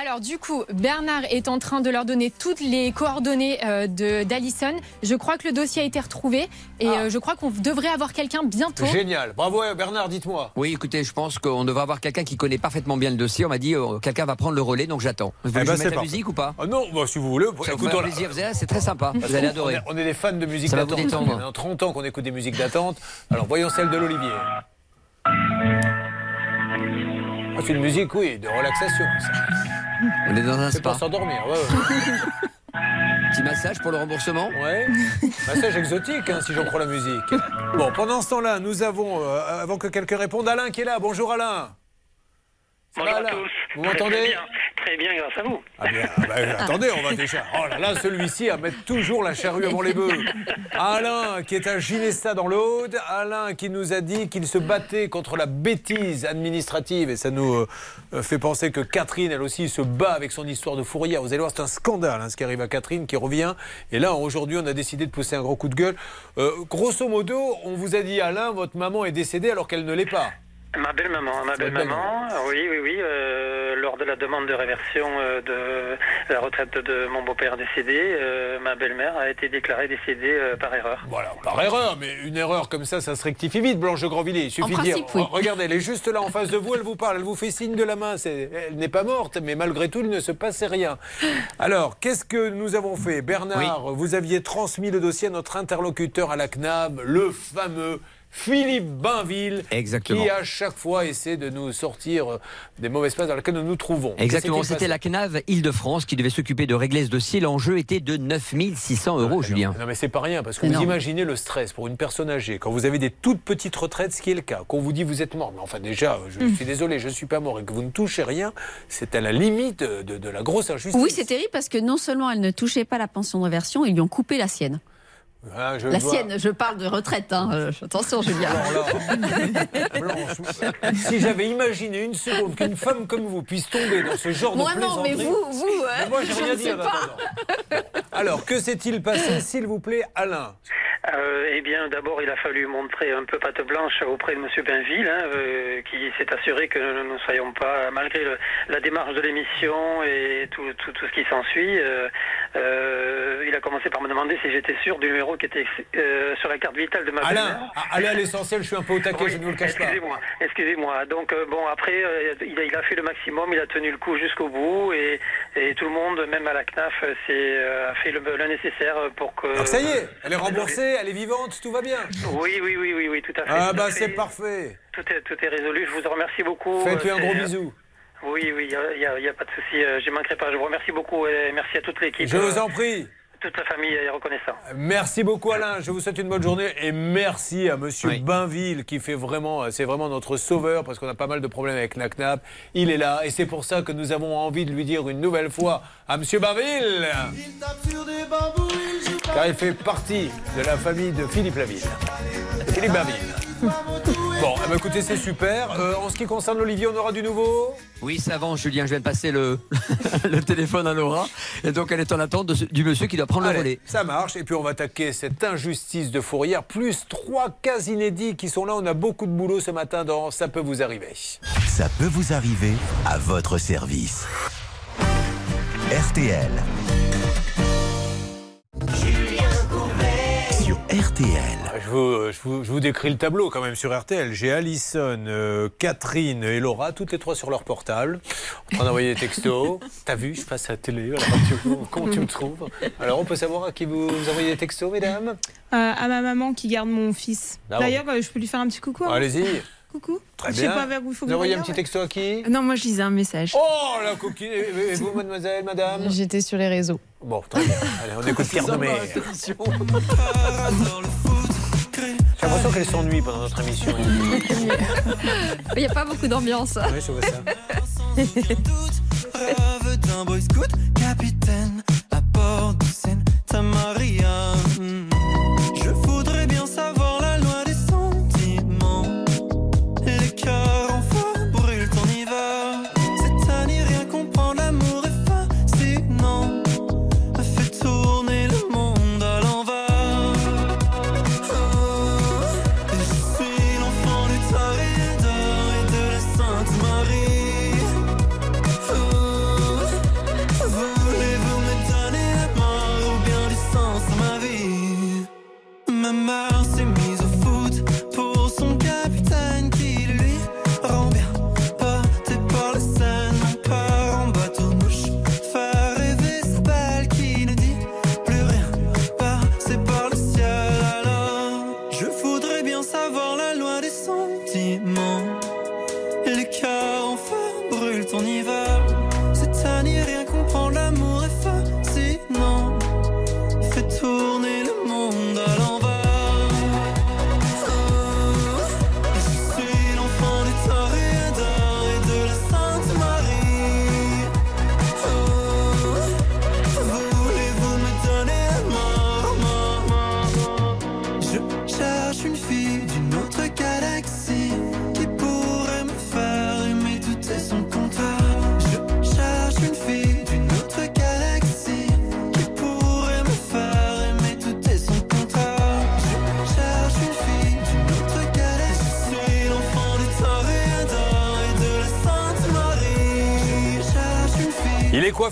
Speaker 17: Alors du coup, Bernard est en train de leur donner toutes les coordonnées euh, de d'Alison. Je crois que le dossier a été retrouvé et euh, je crois qu'on devrait avoir quelqu'un bientôt.
Speaker 2: Génial. Bravo, Bernard, dites-moi.
Speaker 29: Oui, écoutez, je pense qu'on devrait avoir quelqu'un qui connaît parfaitement bien le dossier. On m'a dit euh, quelqu'un va prendre le relais, donc j'attends. Vous voulez
Speaker 2: Eh
Speaker 29: que
Speaker 2: ben,
Speaker 29: mette la
Speaker 2: parfait.
Speaker 29: musique ou pas
Speaker 2: Ah non, bah, si vous voulez.
Speaker 29: Ça
Speaker 2: écoute,
Speaker 29: plaisir, c'est très sympa. Vous allez adorer.
Speaker 2: On est, on est des fans de musique
Speaker 29: Ça va vous
Speaker 2: d'attente.
Speaker 29: détendre.
Speaker 2: Ça fait 30 ans qu'on écoute des musiques d'attente. Alors voyons celle de l'Olivier. Ah, c'est une musique, oui, de relaxation. ça.
Speaker 29: On est dans un
Speaker 2: C'est pour
Speaker 29: spa.
Speaker 2: s'endormir. Ouais, ouais.
Speaker 29: Petit massage pour le remboursement?
Speaker 2: Ouais. Massage exotique, hein, si j'en crois la musique. Bon, pendant ce temps-là, nous avons, euh, avant que quelqu'un réponde, Alain qui est là. Bonjour Alain.
Speaker 30: Bonjour à
Speaker 2: Alain
Speaker 30: tous.
Speaker 2: Vous m'entendez
Speaker 30: très bien. Très bien, grâce à vous.
Speaker 2: Ah bien, ah bah, attendez, on va déjà. Oh là là, celui-ci à mettre toujours la charrue avant les bœufs. Alain, qui est à Ginesta dans l'Aude. Alain qui nous a dit qu'il se battait contre la bêtise administrative. Et ça nous euh, fait penser que Catherine, elle aussi, se bat avec son histoire de fourrière. Vous allez voir, c'est un scandale hein, ce qui arrive à Catherine, qui revient. Et là, aujourd'hui, on a décidé de pousser un gros coup de gueule. Euh, grosso modo, on vous a dit, Alain, votre maman est décédée alors qu'elle ne l'est pas.
Speaker 30: Ma belle-maman, ma belle-maman, oui, oui, oui, euh, lors de la demande de réversion euh, de la retraite de mon beau-père décédé, euh, ma belle-mère a été déclarée décédée euh, par erreur.
Speaker 2: Voilà, par erreur, mais une erreur comme ça, ça se rectifie vite, Blanche Grandvilliers. Il suffit de dire,
Speaker 30: oui.
Speaker 2: regardez, elle est juste là en face de vous, elle vous parle, elle vous fait signe de la main. Elle n'est pas morte, mais malgré tout, il ne se passait rien. Alors, qu'est-ce que nous avons fait? Bernard, vous aviez transmis le dossier à notre interlocuteur à la CNAB, le fameux Philippe Bainville,
Speaker 29: Exactement.
Speaker 2: qui à chaque fois essaie de nous sortir euh, des mauvaises passes dans lesquelles nous nous trouvons.
Speaker 29: Exactement, c'était la CNAV Île-de-France qui devait s'occuper de régler ce dossier. L'enjeu était de 9600 euros, Julien.
Speaker 2: Non mais c'est pas rien parce que vous imaginez le stress pour une personne âgée quand vous avez des toutes petites retraites, ce qui est le cas, qu'on vous dit vous êtes mort, mais enfin déjà je
Speaker 14: Mm.
Speaker 2: suis désolé, je suis pas mort et que vous ne touchez rien, c'est à la limite de, de- de la grosse injustice.
Speaker 14: Oui, c'est terrible parce que non seulement elle ne touchait pas la pension de réversion, ils lui ont coupé la sienne.
Speaker 2: Ah, je
Speaker 14: la
Speaker 2: dois-
Speaker 14: sienne, je parle de retraite. hein. Euh, Attention, Julien.
Speaker 2: Blanche, si j'avais imaginé une seconde qu'une femme comme vous puisse tomber dans ce genre
Speaker 14: Moi
Speaker 2: de
Speaker 14: non, mais
Speaker 2: plaisanterie-
Speaker 14: vous, vous, euh,
Speaker 2: Mais moi j'ai
Speaker 14: je
Speaker 2: rien
Speaker 14: ne
Speaker 2: dit
Speaker 14: sais pas.
Speaker 2: Alors que s'est-il passé, s'il vous plaît, Alain?
Speaker 30: Euh, eh bien, d'abord, il a fallu montrer un peu patte blanche auprès de M. Bainville, hein, euh, qui s'est assuré que nous ne soyons pas, malgré le- la démarche de l'émission et tout, tout, tout ce qui s'ensuit, euh, euh, il a commencé par me demander si j'étais sûr du numéro qui était euh, sur la carte vitale de ma
Speaker 2: Alain,
Speaker 30: belle-mère.
Speaker 2: a- allez à l'essentiel, je suis un peu au taquet, je ne vous le cache pas.
Speaker 30: Excusez-moi, excusez-moi. Donc euh, bon, après, euh, il, a, il a fait le maximum, il a tenu le coup jusqu'au bout, et, et tout le monde, même à la CNAF, s'est, a fait le, le nécessaire pour que.
Speaker 2: Donc ça y est, elle est remboursée, elle est vivante, tout va bien.
Speaker 30: Oui, oui, oui, oui, oui, tout à fait.
Speaker 2: Ah bah c'est parfait.
Speaker 30: Tout est, tout est résolu. Je vous en remercie beaucoup.
Speaker 2: Faites-lui un gros bisou.
Speaker 30: Oui, oui, il n'y a, pas de souci. Je manquerai pas. Je vous remercie beaucoup et merci à toute l'équipe.
Speaker 2: Je vous en prie.
Speaker 30: Toute la famille est reconnaissant.
Speaker 2: Merci beaucoup Alain, je vous souhaite une bonne journée et merci à Monsieur Bainville qui fait vraiment, c'est vraiment notre sauveur parce qu'on a pas mal de problèmes avec la CNAP. Il est là et c'est pour ça que nous avons envie de lui dire une nouvelle fois à Monsieur Bainville, car il fait partie de la famille de Philippe Laville. Philippe Bainville. Bon, eh ben, écoutez, c'est super. Euh, en ce qui concerne l'Olivier, on aura du nouveau
Speaker 29: Oui, ça avance, Julien. Je viens de passer le, le téléphone à Laura. Et donc, elle est en attente de du monsieur qui doit prendre
Speaker 2: Allez,
Speaker 29: le relais.
Speaker 2: Ça marche. Et puis on va attaquer cette injustice de Fourrière. Plus trois cas inédits qui sont là. On a beaucoup de boulot ce matin dans Ça peut vous arriver.
Speaker 1: Ça peut vous arriver à votre service. RTL. Sur RTL.
Speaker 2: Je vous, je, vous, je vous décris le tableau quand même sur RTL. J'ai Alison, euh, Catherine et Laura, toutes les trois sur leur portable, en train d'envoyer des textos. T'as vu, je passe à la télé à la radio. Comment tu me trouves? Alors, on peut savoir à qui vous, vous envoyez des textos, mesdames?
Speaker 4: Euh, à ma maman qui garde mon fils.
Speaker 2: Ah.
Speaker 4: D'ailleurs, euh, je peux lui faire un petit coucou. hein
Speaker 2: Allez-y.
Speaker 4: Coucou.
Speaker 2: Très
Speaker 4: Je
Speaker 2: bien.
Speaker 4: sais pas vers où il faut
Speaker 2: Vous
Speaker 4: que
Speaker 2: envoyez un petit texto à qui?
Speaker 31: Non, moi je lisais un message.
Speaker 2: Oh, la coquine Et vous, mademoiselle, madame?
Speaker 19: J'étais sur les réseaux.
Speaker 2: Bon, très bien. Allez, on écoute Pierre Domer. J'ai l'impression qu'elle s'ennuie pendant notre émission.
Speaker 14: Il n'y a pas beaucoup d'ambiance.
Speaker 2: Oui, je vois ça.
Speaker 32: Rêve d'un boy scout, capitaine, à bord de Sainte Maria.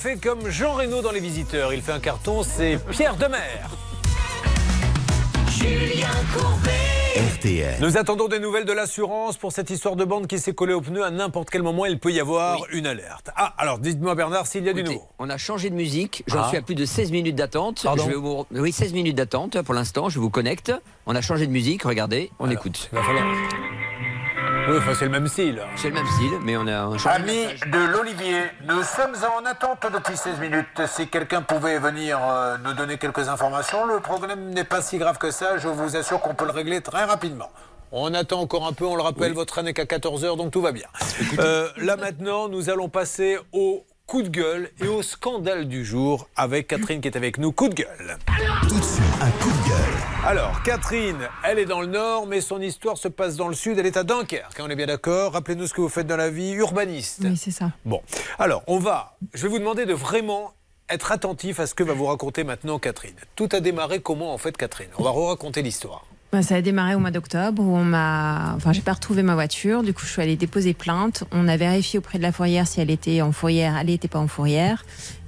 Speaker 2: Coiffé comme Jean Reno dans Les Visiteurs. Il fait un carton, c'est Pierre Demer.
Speaker 20: Julien Courbet.
Speaker 1: RTL.
Speaker 2: Nous attendons des nouvelles de l'assurance pour cette histoire de bande qui s'est collée au pneu. À n'importe quel moment, il peut y avoir une alerte. Ah, alors dites-moi Bernard s'il y a du nouveau.
Speaker 29: On a changé de musique. J'en
Speaker 2: Ah.
Speaker 29: suis à plus de 16 minutes d'attente.
Speaker 2: Pardon
Speaker 29: Je vais vous- Oui, 16 minutes d'attente pour l'instant. Je vous connecte. On a changé de musique. Regardez, on écoute.
Speaker 2: Il va falloir. Oui, enfin, c'est le même style.
Speaker 29: C'est le même style, mais on a changé de
Speaker 2: Amis de l'Olivier, nous sommes en attente depuis 16 minutes. Si quelqu'un pouvait venir euh, nous donner quelques informations, le problème n'est pas si grave que ça. Je vous assure qu'on peut le régler très rapidement. On attend encore un peu, on le rappelle, votre train n'est qu'à 14h, donc tout va bien. Euh, là maintenant, nous allons passer au coup de gueule et au scandale du jour avec Catherine qui est avec nous. Coup de gueule.
Speaker 1: Tout de suite, un coup de gueule.
Speaker 2: Alors, Catherine, elle est dans le nord, mais son histoire se passe dans le sud. Elle est à Dunkerque, hein, on est bien d'accord. Rappelez-nous ce que vous faites dans la vie, urbaniste.
Speaker 4: Oui, c'est ça.
Speaker 2: Bon, alors, on va. Je vais vous demander de vraiment être attentif à ce que va vous raconter maintenant Catherine. Tout a démarré comment, en fait, Catherine? On va raconter l'histoire.
Speaker 31: Bah, ça a démarré au mois d'octobre où on m'a, enfin, j'ai pas retrouvé ma voiture. Du coup, je suis allée déposer plainte. On a vérifié auprès de la fourrière si elle était en fourrière. Elle n'était pas en fourrière.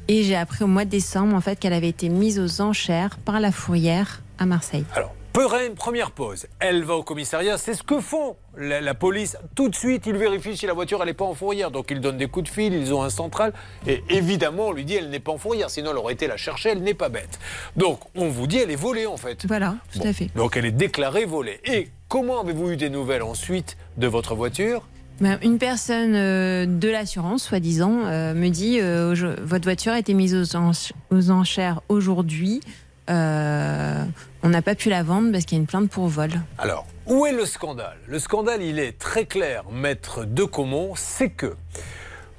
Speaker 31: Et j'ai appris au mois de décembre, en fait, qu'elle avait été mise aux enchères par la fourrière à Marseille.
Speaker 2: Alors, Perrin, première pause. Elle va au commissariat. C'est ce que font la, la police. Tout de suite, ils vérifient si la voiture elle n'est pas en fourrière. Donc ils donnent des coups de fil, ils ont un central. Et évidemment, on lui dit elle n'est pas en fourrière. Sinon, elle aurait été la chercher. Elle n'est pas bête. Donc on vous dit elle est volée en fait.
Speaker 31: Voilà, tout
Speaker 2: Bon.
Speaker 31: à fait.
Speaker 2: Donc elle est déclarée volée. Et comment avez-vous eu des nouvelles ensuite de votre voiture?
Speaker 31: Ben, une personne euh, de l'assurance, soi-disant, euh, me dit euh, votre voiture a été mise aux, ench- aux enchères aujourd'hui. Euh, on n'a pas pu la vendre parce qu'il y a une plainte pour vol.
Speaker 2: Alors, où est le scandale? Le scandale, il est très clair, maître de Comont, c'est que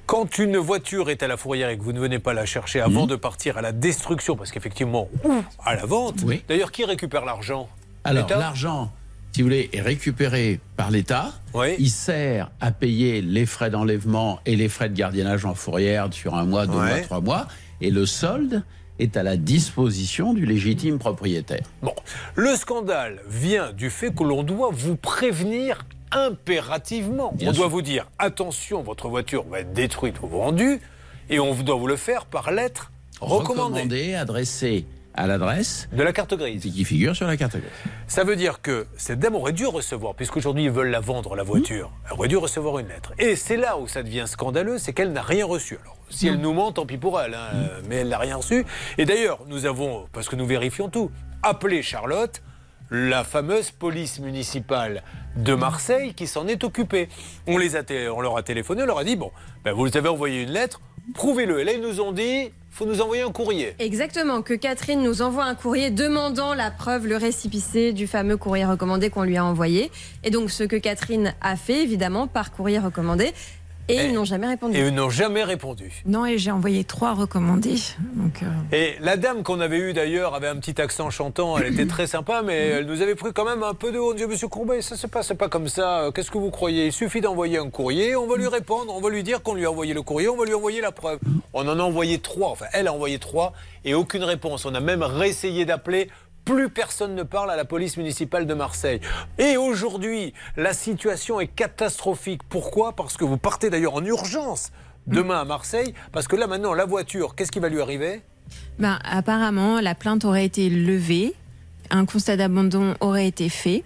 Speaker 2: quand une voiture est à la fourrière et que vous ne venez pas la chercher avant
Speaker 3: Mhm.
Speaker 2: de partir à la destruction, parce qu'effectivement, ou à la vente, d'ailleurs, qui récupère l'argent?
Speaker 3: Alors,
Speaker 2: L'État?
Speaker 3: l'argent, si vous voulez, est récupéré par l'État. Il sert à payer les frais d'enlèvement et les frais de gardiennage en fourrière sur un mois, deux
Speaker 2: Ouais.
Speaker 3: mois, trois mois. Et le solde est à la disposition du légitime propriétaire.
Speaker 2: Bon, le scandale vient du fait que l'on doit vous prévenir impérativement.
Speaker 3: Bien
Speaker 2: on doit vous dire attention, votre voiture va être détruite ou vendue, et on doit vous le faire par lettre recommandée.
Speaker 3: Recommandé, adressé à l'adresse
Speaker 2: de la carte grise
Speaker 3: qui figure sur la carte grise.
Speaker 2: Ça veut dire que cette dame aurait dû recevoir, puisqu'aujourd'hui ils veulent la vendre, la voiture, elle aurait dû recevoir une lettre. Et c'est là où ça devient scandaleux, c'est qu'elle n'a rien reçu. Alors, si elle nous ment, tant pis pour elle, hein, euh, mais elle n'a rien reçu. Et d'ailleurs, nous avons, parce que nous vérifions tout, appelé Charlotte, la fameuse police municipale de Marseille qui s'en est occupée. On, les a on leur a téléphoné, on leur a dit, bon, ben, vous avez envoyé une lettre, prouvez-le. Et là, ils nous ont dit, faut nous envoyer un courrier.
Speaker 5: Exactement, que Catherine nous envoie un courrier demandant la preuve, le récipicé du fameux courrier recommandé qu'on lui a envoyé. Et donc ce que Catherine a fait, évidemment, par courrier recommandé. Et ils n'ont jamais répondu.
Speaker 2: Et ils n'ont jamais répondu.
Speaker 31: Non, et j'ai envoyé trois recommandés. Donc, euh,
Speaker 2: Et la dame qu'on avait eue d'ailleurs avait un petit accent chantant, elle était très sympa, mais elle nous avait pris quand même un peu de haut. On disait, Monsieur Courbet, ça se passe pas comme ça. Euh, Qu'est-ce que vous croyez? Il suffit d'envoyer un courrier, on va lui répondre, on va lui dire qu'on lui a envoyé le courrier, on va lui envoyer la preuve. On en a envoyé trois, enfin elle a envoyé trois, et aucune réponse. On a même réessayé d'appeler. Plus personne ne parle à la police municipale de Marseille. Et aujourd'hui, la situation est catastrophique. Pourquoi? Parce que vous partez d'ailleurs en urgence demain à Marseille, parce que là maintenant, la voiture, qu'est-ce qui va lui arriver?
Speaker 31: Ben, apparemment, la plainte aurait été levée un constat d'abandon aurait été fait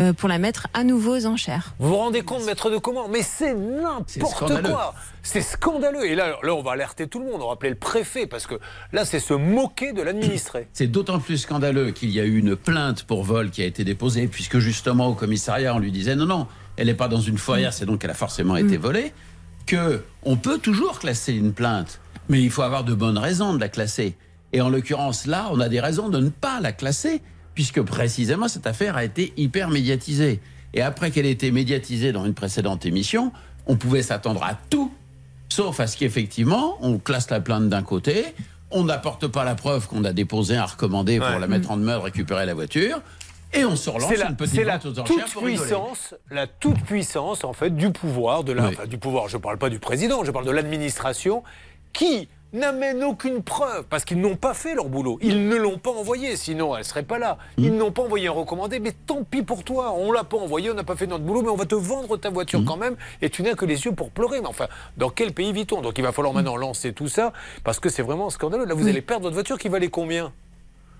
Speaker 31: euh, pour la mettre à nouveau aux enchères.
Speaker 2: Vous vous rendez compte, maître de comment Mais c'est n'importe quoi. C'est scandaleux. Et là, là, on va alerter tout le monde, on va appeler le préfet, parce que là, c'est se moquer de l'administré.
Speaker 3: C'est d'autant plus scandaleux qu'il y a eu une plainte pour vol qui a été déposée, puisque justement au commissariat, on lui disait non, non, elle n'est pas dans une fourrière, c'est donc qu'elle a forcément été volée, que on peut toujours classer une plainte, mais il faut avoir de bonnes raisons de la classer. Et en l'occurrence, là, on a des raisons de ne pas la classer, puisque précisément cette affaire a été hyper médiatisée. Et après qu'elle ait été médiatisée dans une précédente émission, on pouvait s'attendre à tout, sauf à ce qu'effectivement, on classe la plainte d'un côté, on n'apporte pas la preuve qu'on a déposé un recommandé pour la mettre en demeure, récupérer la voiture, et on se relance
Speaker 2: C'est la,
Speaker 3: une petite
Speaker 2: la toute
Speaker 3: pour rigoler.
Speaker 2: puissance, la toute puissance en fait du pouvoir de la,
Speaker 3: Oui.
Speaker 2: enfin, du pouvoir. Je ne parle pas du président, je parle de l'administration qui n'amène aucune preuve parce qu'ils n'ont pas fait leur boulot. Ils ne l'ont pas envoyé, sinon elle serait pas là.
Speaker 3: Mmh.
Speaker 2: Ils n'ont pas envoyé un recommandé, mais tant pis pour toi. On l'a pas envoyé, on n'a pas fait notre boulot, mais on va te vendre ta voiture
Speaker 3: Mmh.
Speaker 2: quand même. Et tu n'as que les yeux pour pleurer. Mais enfin, dans quel pays vit-on? Donc il va falloir maintenant lancer tout ça parce que c'est vraiment scandaleux. Là, vous allez perdre votre voiture qui valait combien?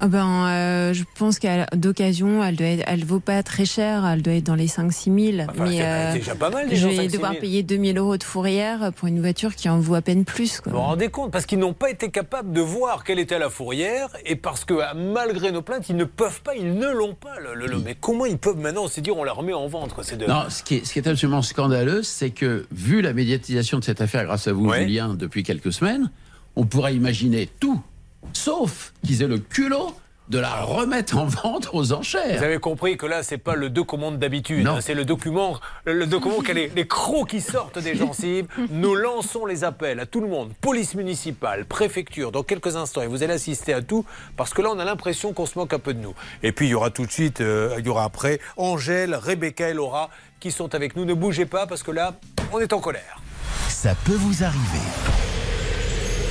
Speaker 31: Ben, euh, je pense qu'à d'occasion, elle doit être, elle vaut pas très cher, elle doit être dans les 5-6 000.
Speaker 2: Enfin, c'est déjà pas mal,
Speaker 31: je
Speaker 2: déjà,
Speaker 31: vais
Speaker 2: 5-6 000.
Speaker 31: devoir payer 2 000 euros de fourrière pour une voiture qui en vaut à peine plus. Quoi.
Speaker 2: Vous vous rendez compte Parce qu'ils n'ont pas été capables de voir quelle était la fourrière et parce que ah, malgré nos plaintes, ils ne peuvent pas, ils ne l'ont pas. Le, le- le- Mais comment ils peuvent maintenant se dire on la remet en vente quoi, de...
Speaker 3: Non, ce qui, est, ce qui est absolument scandaleux, c'est que, vu la médiatisation de cette affaire grâce à vous,
Speaker 2: Ouais.
Speaker 3: Julien, depuis quelques semaines, on pourrait imaginer tout, sauf qu'ils aient le culot de la remettre en vente aux enchères.
Speaker 2: Vous avez compris que là, c'est pas le document d'habitude,
Speaker 3: Non.
Speaker 2: hein, c'est le document, le, le document qui a les, les crocs qui sortent des gencives. Nous lançons les appels à tout le monde, police municipale, préfecture, dans quelques instants, et vous allez assister à tout, parce que là, on a l'impression qu'on se moque un peu de nous. Et puis, il y aura tout de suite, euh, il y aura après Angèle, Rebecca et Laura qui sont avec nous. Ne bougez pas, parce que là, on est en colère.
Speaker 1: Ça peut vous arriver.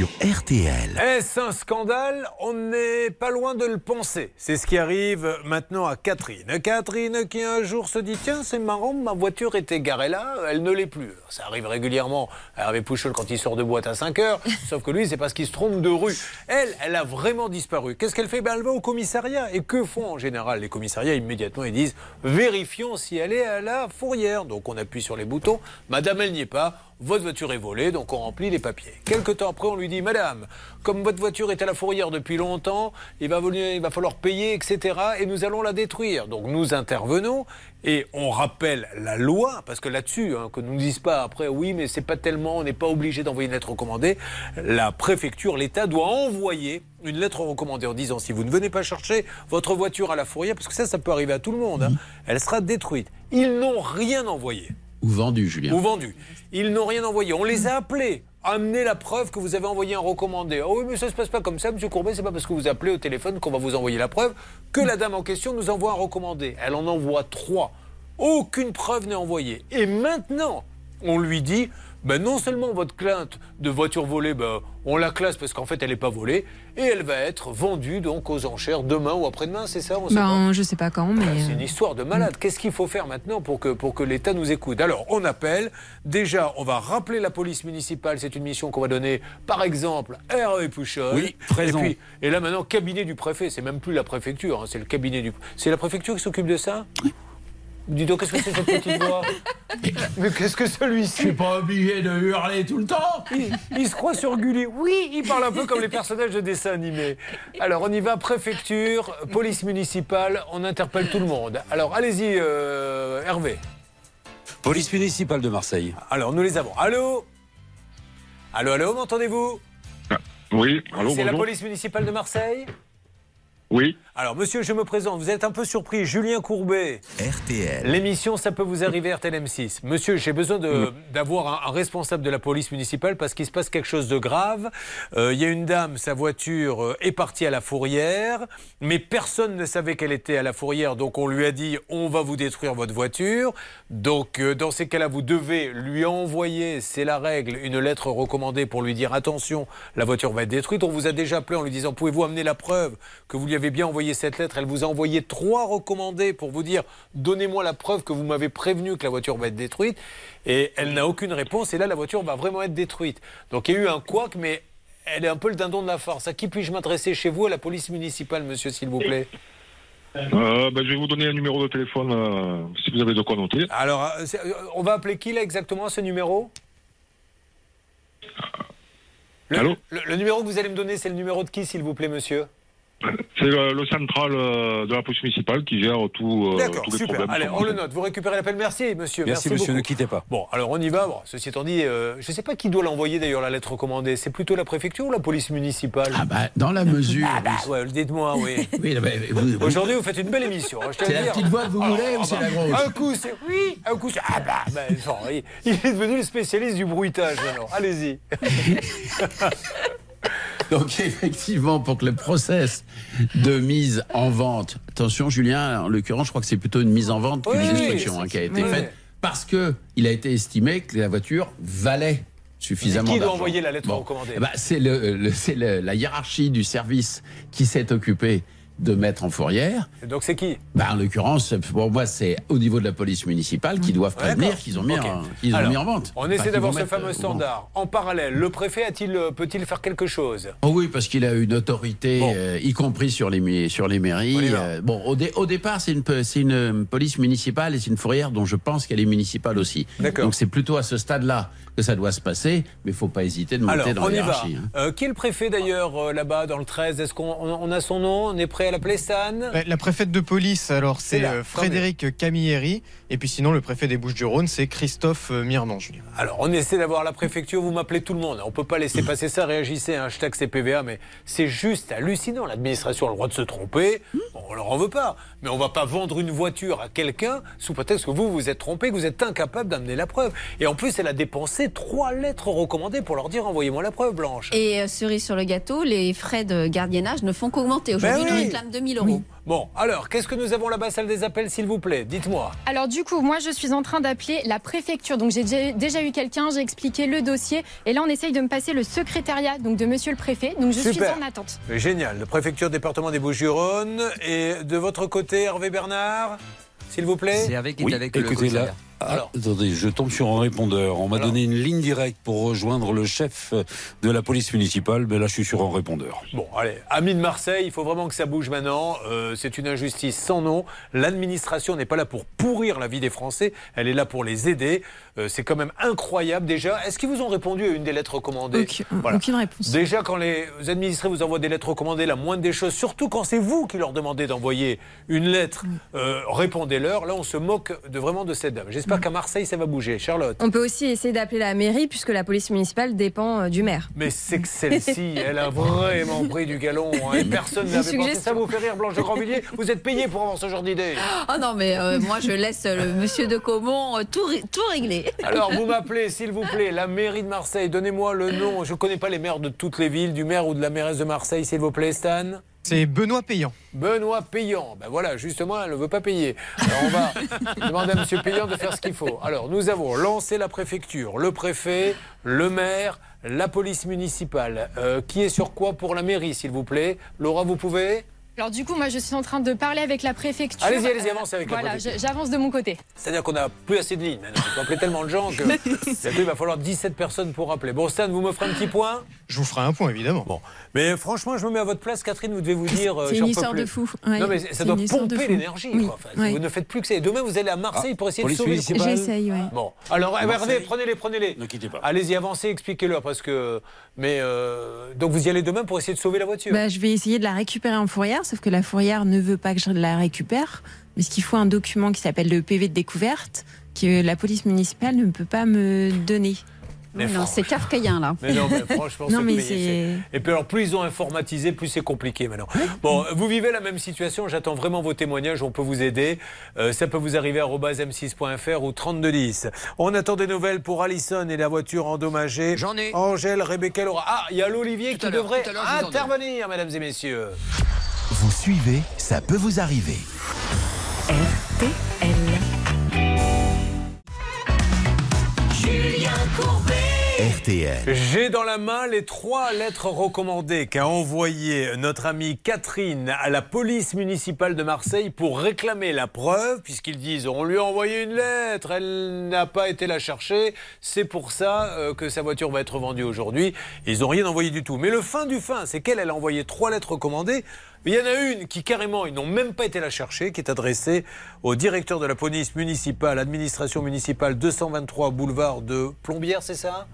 Speaker 1: Sur RTL.
Speaker 2: Est-ce un scandale On n'est pas loin de le penser. C'est ce qui arrive maintenant à Catherine. Catherine qui un jour se dit Tiens, c'est marrant, ma voiture était garée là, elle ne l'est plus. Ça arrive régulièrement à Hervé Pouchol quand il sort de boîte à 5 heures, sauf que lui, c'est parce qu'il se trompe de rue. Elle, elle a vraiment disparu. Qu'est-ce qu'elle fait? Ben, Elle va au commissariat. Et que font en général les commissariats? Immédiatement, ils disent Vérifions si elle est à la fourrière. Donc on appuie sur les boutons. Madame, elle n'y est pas. Votre voiture est volée, donc on remplit les papiers. Quelque temps après, on lui dit Madame, comme votre voiture est à la fourrière depuis longtemps, il va, il va falloir payer, etc. Et nous allons la détruire. Donc nous intervenons et on rappelle la loi, parce que là-dessus, hein, que nous ne disent pas après, oui, mais c'est pas tellement, on n'est pas obligé d'envoyer une lettre recommandée. La préfecture, l'État doit envoyer une lettre recommandée en disant si vous ne venez pas chercher votre voiture à la fourrière, parce que ça, ça peut arriver à tout le monde, hein, elle sera détruite. Ils n'ont rien envoyé
Speaker 3: Ou vendu, Julien.
Speaker 2: ou vendu. Ils n'ont rien envoyé. On les a appelés. Amenez la preuve que vous avez envoyé un recommandé. Ah oui, mais ça se passe pas comme ça, Monsieur Courbet. C'est pas parce que vous appelez au téléphone qu'on va vous envoyer la preuve que la dame en question nous envoie un recommandé. Elle en envoie trois. Aucune preuve n'est envoyée. Et maintenant, on lui dit. Ben non seulement votre plainte de voiture volée, ben, on la classe parce qu'en fait elle n'est pas volée, et elle va être vendue donc aux enchères demain ou après-demain, c'est ça on sait pas
Speaker 31: Ben, je sais pas quand, mais.
Speaker 2: c'est une histoire de malade. Qu'est-ce qu'il faut faire maintenant pour que, pour que l'État nous écoute? Alors, on appelle. Déjà, on va rappeler la police municipale. C'est une mission qu'on va donner, par exemple, à Hervé Pouchol.
Speaker 33: Oui,
Speaker 2: et,
Speaker 33: présent.
Speaker 2: puis, et là, maintenant, cabinet du préfet. C'est même plus la préfecture, hein, c'est le cabinet du. C'est la préfecture qui s'occupe de ça? Dis donc, qu'est-ce que c'est cette petite voix? Mais qu'est-ce que celui-ci
Speaker 3: Je suis pas obligé de hurler tout le temps.
Speaker 2: il, il se croit sur Gulli. Oui, il parle un peu comme les personnages de dessins animés. Alors, on y va, préfecture, police municipale, on interpelle tout le monde. Alors, allez-y, euh, Hervé.
Speaker 33: Police municipale de Marseille.
Speaker 2: Alors, nous les avons. Allô? Allô, allô, m'entendez-vous?
Speaker 34: Oui, allô,
Speaker 2: C'est la police municipale de Marseille?
Speaker 34: Oui.
Speaker 2: Alors, monsieur, je me présente. Vous êtes un peu surpris. Julien Courbet.
Speaker 1: RTL.
Speaker 2: L'émission, ça peut vous arriver, RTL M6. Monsieur, j'ai besoin de- d'avoir un, un responsable de la police municipale parce qu'il se passe quelque chose de grave. Euh, Il y a une dame, sa voiture euh, est partie à la fourrière, mais personne ne savait qu'elle était à la fourrière, donc on lui a dit on va vous détruire votre voiture. Donc, euh, dans ces cas-là, vous devez lui envoyer, c'est la règle, une lettre recommandée pour lui dire attention, la voiture va être détruite. On vous a déjà appelé en lui disant pouvez-vous amener la preuve que vous lui avez bien envoyé envoyé cette lettre, elle vous a envoyé trois recommandés pour vous dire donnez-moi la preuve que vous m'avez prévenu que la voiture va être détruite. Et elle n'a aucune réponse. Et là, la voiture va vraiment être détruite. Donc il y a eu un couac, mais elle est un peu le dindon de la farce. À qui puis-je m'adresser chez vous, à la police municipale, monsieur, s'il vous plaît?
Speaker 34: Euh, ben, je vais vous donner un numéro de téléphone euh, si vous avez de quoi noter.
Speaker 2: Alors, euh, on va appeler qui là exactement ce numéro? Le,
Speaker 34: Allô?
Speaker 2: le, le numéro que vous allez me donner, c'est le numéro de qui, s'il vous plaît, monsieur?
Speaker 34: C'est le central euh, de la police municipale qui gère tout, euh,
Speaker 2: D'accord,
Speaker 34: tous les
Speaker 2: super.
Speaker 34: problèmes.
Speaker 2: Allez, on le note. Vous récupérez l'appel. Merci, monsieur.
Speaker 33: Merci, monsieur,
Speaker 2: beaucoup.
Speaker 33: ne quittez pas.
Speaker 2: Bon, alors on y va. Bon, ceci étant dit, euh, je ne sais pas qui doit l'envoyer d'ailleurs, la lettre recommandée. C'est plutôt la préfecture ou la police municipale?
Speaker 3: Ah bah, dans la mesure.
Speaker 2: Ah bah, ouais, dites-moi, oui.
Speaker 3: Oui, bah, vous- vous-
Speaker 2: Aujourd'hui, vous faites une belle émission. hein, je
Speaker 3: C'est
Speaker 2: le
Speaker 3: la
Speaker 2: dire.
Speaker 3: petite voix que vous voulez ou c'est la grosse
Speaker 2: Un coup, c'est oui. Un coup, c'est ah bah. bah, non, il, il est devenu le spécialiste du bruitage maintenant. Allez-y.
Speaker 3: Donc effectivement, pour que le process de mise en vente, attention Julien, en l'occurrence, je crois que c'est plutôt une mise en vente qu'une
Speaker 2: Oui, oui,
Speaker 3: destruction
Speaker 2: oui,
Speaker 3: hein, qui a été
Speaker 2: oui.
Speaker 3: faite, parce que il a été estimé que la voiture valait suffisamment
Speaker 2: Qui doit envoyer la lettre
Speaker 3: Bon.
Speaker 2: recommandée
Speaker 3: Eh ben, c'est la hiérarchie du service qui s'est occupée de mettre en fourrière.
Speaker 2: Et Donc c'est qui
Speaker 3: Bah, en l'occurrence, pour moi, c'est au niveau de la police municipale qui doivent prévenir qu'ils ont, mis en- ont mis en vente.
Speaker 2: On essaie d'avoir ce fameux standard. En parallèle, le préfet a-t-il, euh, peut-il faire quelque chose
Speaker 3: Oh oui, parce qu'il a une autorité, euh, y compris sur les, sur les mairies. Euh, bon, au, dé- au départ, c'est une, une police municipale et c'est une fourrière dont je pense qu'elle est municipale aussi. Donc c'est plutôt à ce stade-là que ça doit se passer, mais il faut pas hésiter de monter
Speaker 2: Alors,
Speaker 3: dans
Speaker 2: on
Speaker 3: hiérarchie. hein.
Speaker 2: Euh, qui est le préfet d'ailleurs euh, là-bas dans le 13 Est-ce qu'on on- on a son nom? On est prêt à l'appeler Stan?
Speaker 35: Ouais, La préfète de police, alors
Speaker 2: C'est
Speaker 35: euh, Frédéric Camilleri. Et puis sinon, le préfet des Bouches-du-Rhône, c'est Christophe Mirnan, Julien.
Speaker 2: Alors, on essaie d'avoir la préfecture, vous m'appelez tout le monde. On peut pas laisser passer ça, réagissez, hein, hashtag CPVA, mais c'est juste hallucinant. L'administration a le droit de se tromper, Bon, on leur en veut pas. Mais on va pas vendre une voiture à quelqu'un sous prétexte que vous vous êtes trompé, que vous êtes incapable d'amener la preuve. Et en plus, elle a dépensé trois lettres recommandées pour leur dire envoyez-moi la preuve, Blanche.
Speaker 14: Et euh, cerise sur le gâteau, les frais de gardiennage ne font qu'augmenter. Aujourd'hui,
Speaker 2: Ben
Speaker 14: ils
Speaker 2: oui.
Speaker 14: réclament 2000 euros.
Speaker 2: Bon, alors, qu'est-ce que nous avons là-bas, salle des appels, s'il vous plaît? Dites-moi.
Speaker 17: Alors du coup, moi je suis en train d'appeler la préfecture. Donc j'ai déjà- déjà eu quelqu'un, j'ai expliqué le dossier et là on essaye de me passer le secrétariat donc de monsieur le préfet. Donc je
Speaker 2: Super.
Speaker 17: suis en attente.
Speaker 2: Génial. Le préfecture département des Bouches-du-Rhône. Et de votre côté, Hervé Bernard, s'il vous plaît?
Speaker 29: C'est avec,
Speaker 33: Oui,
Speaker 29: avec le
Speaker 33: là, ah, attendez, je tombe sur un répondeur. On m'a donné une ligne directe pour rejoindre le chef de la police municipale. Mais là, je suis sur un répondeur.
Speaker 2: Bon, allez, amis de Marseille, il faut vraiment que ça bouge maintenant. Euh, c'est une injustice sans nom. L'administration n'est pas là pour pourrir la vie des Français, elle est là pour les aider. Euh, c'est quand même incroyable déjà. Est-ce qu'ils vous ont répondu à une des lettres recommandées?
Speaker 31: Aucune- aucune réponse.
Speaker 2: Déjà, quand les administrés vous envoient des lettres recommandées, la moindre des choses, surtout quand c'est vous qui leur demandez d'envoyer une lettre, euh, répondez-leur. Là, on se moque de, vraiment de cette dame. J'espère qu'à Marseille, ça va bouger. Charlotte
Speaker 5: On peut aussi essayer d'appeler la mairie puisque la police municipale dépend euh, du maire.
Speaker 2: Mais c'est que celle-ci, elle a vraiment pris du galon. hein, et personne n'avait pensé. Ça vous fait rire, Blanche de Grandvilliers? Vous êtes payé pour avoir ce genre d'idée.
Speaker 14: Oh non, mais euh, moi je laisse le monsieur de Caumont tout, tout régler.
Speaker 2: Alors, vous m'appelez, s'il vous plaît, la mairie de Marseille. Donnez-moi le nom. Je ne connais pas les maires de toutes les villes, du maire ou de la mairesse de Marseille, s'il vous plaît, Stan.
Speaker 35: C'est Benoît Payan.
Speaker 2: Benoît Payan. Ben voilà, justement, elle ne veut pas payer. Alors, on va demander à M. Payan de faire ce qu'il faut. Alors, nous avons lancé la préfecture, le préfet, le maire, la police municipale. Euh, qui est sur quoi pour la mairie, s'il vous plaît? Laura, vous pouvez?
Speaker 17: Alors du coup, moi je suis en train de parler avec la préfecture.
Speaker 2: Allez-y, allez-y, avancez avec la
Speaker 17: Voilà,
Speaker 2: préfecture.
Speaker 17: j'avance de mon côté.
Speaker 2: C'est-à-dire qu'on n'a plus assez de lignes maintenant. Il faut appeler tellement de gens que il va falloir 17 personnes pour appeler. Bon, Stan, vous me ferez un petit point
Speaker 35: Je vous ferai un point, évidemment.
Speaker 2: Bon. Mais franchement, je me mets à votre place, Catherine, vous devez vous dire. euh,
Speaker 31: C'est une histoire de fou. Ouais,
Speaker 2: non, mais ça doit pomper l'énergie.
Speaker 31: Oui,
Speaker 2: quoi. Enfin,
Speaker 31: ouais.
Speaker 2: Vous ne faites plus que ça. Et demain, vous allez à Marseille
Speaker 33: Ah,
Speaker 2: pour essayer de sauver.
Speaker 31: J'essaye, ouais.
Speaker 2: Bon, alors eh, regardez, prenez-les, prenez-les.
Speaker 33: Ne quittez pas.
Speaker 2: Allez-y, avancez, expliquez-leur parce que. Mais euh, donc vous y allez demain pour essayer de sauver la voiture.
Speaker 31: Bah, je vais essayer de la récupérer en fourrière, sauf que la fourrière ne veut pas que je la récupère, mais ce qu'il faut un document qui s'appelle le PV de découverte que la police municipale ne peut pas me donner.
Speaker 2: Mais
Speaker 14: non, c'est kafkaïen là.
Speaker 2: Mais non, mais franchement,
Speaker 31: Non, mais
Speaker 2: Et puis alors, plus ils ont informatisé, plus c'est compliqué maintenant. Bon, vous vivez la même situation, j'attends vraiment vos témoignages, on peut vous aider. Euh, ça peut vous arriver à m6.fr ou 3210. On attend des nouvelles pour Allison et la voiture endommagée.
Speaker 29: J'en ai.
Speaker 2: Angèle, Rebecca, Laura. Ah, il y a l'Olivier qui devrait intervenir, mesdames et messieurs.
Speaker 1: Vous suivez, ça peut vous arriver.
Speaker 20: Julien Courbet.
Speaker 1: RTL.
Speaker 2: J'ai dans la main les trois lettres recommandées qu'a envoyé notre amie Catherine à la police municipale de Marseille pour réclamer la preuve, puisqu'ils disent on lui a envoyé une lettre, elle n'a pas été la chercher, c'est pour ça euh, que sa voiture va être vendue aujourd'hui. Ils n'ont rien envoyé du tout. Mais le fin du fin, c'est qu'elle, elle a envoyé trois lettres recommandées. Il y en a une qui carrément, ils n'ont même pas été la chercher, qui est adressée au directeur de la police municipale, administration municipale 223 boulevard de Plombières, c'est ça?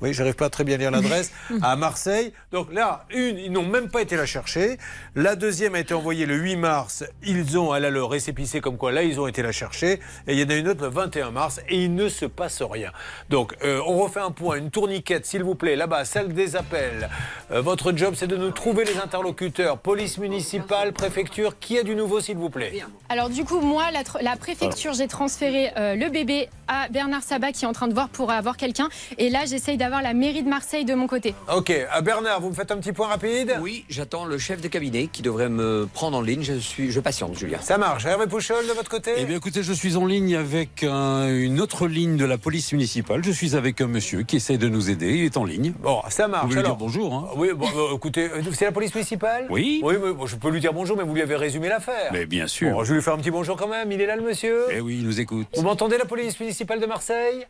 Speaker 2: Oui, j'arrive pas à très bien lire l'adresse, à Marseille. Donc là, une, ils n'ont même pas été la chercher. La deuxième a été envoyée le 8 mars. Ils ont, elle a le récépissé comme quoi là, ils ont été la chercher. Et il y en a une autre le 21 mars et il ne se passe rien. Donc, euh, on refait un point, une tourniquette, s'il vous plaît, là-bas, salle des appels. Euh, votre job, c'est de nous trouver les interlocuteurs. Police municipale, préfecture. Qui a du nouveau, s'il vous plaît?
Speaker 17: Alors du coup, moi, la, préfecture, j'ai transféré euh, le bébé à Bernard Sabat qui est en train de voir pour avoir quelqu'un. Et là, j'essaye d'avoir la mairie de Marseille de mon côté.
Speaker 2: Ok, à Bernard, vous me faites un petit point rapide?
Speaker 29: Oui, j'attends le chef de cabinet qui devrait me prendre en ligne. Je suis, je patiente, Julien.
Speaker 2: Ça marche. Hervé Pouchol, de votre côté?
Speaker 33: Eh bien, écoutez, je suis en ligne avec un- une autre ligne de la police municipale. Je suis avec un monsieur qui essaie de nous aider. Il est en ligne.
Speaker 2: Bon, ça marche.
Speaker 33: Vous voulez lui
Speaker 2: Alors-
Speaker 33: dire bonjour, hein?
Speaker 2: Oui, bon, euh, écoutez, euh, c'est la police municipale?
Speaker 33: Oui.
Speaker 2: Oui, mais bon, je peux lui dire bonjour, mais vous lui avez résumé l'affaire.
Speaker 33: Mais bien sûr.
Speaker 2: Bon, je vais lui faire un petit bonjour quand même. Il est là, le monsieur?
Speaker 33: Eh oui, il nous écoute.
Speaker 2: Vous m'entendez, la police municipale de Marseille?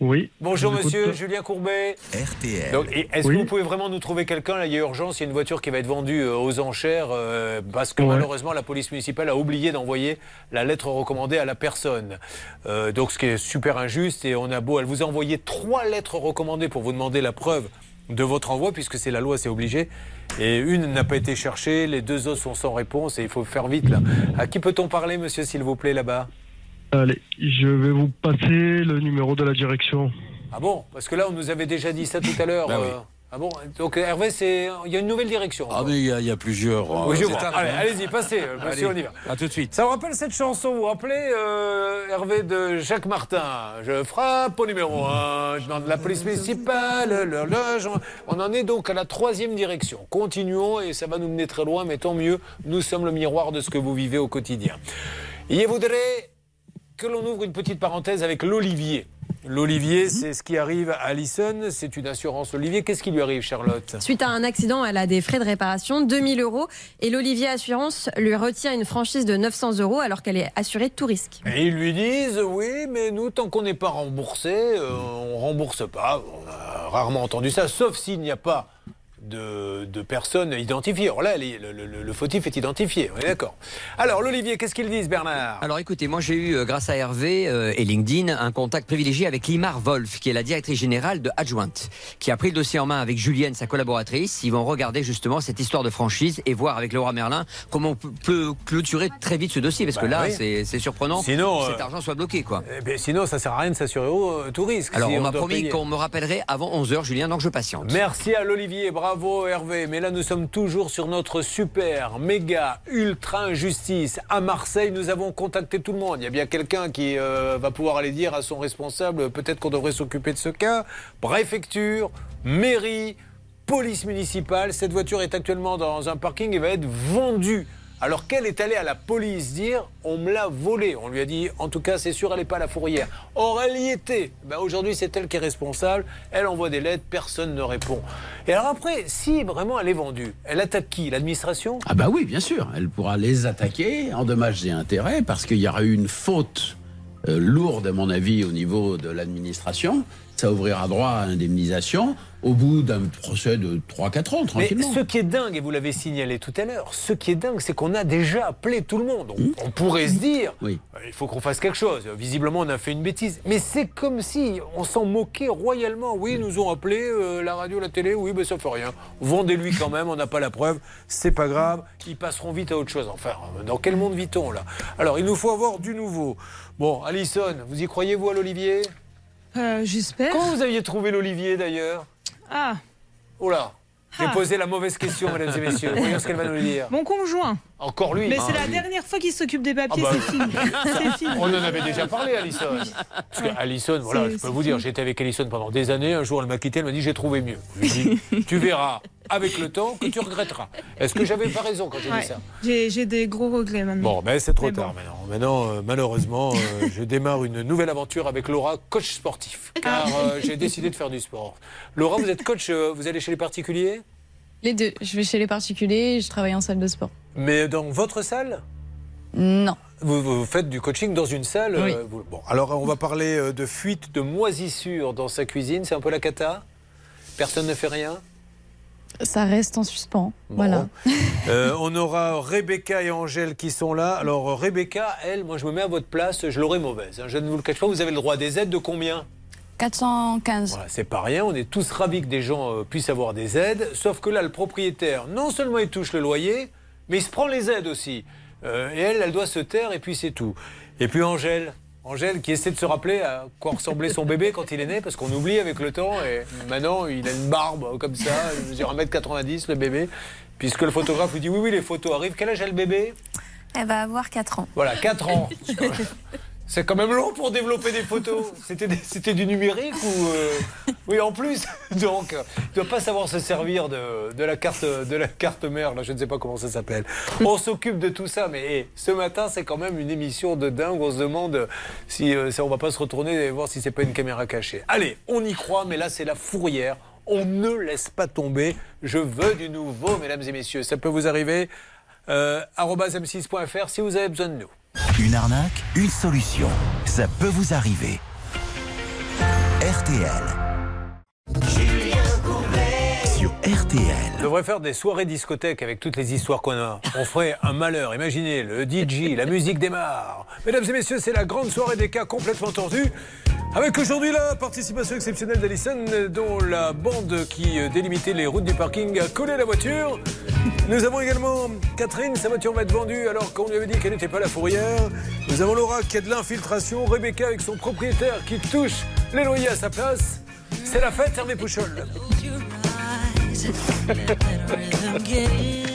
Speaker 34: Oui.
Speaker 2: Bonjour, monsieur. Julien Courbet.
Speaker 1: RTL.
Speaker 2: Est-ce
Speaker 34: Oui.
Speaker 2: que vous pouvez vraiment nous trouver quelqu'un? Là, il y a urgence. Il y a une voiture qui va être vendue euh, aux enchères euh, parce que
Speaker 34: Ouais.
Speaker 2: malheureusement, la police municipale a oublié d'envoyer la lettre recommandée à la personne. Euh, donc, ce qui est super injuste. Et on a beau, elle vous a envoyé trois lettres recommandées pour vous demander la preuve de votre envoi, puisque c'est la loi, c'est obligé. Et une n'a pas été cherchée, les deux autres sont sans réponse et il faut faire vite là. À qui peut-on parler, monsieur, s'il vous plaît, là-bas?
Speaker 34: Allez, je vais vous passer le numéro de la direction.
Speaker 2: Ah bon? Parce que là, on nous avait déjà dit ça tout à l'heure.
Speaker 33: Oui.
Speaker 2: euh, Ah bon? Donc Hervé, c'est il y a une nouvelle direction.
Speaker 33: Ah, mais il y, a- il y a plusieurs.
Speaker 2: Oui, je
Speaker 33: euh,
Speaker 2: vois.
Speaker 33: étapes,
Speaker 2: Allez,
Speaker 33: hein.
Speaker 2: allez-y, passez, euh, on y va.
Speaker 33: À tout de suite.
Speaker 2: Ça me rappelle cette chanson, vous vous rappelez, euh, Hervé de Jacques Martin? Je frappe au numéro 1, je demande la police municipale, l'horloge. On en est donc à la troisième direction. Continuons et ça va nous mener très loin, mais tant mieux, nous sommes le miroir de ce que vous vivez au quotidien. Je voudrais que l'on ouvre une petite parenthèse avec l'Olivier. L'Olivier, c'est ce qui arrive à Alison, c'est une assurance Olivier. Qu'est-ce qui lui arrive, Charlotte?
Speaker 5: Suite à un accident, elle a des frais de réparation, 2000 euros, et l'Olivier Assurance lui retient une franchise de 900 euros alors qu'elle est assurée de tout risque.
Speaker 2: Et ils lui disent oui, mais nous, tant qu'on n'est pas remboursé, euh, on rembourse pas. On a rarement entendu ça, sauf s'il n'y a pas de, de personnes identifiées. Alors là, les- le, le- le fautif est identifié, on est d'accord. Alors, l'Olivier, qu'est-ce qu'ils disent, Bernard?
Speaker 29: Alors écoutez, moi j'ai eu, euh, grâce à Hervé euh, et LinkedIn, un contact privilégié avec Limar Wolf, qui est la directrice générale de Adjoint, qui a pris le dossier en main avec Julienne, sa collaboratrice. Ils vont regarder justement cette histoire de franchise et voir avec Laura Merlin comment on peut- clôturer très vite ce dossier, parce que
Speaker 2: Bah
Speaker 29: là
Speaker 2: oui.
Speaker 29: c'est surprenant
Speaker 2: Sinon,
Speaker 29: que
Speaker 2: euh,
Speaker 29: cet argent soit bloqué. quoi.
Speaker 2: Eh Sinon, ça sert à rien de s'assurer au euh, tout risque.
Speaker 29: Alors
Speaker 2: si
Speaker 29: on m'a promis qu'on me rappellerait avant 11h, Julien, donc je patiente.
Speaker 2: Merci à l'Olivier, bravo Hervé. Mais là, nous sommes toujours sur notre super, méga, ultra injustice. À Marseille, nous avons contacté tout le monde. Il y a bien quelqu'un qui euh, va pouvoir aller dire à son responsable, peut-être qu'on devrait s'occuper de ce cas. Préfecture, mairie, police municipale. Cette voiture est actuellement dans un parking et va être vendue. Alors qu'elle est allée à la police dire on me l'a volée. On lui a dit en tout cas c'est sûr elle n'est pas à la fourrière. Or elle y était. Ben, Aujourd'hui c'est elle qui est responsable. Elle envoie des lettres, personne ne répond. Et alors après, si vraiment elle est vendue, elle attaque qui? L'administration?
Speaker 3: Ah bah oui, bien sûr. Elle pourra les attaquer en dommages et intérêts parce qu'il y aura eu une faute euh, lourde, à mon avis, au niveau de l'administration. Ça ouvrira droit à indemnisation au bout d'un procès de 3-4 ans,
Speaker 2: Mais
Speaker 3: tranquillement.
Speaker 2: ce qui est dingue, et vous l'avez signalé tout à l'heure, ce qui est dingue, c'est qu'on a déjà appelé tout le monde. On, on pourrait se dire,
Speaker 3: Oui.
Speaker 2: euh, il faut qu'on fasse quelque chose. Visiblement, on a fait une bêtise. Mais c'est comme si on s'en moquait royalement. Oui, ils nous ont appelé, euh, la radio, la télé, oui, mais ça fait rien. Vendez-lui quand même, on n'a pas la preuve, c'est pas grave, ils passeront vite à autre chose. Enfin, euh, dans quel monde vit-on là? Alors, il nous faut avoir du nouveau. Bon, Alison, vous y croyez, vous, à l'Olivier?
Speaker 4: Euh, J'espère.
Speaker 2: Quand vous aviez trouvé l'Olivier d'ailleurs?
Speaker 4: Ah,
Speaker 2: là J'ai
Speaker 4: Ah.
Speaker 2: posé la mauvaise question, mesdames et messieurs. Voyons ce qu'elle va nous dire.
Speaker 4: mon conjoint.
Speaker 2: Encore lui
Speaker 4: Mais
Speaker 2: Ah,
Speaker 4: c'est la dernière fois qu'il s'occupe des papiers,
Speaker 2: Ah bah,
Speaker 4: c'est fini.
Speaker 2: On en avait déjà parlé, Alison. Parce que Alison, voilà, je peux vous dire, j'étais avec Alison pendant des années. Un jour, elle m'a quitté, elle m'a dit J'ai trouvé mieux. Je lui ai dit Tu verras avec le temps que tu regretteras. Est-ce que j'avais pas raison quand j'ai
Speaker 4: Ouais.
Speaker 2: dit ça
Speaker 4: J'ai des gros regrets maintenant.
Speaker 2: Bon, mais c'est trop
Speaker 4: bon.
Speaker 2: tard maintenant. Maintenant, euh, malheureusement, euh, je démarre une nouvelle aventure avec Laura, coach sportif. Car
Speaker 4: Ah.
Speaker 2: euh, j'ai décidé de faire du sport. Laura, vous êtes coach, euh, vous allez chez les particuliers?
Speaker 19: Les deux. Je vais chez les particuliers et je travaille en salle de sport.
Speaker 2: Mais dans votre salle?
Speaker 19: Non.
Speaker 2: Vous, vous faites du coaching dans une salle
Speaker 19: Oui.
Speaker 2: euh, vous- Bon, alors on va parler euh, de fuite, de moisissure dans sa cuisine. C'est un peu la cata? Personne ne fait rien?
Speaker 19: Ça reste en suspens.
Speaker 2: Bon.
Speaker 19: Voilà.
Speaker 2: Euh, on aura Rebecca et Angèle qui sont là. Alors Rebecca, elle, moi je me mets à votre place, je l'aurais mauvaise. hein. Je ne vous le cache pas, vous avez le droit à des aides de combien?
Speaker 36: 415.
Speaker 2: Voilà, c'est pas rien, on est tous ravis que des gens euh, puissent avoir des aides, sauf que là, le propriétaire, non seulement il touche le loyer, mais il se prend les aides aussi. Euh, et elle, elle doit se taire, et puis c'est tout. Et puis Angèle, Angèle qui essaie de se rappeler à quoi ressemblait son bébé quand il est né, parce qu'on oublie avec le temps, et maintenant il a une barbe comme ça, il mesure 1m90 le bébé, puisque le photographe lui dit oui, oui, les photos arrivent. Quel âge a le bébé?
Speaker 36: Elle va avoir 4 ans.
Speaker 2: Voilà, 4 ans. C'est quand même long pour développer des photos. C'était du numérique ou euh, oui en plus. Donc, euh, il ne doit pas savoir se servir de, de la carte de la carte mère. Là, je ne sais pas comment ça s'appelle. On s'occupe de tout ça, mais ce matin, c'est quand même une émission de dingue. On se demande si euh, ça, on va pas se retourner et voir si c'est pas une caméra cachée. Allez, on y croit, mais là, c'est la fourrière. On ne laisse pas tomber. Je veux du nouveau, mesdames et messieurs. Ça peut vous arriver. Euh, arobase m6.fr si vous avez besoin de nous.
Speaker 1: Une arnaque, une solution. Ça peut vous arriver. RTL. RTL.
Speaker 2: On devrait faire des soirées discothèques avec toutes les histoires qu'on a. On ferait un malheur. Imaginez, le DJ, la musique démarre. Mesdames et messieurs, c'est la grande soirée des cas complètement tordus. Avec aujourd'hui la participation exceptionnelle d'Alison, dont la bande qui euh, délimitait les routes du parking a collé la voiture. Nous avons également Catherine, sa voiture va être vendue alors qu'on lui avait dit qu'elle n'était pas la fourrière. Nous avons Laura qui a de l'infiltration, Rebecca avec son propriétaire qui touche les loyers à sa place. C'est la fête, Hervé Pouchol.
Speaker 20: Let the rhythm get in.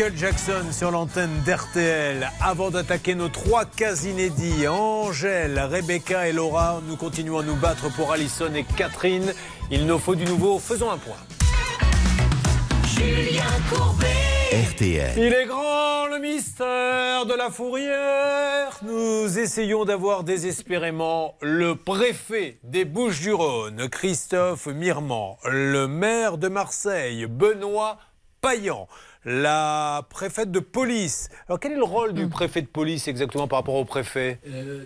Speaker 2: Michael Jackson sur l'antenne d'RTL. Avant d'attaquer nos trois cas inédits, Angèle, Rebecca et Laura, nous continuons à nous battre pour Alison et Catherine. Il nous faut du nouveau. Faisons un point.
Speaker 20: Julien Courbet.
Speaker 1: RTL.
Speaker 2: Il est grand le mystère de la fourrière. Nous essayons d'avoir désespérément le préfet des Bouches-du-Rhône, Christophe Mirmand, le maire de Marseille, Benoît Payan, la préfète de police. Alors quel est le rôle du préfet de police exactement par rapport au préfet?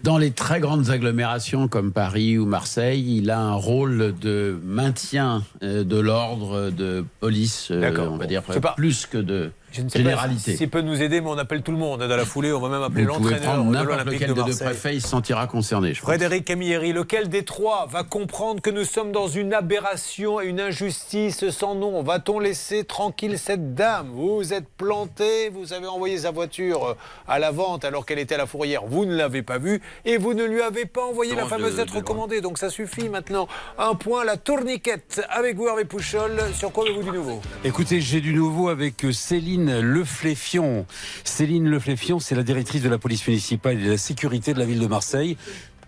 Speaker 3: Dans les très grandes agglomérations comme Paris ou Marseille, il a un rôle de maintien euh, de l'ordre de police, euh, on va dire,
Speaker 2: C'est pas-
Speaker 3: plus que de
Speaker 2: Je ne sais
Speaker 3: généralité.
Speaker 2: pas s'il peut nous aider, mais on appelle tout le monde. Dans la foulée, on va même appeler
Speaker 3: Vous pouvez
Speaker 2: l'entraîneur
Speaker 3: prendre
Speaker 2: de
Speaker 3: n'importe
Speaker 2: l'Olympique
Speaker 3: lequel
Speaker 2: de
Speaker 3: des deux préfets, il se sentira concerné. Je pense.
Speaker 2: Frédéric Camilleri, lequel des trois va comprendre que nous sommes dans une aberration et une injustice sans nom? Va-t-on laisser tranquille cette dame? Vous êtes planté, vous avez envoyé sa voiture euh, à la vente alors qu'elle était à la fourrière, vous ne l'avez pas vue et vous ne lui avez pas envoyé la fameuse
Speaker 33: de-
Speaker 2: lettre
Speaker 33: de-
Speaker 2: recommandée. Donc ça suffit maintenant. Un point, la tourniquette avec vous Hervé Pouchol. Sur quoi avez-vous du nouveau?
Speaker 33: Écoutez, j'ai du nouveau avec euh, Céline Lefléfion. Céline Lefléfion, c'est la directrice de la police municipale et de la sécurité de la ville de Marseille.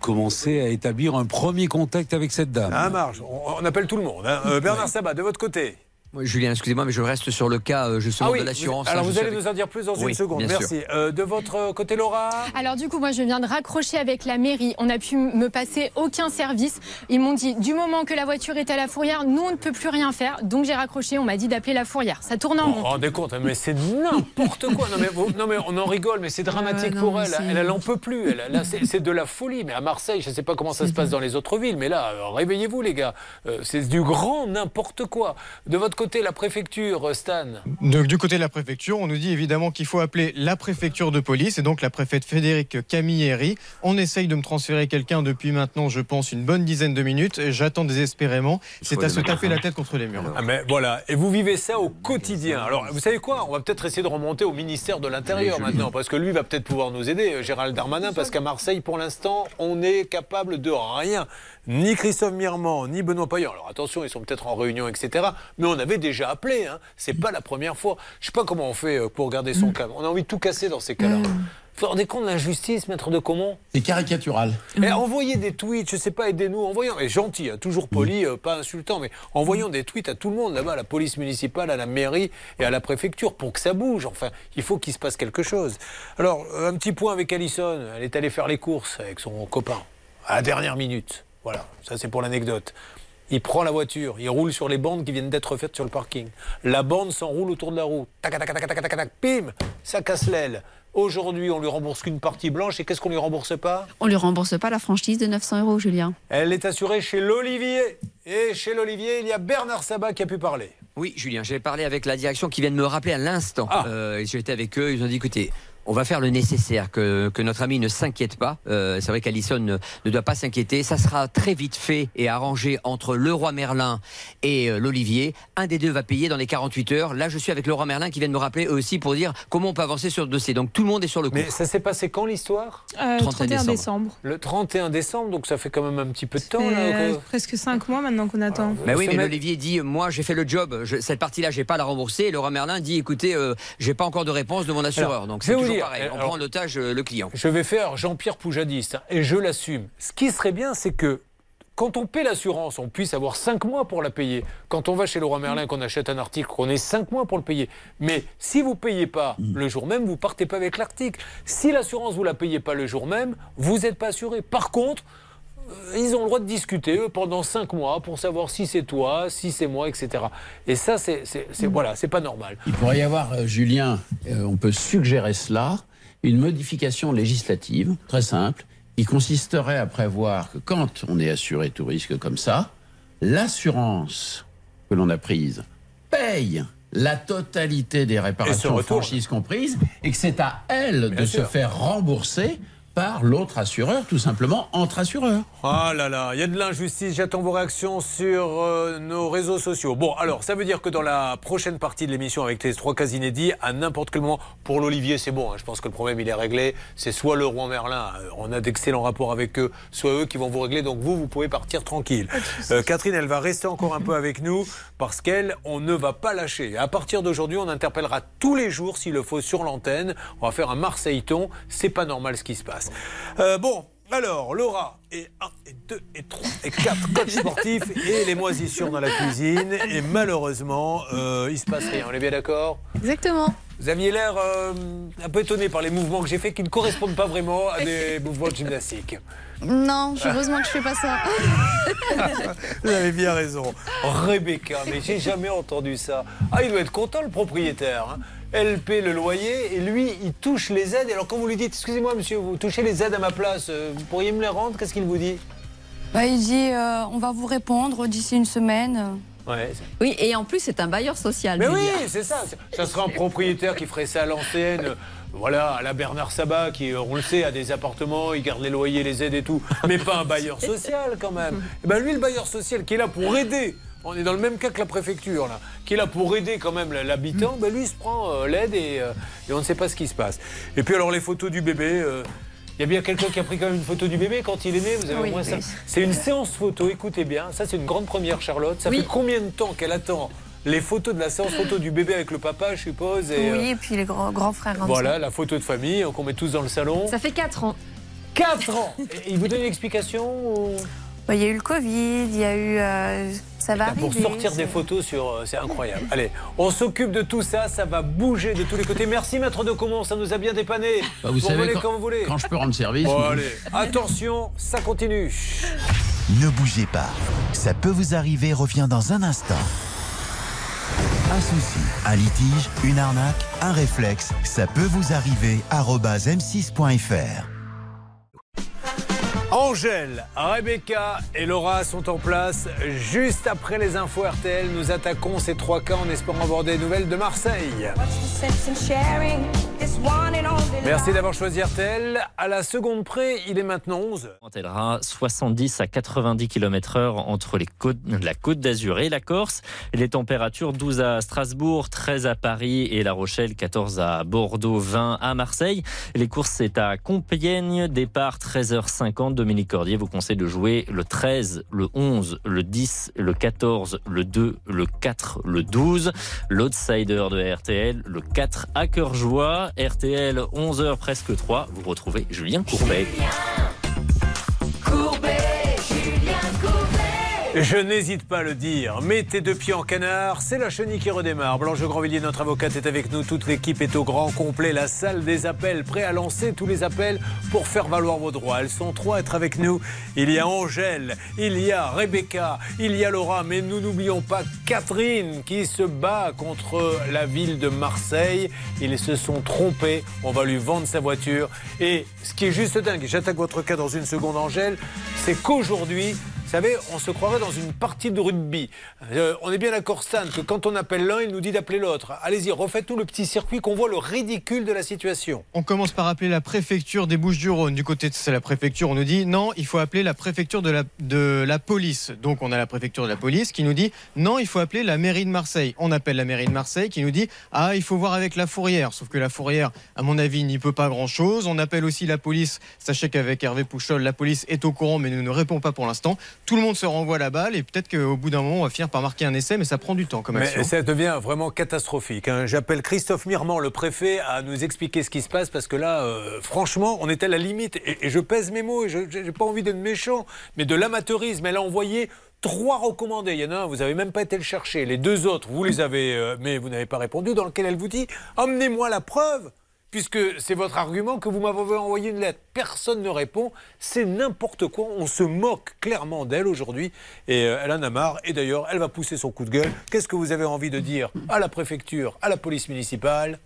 Speaker 33: Commencer à établir un premier contact avec cette dame.
Speaker 2: Ah, marge, on, on appelle tout le monde. hein. Euh, Bernard Sabat, de votre côté.
Speaker 29: Julien, excusez-moi, mais je reste sur le cas euh, justement
Speaker 2: Ah oui,
Speaker 29: de l'assurance.
Speaker 2: vous- alors
Speaker 29: hein,
Speaker 2: vous allez
Speaker 29: avec-
Speaker 2: nous en dire plus dans
Speaker 29: Oui,
Speaker 2: une seconde. Merci. Euh, de votre côté, Laura
Speaker 17: Alors du coup, moi je viens de raccrocher avec la mairie. On n'a pu me passer aucun service. Ils m'ont dit du moment que la voiture est à la fourrière, nous on ne peut plus rien faire. Donc j'ai raccroché. On m'a dit d'appeler la fourrière. Ça tourne en
Speaker 2: Vous
Speaker 17: rond.
Speaker 2: vous rendez compte, mais c'est n'importe quoi. Non mais, vous- non mais on en rigole, mais c'est dramatique
Speaker 17: non,
Speaker 2: pour elle. Elle, elle en peut plus. Elle, là, c'est c'est de la folie. Mais à Marseille, je ne sais pas comment ça se passe dans les autres villes, mais là, euh, réveillez-vous les gars. Euh, c'est du grand n'importe quoi. De votre côté, la préfecture, Stan.
Speaker 35: Donc, du côté de la préfecture, on nous dit évidemment qu'il faut appeler la préfecture de police et donc la préfète Frédéric Camilleri. On essaye de me transférer quelqu'un depuis maintenant, je pense, une bonne dizaine de minutes. et J'attends désespérément. C'est à se taper la tête contre les murs.
Speaker 2: Ah, mais voilà, et vous vivez ça au quotidien. Alors, vous savez quoi? On va peut-être essayer de remonter au ministère de l'Intérieur maintenant, parce que lui va peut-être pouvoir nous aider, euh, Gérald Darmanin, parce qu'à Marseille, pour l'instant, on n'est capable de rien. Ni Christophe Mirmand, ni Benoît Payan. Alors attention, ils sont peut-être en réunion, etc. Mais on avait déjà appelé, hein. c'est pas la première fois. Je sais pas comment on fait euh, pour garder son calme. On a envie de tout casser dans ces cas-là. Vous vous rendez compte de l'injustice, maître de Comont
Speaker 3: C'est caricatural.
Speaker 2: et envoyez des tweets, je sais pas, aidez-nous, envoyons, et gentil, hein, toujours poli, euh, pas insultant, mais envoyons des tweets à tout le monde là-bas, à la police municipale, à la mairie et à la préfecture pour que ça bouge. Enfin, il faut qu'il se passe quelque chose. Alors, un petit point avec Alison, elle est allée faire les courses avec son copain, à la dernière minute. Voilà, ça c'est pour l'anecdote. Il prend la voiture, il roule sur les bandes qui viennent d'être faites sur le parking. La bande s'enroule autour de la roue. Tac, tac, tac, tac, tac, tac, tac, pim, ça casse l'aile. Aujourd'hui, on lui rembourse qu'une partie blanche et qu'est-ce qu'on lui rembourse pas?
Speaker 14: On lui rembourse pas la franchise de 900 euros, Julien.
Speaker 2: Elle est assurée chez l'Olivier. Et chez l'Olivier, il y a Bernard Sabat qui a pu parler.
Speaker 29: Oui, Julien, j'ai parlé avec la direction qui vient de me rappeler à l'instant.
Speaker 2: Ah.
Speaker 29: Euh, J'étais avec eux, ils ont dit écoutez, on va faire le nécessaire, que, que notre ami ne s'inquiète pas. Euh, c'est vrai qu'Alison ne, ne doit pas s'inquiéter. Ça sera très vite fait et arrangé entre le roi Merlin et euh, l'Olivier. Un des deux va payer dans les 48 heures. Là, je suis avec le roi Merlin qui vient de me rappeler eux aussi pour dire comment on peut avancer sur le dossier. Donc tout le monde est sur le coup.
Speaker 2: Mais ça s'est passé quand l'histoire?
Speaker 4: Euh,
Speaker 29: 31
Speaker 4: 31
Speaker 29: décembre.
Speaker 4: décembre.
Speaker 2: Le 31 décembre, donc ça fait quand même un petit peu de temps. Là,
Speaker 4: euh,
Speaker 2: que-
Speaker 4: presque 5 mois maintenant qu'on attend.
Speaker 29: Bah oui,
Speaker 2: Se
Speaker 29: mais l'Olivier dit moi j'ai fait le job, Je- cette partie-là j'ai pas à la rembourser. Et le roi Merlin dit écoutez, euh, j'ai pas encore de réponse de mon assureur.
Speaker 2: Alors,
Speaker 29: Donc c'est toujours
Speaker 2: dire,
Speaker 29: pareil. On
Speaker 2: alors-
Speaker 29: prend en otage euh, le client.
Speaker 2: Je vais faire Jean-Pierre Poujadiste hein, et je l'assume. Ce qui serait bien, c'est que quand on paie l'assurance, on puisse avoir 5 mois pour la payer. Quand on va chez Leroy Merlin, qu'on achète un article, qu'on ait 5 mois pour le payer. Mais si vous payez pas le jour même, vous partez pas avec l'article. Si l'assurance vous la payez pas le jour même, vous n'êtes pas assuré. Par contre, ils ont le droit de discuter eux, pendant 5 mois pour savoir si c'est toi, si c'est moi, etc. Et ça, c'est voilà, c'est pas normal.
Speaker 3: Il pourrait y avoir, euh, Julien, euh, on peut suggérer cela, une modification législative très simple qui consisterait à prévoir que quand on est assuré tout risque comme ça, l'assurance que l'on a prise paye la totalité des réparations franchises comprises et que c'est à elle
Speaker 2: Bien
Speaker 3: de
Speaker 2: sûr.
Speaker 3: se faire rembourser par l'autre assureur, tout simplement entre assureurs.
Speaker 2: Ah là là, il y a de l'injustice. J'attends vos réactions sur euh, nos réseaux sociaux. Bon, alors, ça veut dire que dans la prochaine partie de l'émission avec les trois cas inédits, à n'importe quel moment, pour l'Olivier, c'est bon. hein, je pense que le problème, il est réglé. C'est soit le roi Merlin, euh, on a d'excellents rapports avec eux, soit eux qui vont vous régler. Donc vous, vous pouvez partir tranquille. Euh, Catherine, elle va rester encore un peu avec nous parce qu'elle, on ne va pas lâcher. À partir d'aujourd'hui, on interpellera tous les jours, s'il le faut, sur l'antenne. On va faire un Marseille-ton. C'est pas normal ce qui se passe. Euh, bon. Alors, Laura et 1, et 2, et 3, et 4 coachs sportifs et les moisissures dans la cuisine. Et malheureusement, euh, il se passe rien. On est bien d'accord?
Speaker 19: Exactement.
Speaker 2: Vous aviez l'air euh, un peu étonné par les mouvements que j'ai faits qui ne correspondent pas vraiment à des mouvements de gymnastique.
Speaker 19: Non, heureusement que je fais pas ça.
Speaker 2: Vous avez bien raison. Rebecca, mais j'ai jamais entendu ça. Ah, il doit être content le propriétaire. hein. Elle paie le loyer et lui, il touche les aides. Alors quand vous lui dites, excusez-moi monsieur, vous touchez les aides à ma place, euh, vous pourriez me les rendre Qu'est-ce qu'il vous dit?
Speaker 36: Bah, il dit euh, on va vous répondre d'ici une semaine.
Speaker 2: Ouais.
Speaker 14: Oui, et en plus, c'est un bailleur social.
Speaker 2: Mais oui, c'est ça. Ça serait un propriétaire qui ferait ça à l'ancienne. euh, Voilà, à la Bernard Sabat, qui, on le sait, a des appartements, il garde les loyers, les aides et tout. Mais pas un bailleur social, quand même. Et ben lui, le bailleur social, qui est là pour aider. On est dans le même cas que la préfecture, là. Qui est là pour aider quand même l'habitant. Ben lui, il se prend euh, l'aide et, euh, et on ne sait pas ce qui se passe. Et puis alors, les photos du bébé. euh, il y a bien quelqu'un qui a pris quand même une photo du bébé quand il est né. Vous avez
Speaker 14: Oui,
Speaker 2: au moins ça.
Speaker 14: oui.
Speaker 2: C'est une séance photo. Écoutez bien. Ça, c'est une grande première, Charlotte. Ça
Speaker 14: Oui.
Speaker 2: fait combien de temps qu'elle attend les photos de la séance photo du bébé avec le papa, je suppose et,
Speaker 36: oui, et puis les grands, grands frères.
Speaker 2: Voilà, la photo de famille qu'on met tous dans le salon.
Speaker 5: Ça fait 4 ans.
Speaker 2: 4 ans Et Il vous donne une explication ou...
Speaker 36: Bah, Il y a eu le Covid, il y a eu. euh, ça va
Speaker 2: Pour sortir des photos sur. euh, C'est incroyable. Allez, on s'occupe de tout ça, ça va bouger de tous les côtés. Merci, maître de Comont, ça nous a bien dépanné.
Speaker 3: Bah, vous savez,
Speaker 2: revenez
Speaker 3: quand-
Speaker 2: quand vous voulez.
Speaker 3: Quand je peux rendre service.
Speaker 2: Bon,
Speaker 3: moi.
Speaker 2: allez, attention, ça continue.
Speaker 1: Ne bougez pas. Ça peut vous arriver revient dans un instant. Un souci, un litige, une arnaque, un réflexe, ça peut vous arriver. arobase m6.fr.
Speaker 2: Angèle, Rebecca et Laura sont en place. Juste après les infos RTL, nous attaquons ces trois cas en espérant aborder des nouvelles de Marseille. Merci d'avoir choisi RTL. À la seconde près, il est maintenant 11.
Speaker 37: Elle aura 70 à 90 km/h entre les côtes, la côte d'Azur et la Corse. Les températures 12 à Strasbourg, 13 à Paris et La Rochelle, 14 à Bordeaux, 20 à Marseille. Les courses, c'est à Compiègne. Départ 13h50. Dominique Cordier vous conseille de jouer le 13, le 11, le 10, le 14, le 2, le 4, le 12. L'outsider de RTL, le 4 à cœur joie. RTL, 11h presque 3. Vous retrouvez Julien Courbet.
Speaker 2: Je n'hésite pas à le dire. Mettez deux pieds en canard, c'est la chenille qui redémarre. Blanche Grandvilliers, notre avocate, est avec nous. Toute l'équipe est au grand complet. La salle des appels, prêt à lancer tous les appels pour faire valoir vos droits. Elles sont trois à être avec nous. Il y a Angèle, il y a Rebecca, il y a Laura, mais nous n'oublions pas Catherine qui se bat contre la ville de Marseille. Ils se sont trompés. On va lui vendre sa voiture. Et ce qui est juste dingue, j'attaque votre cas dans une seconde, Angèle, c'est qu'aujourd'hui, vous savez, on se croirait dans une partie de rugby. Euh, on est bien d'accord, Stan, que quand on appelle l'un, il nous dit d'appeler l'autre. Allez-y, refaites tout le petit circuit qu'on voit le ridicule de la situation.
Speaker 35: On commence par appeler la préfecture des Bouches-du-Rhône. Du côté de la préfecture, on nous dit non, il faut appeler la préfecture de la, de la police. Donc on a la préfecture de la police qui nous dit non, il faut appeler la mairie de Marseille. On appelle la mairie de Marseille qui nous dit ah, il faut voir avec la fourrière. Sauf que la fourrière, à mon avis, n'y peut pas grand-chose. On appelle aussi la police. Sachez qu'avec Hervé Pouchol, la police est au courant mais ne nous répond pas pour l'instant. Tout le monde se renvoie la balle et peut-être qu'au bout d'un moment, on va finir par marquer un essai, mais ça prend du temps comme action.
Speaker 2: Mais ça devient vraiment catastrophique. hein. J'appelle Christophe Mirmand, le préfet, à nous expliquer ce qui se passe parce que là, euh, franchement, on est à la limite. Et, et je pèse mes mots et je n'ai pas envie d'être méchant, mais de l'amateurisme. Elle a envoyé trois recommandés. Il y en a un, vous n'avez même pas été le chercher. Les deux autres, vous les avez, euh, mais vous n'avez pas répondu, dans lequel elle vous dit Emmenez-moi la preuve puisque c'est votre argument que vous m'avez envoyé une lettre. Personne ne répond, c'est n'importe quoi. On se moque clairement d'elle aujourd'hui et euh, elle en a marre. Et d'ailleurs, elle va pousser son coup de gueule. Qu'est-ce que vous avez envie de dire à la préfecture, à la police municipale?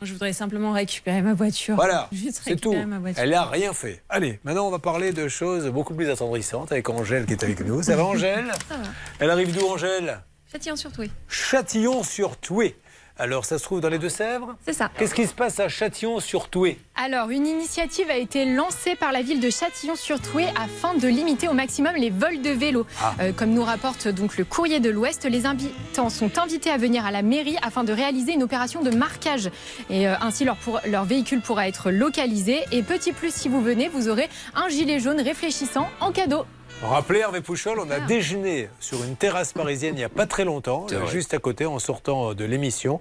Speaker 31: Je voudrais simplement récupérer ma voiture.
Speaker 2: Voilà, c'est tout. Elle n'a rien fait. Allez, maintenant on va parler de choses beaucoup plus attendrissantes avec Angèle qui est avec nous. Ça va Angèle?
Speaker 17: Ça va.
Speaker 2: Elle arrive d'où Angèle?
Speaker 17: Châtillon sur Toué.
Speaker 2: Châtillon-sur-Toué. Alors, ça se trouve dans les Deux-Sèvres
Speaker 17: C'est ça.
Speaker 2: Qu'est-ce qui se passe à Châtillon-sur-Toué
Speaker 17: Alors, une initiative a été lancée par la ville de Châtillon-sur-Toué afin de limiter au maximum les vols de vélos.
Speaker 2: Ah.
Speaker 17: Euh, comme nous rapporte donc le courrier de l'Ouest, les habitants sont invités à venir à la mairie afin de réaliser une opération de marquage. Et euh, ainsi, leur, pour- leur véhicule pourra être localisé. Et petit plus, si vous venez, vous aurez un gilet jaune réfléchissant en cadeau.
Speaker 2: Rappelez Hervé Pouchol, on a déjeuné sur une terrasse parisienne il n'y a pas très longtemps, juste à côté en sortant de l'émission.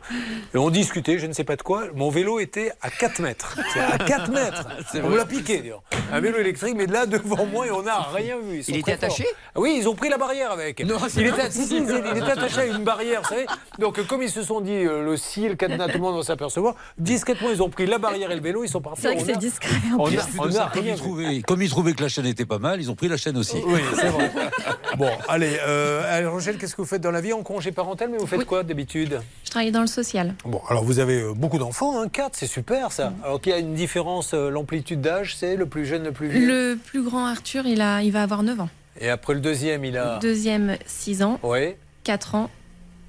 Speaker 2: Et on discutait, je ne sais pas de quoi. Mon vélo était à 4 mètres. C'est à 4 mètres. On l'a piqué, d'ailleurs. Un vélo électrique, mais de là devant moi et on n'a rien vu.
Speaker 29: Il était attaché?
Speaker 2: Ah Oui, ils ont pris la barrière avec.
Speaker 29: Non, c'est
Speaker 2: il,
Speaker 29: pas
Speaker 2: était, si, si,
Speaker 29: possible.
Speaker 2: il était attaché à une barrière, vous savez. Donc, comme ils se sont dit, euh, le scie, le cadenas, tout le monde va s'apercevoir, discrètement, ils ont pris la barrière et le vélo, ils sont partis.
Speaker 5: C'est vrai que
Speaker 2: On
Speaker 5: c'est discret.
Speaker 2: On a,
Speaker 33: en plus
Speaker 2: on a
Speaker 33: ça, comme, ils trouvaient, comme ils trouvaient que la chaîne était pas mal, ils ont pris la chaîne aussi.
Speaker 2: Oui, c'est vrai. Bon, allez, euh, alors, Angèle, qu'est-ce que vous faites dans la vie en congé parental Mais vous faites quoi d'habitude
Speaker 14: Je travaille dans le social.
Speaker 2: Bon, alors vous avez euh, beaucoup d'enfants, hein, 4, c'est super ça.
Speaker 14: Mm.
Speaker 2: Alors qu'il y a une différence, euh, l'amplitude d'âge, c'est le plus jeune, le plus vieux.
Speaker 14: Le plus grand Arthur, il, a, il va avoir 9 ans.
Speaker 2: Et après le deuxième, il a.
Speaker 14: Deuxième, 6 ans.
Speaker 2: Oui.
Speaker 14: 4 ans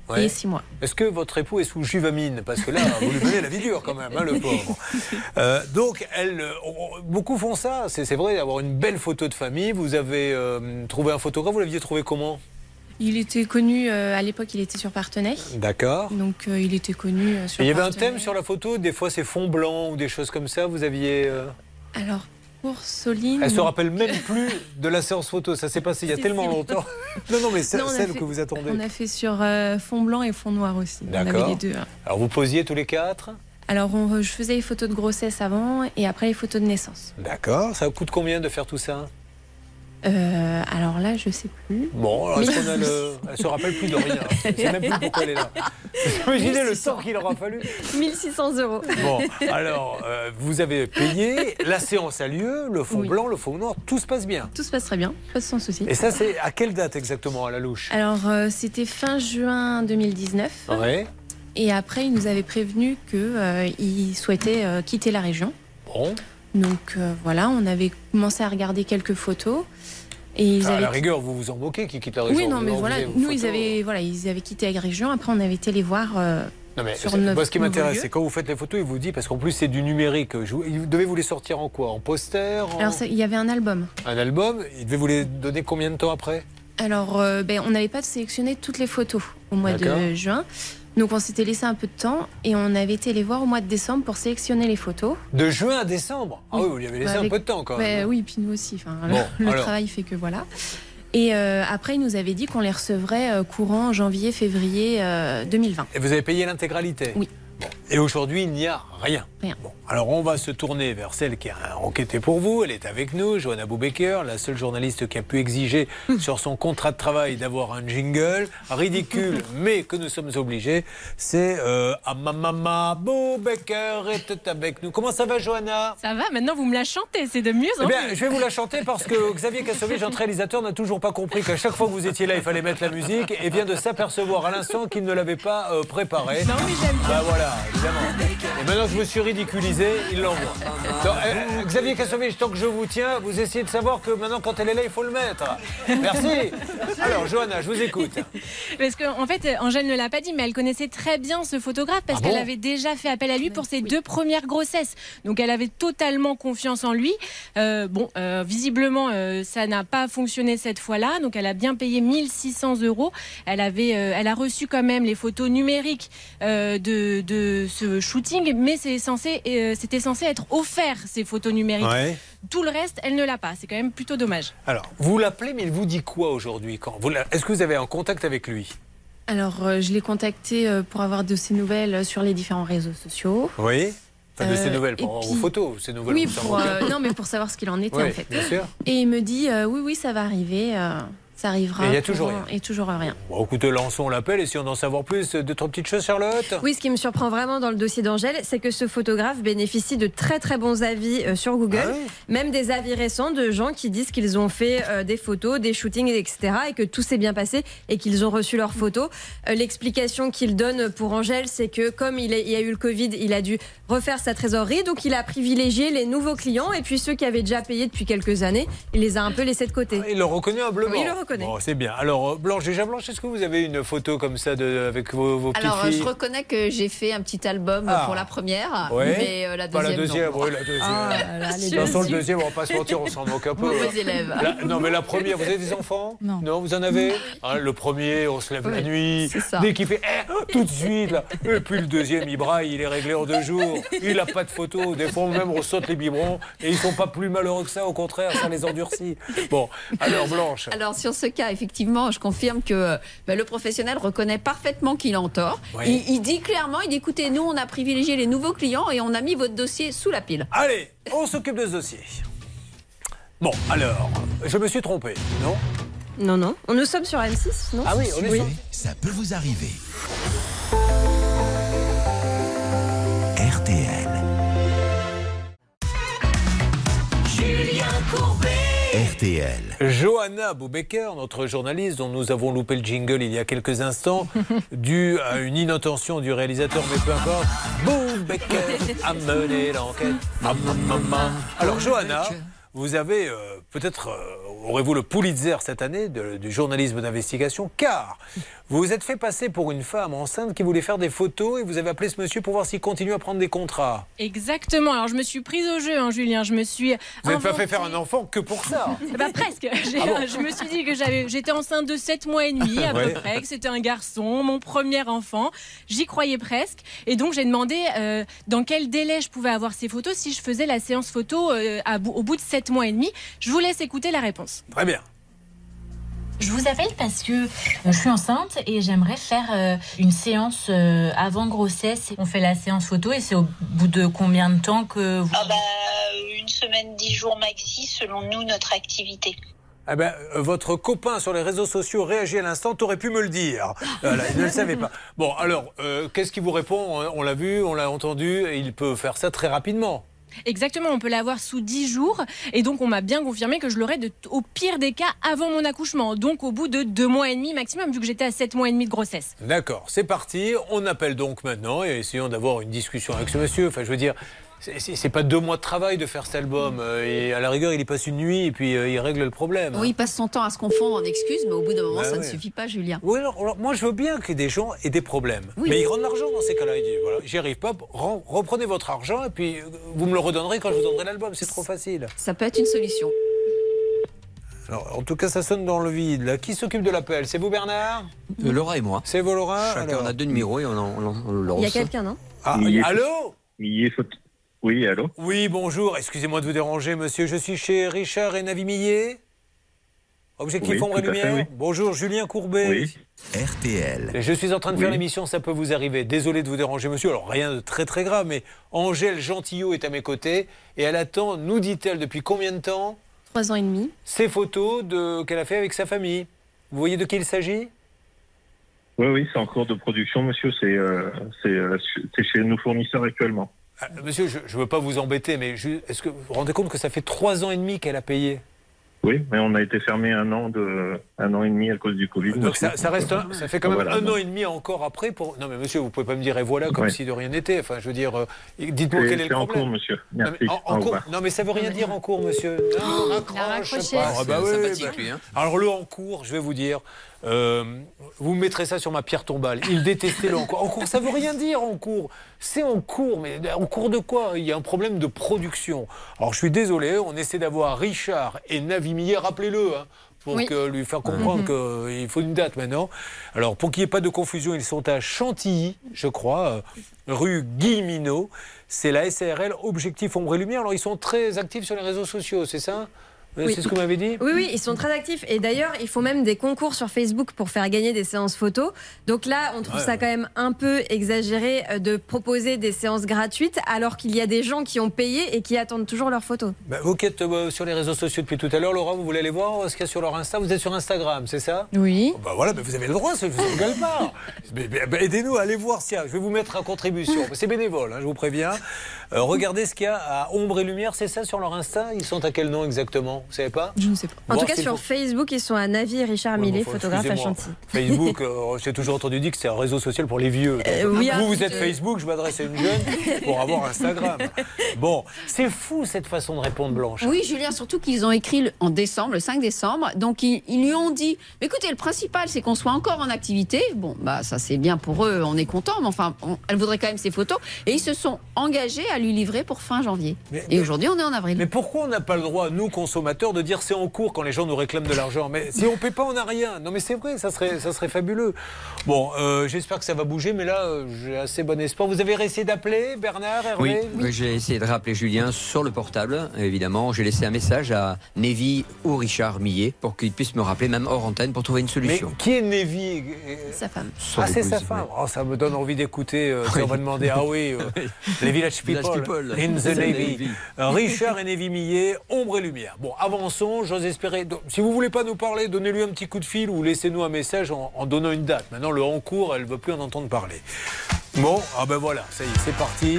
Speaker 2: Ouais.
Speaker 14: et 6 mois.
Speaker 2: Est-ce que votre époux est sous juvamine Parce que là, vous lui donnez la vie dure quand même, hein, le pauvre. Euh, donc, elle, euh, beaucoup font ça. C'est vrai, avoir une belle photo de famille. Vous avez euh, trouvé un photographe. Vous l'aviez trouvé comment
Speaker 14: Il était connu, euh, à l'époque, il était sur Partenay.
Speaker 2: D'accord.
Speaker 14: Donc, euh, il était connu euh, sur
Speaker 2: il y avait un thème sur la photo. Des fois, c'est fond blanc ou des choses comme ça. Vous aviez.
Speaker 14: Alors, pour Soline.
Speaker 2: Elle se rappelle même plus de la séance photo. Ça s'est passé il y a tellement longtemps. Non, non, mais c'est celle
Speaker 14: fait-
Speaker 2: que vous attendez.
Speaker 14: On a fait sur euh, fond blanc et fond noir aussi.
Speaker 2: D'accord.
Speaker 14: hein.
Speaker 2: Alors, vous posiez tous les quatre?
Speaker 14: Alors, on- je faisais les photos de grossesse avant et après les photos de naissance.
Speaker 2: D'accord. Ça coûte combien de faire tout ça?
Speaker 14: Euh, alors là, je sais plus.
Speaker 2: Bon, alors, qu'on a le... Elle se rappelle plus de rien. Je sais même plus pourquoi elle est là. Imaginez le temps qu'il aura fallu
Speaker 5: 1600 euros.
Speaker 2: Bon, alors, euh, vous avez payé, la séance a lieu, le fond
Speaker 14: Oui.
Speaker 2: blanc, le fond noir, tout se passe bien.
Speaker 14: Tout se passe très bien, pas sans souci.
Speaker 2: Et ça, c'est à quelle date exactement à la louche
Speaker 14: Alors, euh, c'était fin juin 2019.
Speaker 2: Ouais.
Speaker 14: Et après, il nous avait prévenu qu'il souhaitait quitter la région.
Speaker 2: Bon,
Speaker 14: Donc voilà, on avait commencé à regarder quelques photos. Et ils
Speaker 2: à
Speaker 14: avaient...
Speaker 2: la rigueur, vous vous en moquez qui quitte la région.
Speaker 14: Oui, non, mais voilà, nous, ils avaient, voilà, ils avaient quitté la région. Après, on avait été les voir euh,
Speaker 2: Non, mais
Speaker 14: sur notre
Speaker 2: moi, ce qui m'intéresse, c'est quand vous faites les photos, il vous dit, parce qu'en plus, c'est du numérique. je- Il devait vous les sortir en quoi? En poster en-
Speaker 14: Alors, il y avait un album.
Speaker 2: Un album Il devait vous les donner combien de temps après?
Speaker 14: Alors, euh, ben, on n'avait pas sélectionné toutes les photos au mois de juin. Donc, on s'était laissé un peu de temps et on avait été les voir au mois de décembre pour sélectionner les photos.
Speaker 2: De juin à décembre? Ah oui, vous lui avez laissé
Speaker 14: Bah,
Speaker 2: un peu de temps quand même.
Speaker 14: Ouais, oui, puis nous aussi. Enfin, le-
Speaker 2: Bon,
Speaker 14: le
Speaker 2: alors.
Speaker 14: travail fait que voilà. Et euh, après, il nous avait dit qu'on les recevrait euh, courant janvier-février euh, 2020.
Speaker 2: Et vous avez payé l'intégralité?
Speaker 14: Oui.
Speaker 2: Bon. Et aujourd'hui, il n'y a rien.
Speaker 14: Rien.
Speaker 2: Bon. Alors, on va se tourner vers celle qui a enquêté pour vous. Elle est avec nous, Johanna Boubaker, la seule journaliste qui a pu exiger sur son contrat de travail d'avoir un jingle ridicule, mais que nous sommes obligés. C'est euh, Amamama Boubaker était avec nous. Comment ça va, Johanna?
Speaker 17: Ça va, maintenant vous me la chantez, c'est de mieux
Speaker 2: eh
Speaker 17: en
Speaker 2: bien,
Speaker 17: mieux.
Speaker 2: je vais vous la chanter parce que Xavier Kassovitch, notre réalisateur, n'a toujours pas compris qu'à chaque fois que vous étiez là, il fallait mettre la musique et vient de s'apercevoir à l'instant qu'il ne l'avait pas euh, préparé.
Speaker 17: Non, mais j'aime bien.
Speaker 2: Bah voilà, évidemment. Et maintenant que je me suis ridiculisé, il l'envoie. Donc, euh, Xavier Kassovitch, tant que je vous tiens, vous essayez de savoir que maintenant, quand elle est là, il faut le mettre. Merci. Alors, Johanna, je vous écoute.
Speaker 17: Parce qu'en en fait, Angèle ne l'a pas dit, mais elle connaissait très bien ce photographe parce
Speaker 2: Ah bon
Speaker 17: qu'elle avait déjà fait appel à lui pour ses deux premières grossesses. Donc elle avait totalement confiance en lui. Euh, bon, euh, visiblement, euh, ça n'a pas fonctionné cette fois-là. Donc elle a bien payé 1600 euros. Elle, avait, euh, elle a reçu quand même les photos numériques euh, de, de ce shooting, mais c'est censé, euh, c'était censé être offert, ces photos numériques.
Speaker 2: Ouais.
Speaker 17: Tout le reste, elle ne l'a pas. C'est quand même plutôt dommage.
Speaker 2: Alors, vous l'appelez, mais il vous dit quoi aujourd'hui quand vous la- Est-ce que vous avez un contact avec lui?
Speaker 14: Alors, euh, je l'ai contacté euh, pour avoir de ses nouvelles sur les différents réseaux sociaux.
Speaker 2: Oui. Enfin, de ces nouvelles, pour avoir
Speaker 14: puis-
Speaker 2: vos photos, ces nouvelles.
Speaker 14: Oui, pour, euh, non, mais pour savoir ce qu'il en était
Speaker 2: Oui,
Speaker 14: en fait.
Speaker 2: bien sûr.
Speaker 14: Et il me dit euh, oui, oui, ça va arriver, euh, ça arrivera.
Speaker 2: Et il y a toujours
Speaker 14: courant- Et toujours rien.
Speaker 2: Bon, écoutez, lançons l'appel et si on en savoir plus, deux, trois petites choses, Charlotte?
Speaker 5: Oui, ce qui me surprend vraiment dans le dossier d'Angèle, c'est que ce photographe bénéficie de très très bons avis euh, sur Google,
Speaker 2: Ah oui?
Speaker 5: Même des avis récents de gens qui disent qu'ils ont fait euh, des photos, des shootings, etc., et que tout s'est bien passé et qu'ils ont reçu leurs photos. Euh, L'explication qu'il donne pour Angèle, c'est que comme il, y a eu le Covid, il a dû refaire sa trésorerie, donc il a privilégié les nouveaux clients et puis ceux qui avaient déjà payé depuis quelques années, il les a un peu laissés de côté.
Speaker 2: Il le reconnaît humblement.
Speaker 5: Oui, il le reconnaît reconnais.
Speaker 2: Bon, c'est bien. Alors, euh, Blanche, déjà Blanche, est-ce que vous avez une photo comme ça de, avec vos, vos petites
Speaker 38: Alors, euh,
Speaker 2: filles
Speaker 38: je reconnais que j'ai fait un petit album
Speaker 2: Ah.
Speaker 38: pour la première,
Speaker 2: Ouais.
Speaker 38: mais euh, la
Speaker 2: Pas
Speaker 38: deuxième.
Speaker 2: la deuxième,
Speaker 38: non.
Speaker 2: oui, la deuxième.
Speaker 38: Ah là là, les
Speaker 2: De toute façon, le
Speaker 38: deux.
Speaker 2: deuxième, on va pas se mentir, on s'en moque un peu.
Speaker 38: Mauvais
Speaker 2: hein.
Speaker 38: élève.
Speaker 2: La- non, mais la première, vous avez des enfants
Speaker 19: Non.
Speaker 2: vous en avez Hein, Le premier, on se lève la nuit.
Speaker 38: ça.
Speaker 2: Dès qu'il fait eh, tout de suite, là. Et puis le deuxième, il braille, il est réglé en deux jours. Il n'a pas de photo. Des fois, même, on saute les biberons. Et ils sont pas plus malheureux que ça, au contraire, ça les endurcit. Bon, alors Blanche.
Speaker 38: Alors sur ce cas, effectivement, je confirme que bah, le professionnel reconnaît parfaitement qu'il a en tort.
Speaker 2: Oui.
Speaker 38: Il, il dit clairement, il dit écoutez, nous on a privilégié les nouveaux clients et on a mis votre dossier sous la pile.
Speaker 2: Allez, on s'occupe de ce dossier. Bon, alors, je me suis trompé, non?
Speaker 5: Non, non. On nous sommes sur M6, non?
Speaker 2: Ah oui, on est sur-
Speaker 1: Ça peut vous arriver. RTL.
Speaker 20: Julien Courbet.
Speaker 1: RTL.
Speaker 2: Johanna Boubecker, notre journaliste dont nous avons loupé le jingle il y a quelques instants, dû à une inattention du réalisateur, mais peu importe. Boubecker a mené l'enquête. Ah. Alors Johanna, vous avez euh, peut-être, euh, aurez-vous le Pulitzer cette année de- du journalisme d'investigation, car vous vous êtes fait passer pour une femme enceinte qui voulait faire des photos et vous avez appelé ce monsieur pour voir s'il continue à prendre des contrats.
Speaker 17: Exactement. Alors je me suis prise au jeu, hein, Julien. Je me suis.
Speaker 2: Vous n'avez pas fait faire un enfant que pour ça.
Speaker 17: Ben, presque.
Speaker 2: Ah bon
Speaker 17: je me suis dit que j'étais enceinte de 7 mois et demi à
Speaker 2: Ouais.
Speaker 17: peu près, que c'était un garçon, mon premier enfant. J'y croyais presque. Et donc j'ai demandé euh, dans quel délai je pouvais avoir ces photos si je faisais la séance photo euh, à au bout de 7 mois et demi. Je vous laisse écouter la réponse.
Speaker 2: Très bien.
Speaker 39: Je vous appelle parce que euh, je suis enceinte et j'aimerais faire euh, une séance euh, avant grossesse. On fait la séance photo et c'est au bout de combien de temps que vous...
Speaker 40: Ah bah, une semaine, dix jours maxi, selon nous, notre activité.
Speaker 2: Eh ben, votre copain sur les réseaux sociaux réagit à l'instant, t'aurais pu me le dire. Voilà, il ne le savait pas. Bon, alors, euh, qu'est-ce qu'il vous répond? On l'a vu, on l'a entendu, et il peut faire ça très rapidement.
Speaker 17: Exactement, on peut l'avoir sous 10 jours. Et donc, on m'a bien confirmé que je l'aurais au pire des cas avant mon accouchement. Donc, au bout de 2 mois et demi maximum, vu que j'étais à 7 mois et demi de grossesse.
Speaker 2: D'accord, c'est parti. On appelle donc maintenant et essayons d'avoir une discussion avec ce monsieur. Enfin, je veux dire, c'est- pas deux mois de travail de faire cet album. Euh, Et à la rigueur, il y passe une nuit et puis euh, il règle le problème.
Speaker 38: Oui, il passe son temps à se confondre en excuses, mais au bout d'un moment,
Speaker 2: Bah
Speaker 38: ça ne suffit pas, Julien.
Speaker 2: Oui, alors, alors, moi je veux bien que des gens aient des problèmes.
Speaker 38: Oui.
Speaker 2: Mais ils rendent l'argent dans ces cas-là. Ils disent voilà, j'y arrive pas, ren- reprenez votre argent et puis euh, vous me le redonnerez quand je vous donnerai l'album. C'est trop facile.
Speaker 38: Ça peut être une solution.
Speaker 2: Alors, en tout cas, ça sonne dans le vide. Là. Qui s'occupe de l'appel? C'est vous, Bernard?
Speaker 29: Euh, Laura et moi.
Speaker 2: C'est vous, Laura?
Speaker 29: Chacun
Speaker 2: Alors.
Speaker 29: on a deux numéros et on, en- on, en- on le lance.
Speaker 5: Il y a quelqu'un, non?
Speaker 2: Ah, allô?
Speaker 41: Oui, allô
Speaker 2: Oui, bonjour. Excusez-moi de vous déranger, monsieur. Je suis chez Richard et Navi Millet. Objectif
Speaker 41: Oui,
Speaker 2: Ombre et
Speaker 41: fait,
Speaker 2: Lumière.
Speaker 41: oui.
Speaker 2: Bonjour, Julien Courbet.
Speaker 41: Oui.
Speaker 1: RTL.
Speaker 2: Je suis en train de faire
Speaker 41: Oui.
Speaker 2: l'émission, ça peut vous arriver. Désolé de vous déranger, monsieur. Alors, rien de très très grave, mais Angèle Gentillot est à mes côtés et elle attend, nous dit-elle, depuis combien de temps
Speaker 14: Trois ans et demi.
Speaker 2: ces photos de... qu'elle a fait avec sa famille. Vous voyez de qui il s'agit?
Speaker 41: Oui, oui, c'est en cours de production, monsieur. C'est euh, euh, c'est chez nos fournisseurs actuellement.
Speaker 2: Ah, Monsieur, je ne veux pas vous embêter, mais je- est-ce que vous vous rendez compte que ça fait trois ans et demi qu'elle a payé?
Speaker 41: Oui, mais on a été fermé un an, de, un an et demi à cause du Covid.
Speaker 2: Donc ça, ça reste un- ça fait quand même
Speaker 41: Voilà,
Speaker 2: un
Speaker 41: donc.
Speaker 2: an et demi encore après pour. Non mais monsieur, vous pouvez pas me dire et voilà comme
Speaker 41: Ouais.
Speaker 2: si de rien n'était. Enfin, je veux dire, euh, dites-moi quel est le
Speaker 41: c'est en
Speaker 2: problème.
Speaker 41: cours, monsieur.
Speaker 2: Non, mais en- en cours- non, mais ça veut rien dire en cours, monsieur. Non, raccroche pas. Ah, bah oui, bah-
Speaker 29: lui, hein.
Speaker 2: Alors le en cours, je vais vous dire, euh, vous mettrez ça sur ma pierre tombale. Il détestait le en cours. En cours, ça veut rien dire en cours. C'est en cours, mais en cours de quoi? Il y a un problème de production. Alors je suis désolé, on essaie d'avoir Richard et Navi Millet, rappelez-le. hein, pour
Speaker 17: Oui.
Speaker 2: que lui faire comprendre
Speaker 17: Mhm.
Speaker 2: qu'il faut une date maintenant. Alors, pour qu'il n'y ait pas de confusion, ils sont à Chantilly, je crois, euh, rue Guy Minot. C'est la SARL Objectif Ombre et Lumière. Alors, ils sont très actifs sur les réseaux sociaux, c'est ça?
Speaker 5: Oui.
Speaker 2: C'est ce que vous m'avez dit
Speaker 5: Oui, oui, ils sont très actifs. Et d'ailleurs, ils font même des concours sur Facebook pour faire gagner des séances photos. Donc là, on trouve
Speaker 2: Ouais,
Speaker 5: ça quand même un peu exagéré euh, de proposer des séances gratuites alors qu'il y a des gens qui ont payé et qui attendent toujours leurs photos.
Speaker 2: Bah, Vous qui êtes euh, sur les réseaux sociaux depuis tout à l'heure, Laura, vous voulez aller voir ce qu'il y a sur leur Insta? Vous êtes sur Instagram, c'est ça?
Speaker 19: Oui.
Speaker 2: Bah voilà, vous avez le droit, je ne vous engage pas. Mais Aidez-nous à aller voir, tiens, je vais vous mettre en contribution. C'est bénévole, hein, je vous préviens. Euh, regardez ce qu'il y a à Ombre et Lumière, c'est ça sur leur Insta? Ils sont à quel nom exactement? Vous savez pas?
Speaker 5: Je ne sais pas. En
Speaker 2: Voir
Speaker 5: tout cas, sur Facebook, ils sont à Navi et Richard
Speaker 2: Ouais,
Speaker 5: Millet,
Speaker 2: bon,
Speaker 5: photographe à. Chantilly.
Speaker 2: Facebook, euh, j'ai toujours entendu dire que c'est un réseau social pour les vieux.
Speaker 5: Euh, oui,
Speaker 2: vous, vous êtes. Facebook, je m'adresse à une jeune pour avoir Instagram. Bon, c'est fou cette façon de répondre, Blanche.
Speaker 38: Oui, Julien, surtout qu'ils ont écrit le- en décembre, le 5 décembre. Donc, ils, ils lui ont dit écoutez, le principal, c'est qu'on soit encore en activité. Bon, bah, ça, c'est bien pour eux, on est content, mais enfin, on- elle voudrait quand même ses photos. Et ils se sont engagés à lui livrer pour fin janvier. Et aujourd'hui, on est en avril.
Speaker 2: Mais pourquoi on n'a pas le droit, nous consommateurs, de dire c'est en cours quand les gens nous réclament de l'argent? Mais si on ne paie pas, on n'a rien. Non mais c'est vrai, ça serait, ça serait fabuleux. Bon, euh, j'espère que ça va bouger, mais là, euh, j'ai assez bon espoir. Vous avez essayé d'appeler Bernard,
Speaker 29: Oui,
Speaker 2: Hervé
Speaker 29: mais j'ai essayé de rappeler Julien sur le portable, évidemment. J'ai laissé un message à Nevy ou Richard Millet pour qu'ils puissent me rappeler, même hors antenne, pour trouver une
Speaker 2: Mais
Speaker 29: solution.
Speaker 2: qui est Nevy
Speaker 38: Sa femme.
Speaker 2: Ah, c'est sa femme. Oh, ça me donne envie d'écouter. euh, si on va demander, ah oui, euh, les Village People,
Speaker 29: People.
Speaker 2: in the
Speaker 29: The
Speaker 2: Navy.
Speaker 29: Navy.
Speaker 2: Euh, Richard et Nevy Millet, ombre et lumière. Bon, avançons, j'ose espérer. Donc, si vous voulez pas nous parler, donnez-lui un petit coup de fil ou laissez-nous un message en, en donnant une date. Maintenant, le en cours, elle veut plus en entendre parler. Bon, ah ben voilà, ça y est, c'est parti.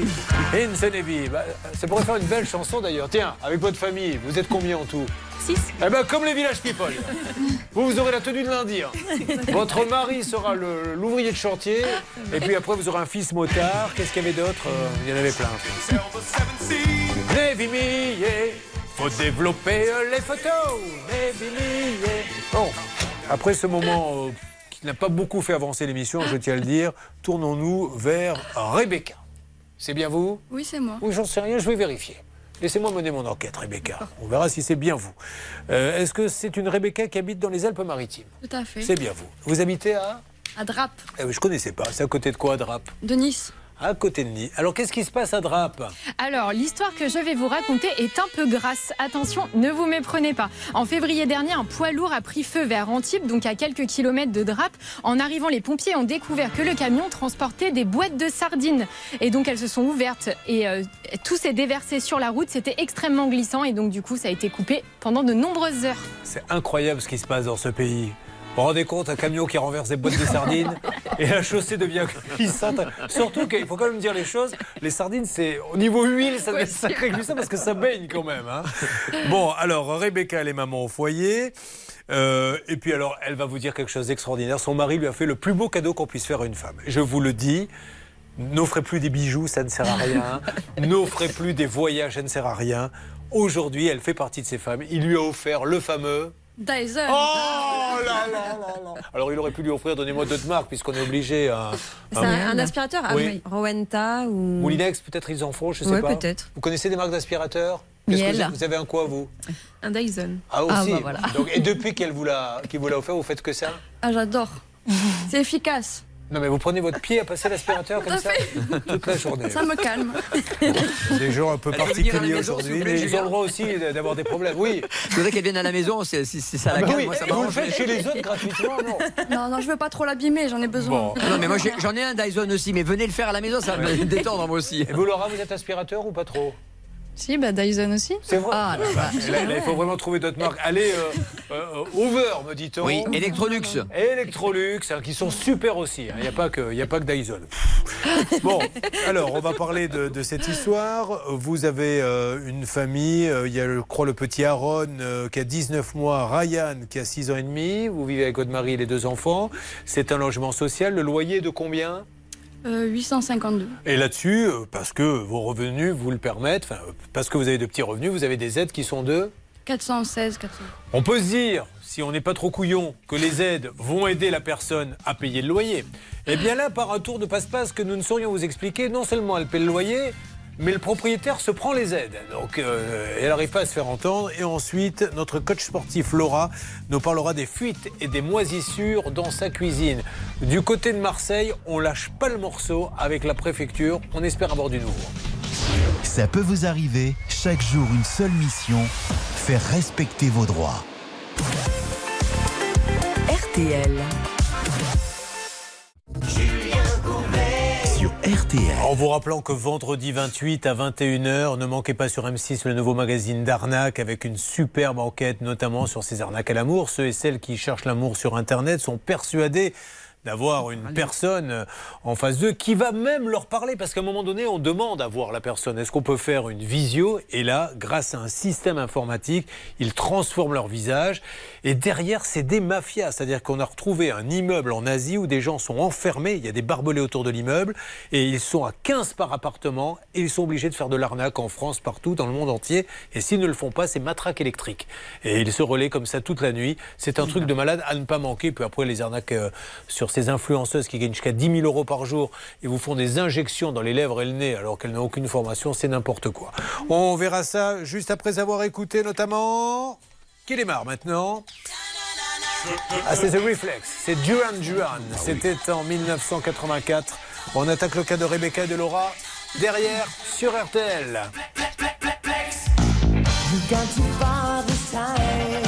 Speaker 2: In the Navy. Bah, ça pourrait faire une belle chanson d'ailleurs. Tiens, avec votre famille, vous êtes combien en tout?
Speaker 17: 6.
Speaker 2: Eh ben, comme les Village People. Vous, vous aurez la tenue de lundi. hein. Votre mari sera l'ouvrier de chantier. Et puis après, vous aurez un fils motard. Qu'est-ce qu'il y avait d'autre Euh, Il y en avait plein. Navy faut développer euh, les photos. Navy. Bon, après ce moment euh, qui n'a pas beaucoup fait avancer l'émission, je tiens à le dire, tournons-nous vers Rebecca. C'est bien vous?
Speaker 36: Oui, c'est moi.
Speaker 2: Oui, j'en sais rien, je vais vérifier. Laissez-moi mener mon enquête, Rebecca. On verra si c'est bien vous. Euh, Est-ce que c'est une Rebecca qui habite dans les Alpes-Maritimes
Speaker 36: Tout à fait.
Speaker 2: C'est bien vous. Vous habitez à
Speaker 36: À Drape,
Speaker 2: eh oui, Je connaissais pas. C'est à côté de quoi, à Drape?
Speaker 36: De Nice.
Speaker 2: À côté de Nice. Alors, qu'est-ce qui se passe à Drape?
Speaker 17: Alors, l'histoire que je vais vous raconter est un peu grasse. Attention, ne vous méprenez pas. En février dernier, un poids lourd a pris feu vers Antibes, donc à quelques kilomètres de Drape. En arrivant, les pompiers ont découvert que le camion transportait des boîtes de sardines. Et donc, elles se sont ouvertes et euh, tout s'est déversé sur la route. C'était extrêmement glissant et donc, du coup, ça a été coupé pendant de nombreuses heures.
Speaker 2: C'est incroyable ce qui se passe dans ce pays. Vous vous rendez compte, un camion qui renverse des boîtes de sardines et la chaussée devient glissante. Surtout qu'il faut quand même dire les choses. Les sardines, c'est au niveau huile, ça devient sacré glissant parce que ça baigne quand même. hein. Bon, alors Rebecca, elle est maman au foyer. Euh, et puis alors, elle va vous dire quelque chose d'extraordinaire. Son mari lui a fait le plus beau cadeau qu'on puisse faire à une femme. Je vous le dis. N'offrez plus des bijoux, ça ne sert à rien. N'offrez plus des voyages, ça ne sert à rien. Aujourd'hui, elle fait partie de ces femmes. Il lui a offert le fameux
Speaker 36: Dyson.
Speaker 2: Oh là là là là Alors il aurait pu lui offrir, donnez-moi d'autres marques, puisqu'on est obligé à.
Speaker 5: C'est un, un aspirateur ah,
Speaker 2: Oui.
Speaker 5: Rowenta ou.
Speaker 2: Moulinex, peut-être ils en font, je sais
Speaker 5: Ouais,
Speaker 2: pas.
Speaker 5: peut-être.
Speaker 2: Vous connaissez des marques d'aspirateurs? Que vous avez- un quoi, vous?
Speaker 14: Un Dyson.
Speaker 2: Ah, aussi
Speaker 14: bah voilà.
Speaker 2: Donc, Et depuis qu'elle vous l'a qu'il vous l'a offert, vous faites que ça?
Speaker 36: Ah, j'adore. C'est efficace.
Speaker 2: Non, mais vous prenez votre pied à passer l'aspirateur comme ça toute la journée.
Speaker 36: Ça me calme.
Speaker 2: Des gens un peu particuliers aujourd'hui, mais ils ont le droit aussi d'avoir des problèmes. Oui.
Speaker 29: Je voudrais qu'elle vienne à la maison, c'est ça
Speaker 2: Ah
Speaker 29: la
Speaker 2: bah
Speaker 29: calme,
Speaker 2: oui.
Speaker 29: moi ça
Speaker 2: vous le faites chez les autres gratuitement, non
Speaker 36: Non, non, je veux pas trop l'abîmer, j'en ai besoin.
Speaker 29: Non, mais moi j'en ai un Dyson aussi, mais venez le faire à la maison, ça va me détendre moi aussi.
Speaker 2: Et vous, Laura, vous êtes aspirateur ou pas trop?
Speaker 19: Si, bah Dyson aussi.
Speaker 2: C'est vrai
Speaker 19: Ah,
Speaker 2: Bah, là, là, il faut vraiment trouver d'autres marques. Allez, euh, euh, Over, me dit-on.
Speaker 29: Oui, Electrolux.
Speaker 2: Electrolux, hein, qui sont super aussi. Il n'y a, pas que- y a pas que Dyson. Bon, alors, on va parler de, de cette histoire. Vous avez euh, une famille, euh, il y a, je crois, le petit Aaron euh, qui a 19 mois, Ryan qui a 6 ans et demi. Vous vivez avec votre mari et les deux enfants. C'est un logement social. Le loyer de combien?
Speaker 36: Euh, 852.
Speaker 2: et là-dessus, euh, parce que vos revenus vous le permettent, euh, parce que vous avez de petits revenus, vous avez des aides qui sont de
Speaker 36: 416, 400.
Speaker 2: On peut se dire, si on n'est pas trop couillon, que les aides vont aider la personne à payer le loyer. Eh bien là, par un tour de passe-passe que nous ne saurions vous expliquer, non seulement elle paie le loyer, mais le propriétaire se prend les aides. Donc euh, elle n'arrive pas à se faire entendre. Et ensuite, notre coach sportif Laura nous parlera des fuites et des moisissures dans sa cuisine. Du côté de Marseille, on lâche pas le morceau avec la préfecture. On espère avoir du nouveau.
Speaker 1: Ça peut vous arriver, chaque jour une seule mission, faire respecter vos droits.
Speaker 42: RTL.
Speaker 2: En vous rappelant que vendredi 28 à 21h, ne manquez pas sur M6 le nouveau magazine d'arnaque avec une superbe enquête notamment sur ces arnaques à l'amour. Ceux et celles qui cherchent l'amour sur Internet sont persuadés d'avoir une personne euh, en face d'eux qui va même leur parler. Parce qu'à un moment donné, on demande à voir la personne. Est-ce qu'on peut faire une visio? Et là, grâce à un système informatique, ils transforment leur visage. Et derrière, c'est des mafias. C'est-à-dire qu'on a retrouvé un immeuble en Asie où des gens sont enfermés. Il y a des barbelés autour de l'immeuble. Et ils sont à 15 par appartement. Et ils sont obligés de faire de l'arnaque en France, partout, dans le monde entier. Et s'ils ne le font pas, c'est matraque électrique. Et ils se relaient comme ça toute la nuit. C'est un truc de malade à ne pas manquer. Puis après, les arnaques euh, sur ces influenceuses qui gagnent jusqu'à 10 000 euros par jour et vous font des injections dans les lèvres et le nez alors qu'elles n'ont aucune formation, c'est n'importe quoi. On verra ça juste après avoir écouté notamment. Qui démarre maintenant Ah, c'est The Reflex, c'est Duran Duran. C'était en 1984. On attaque le cas de Rebecca et de Laura derrière sur RTL.
Speaker 20: You got to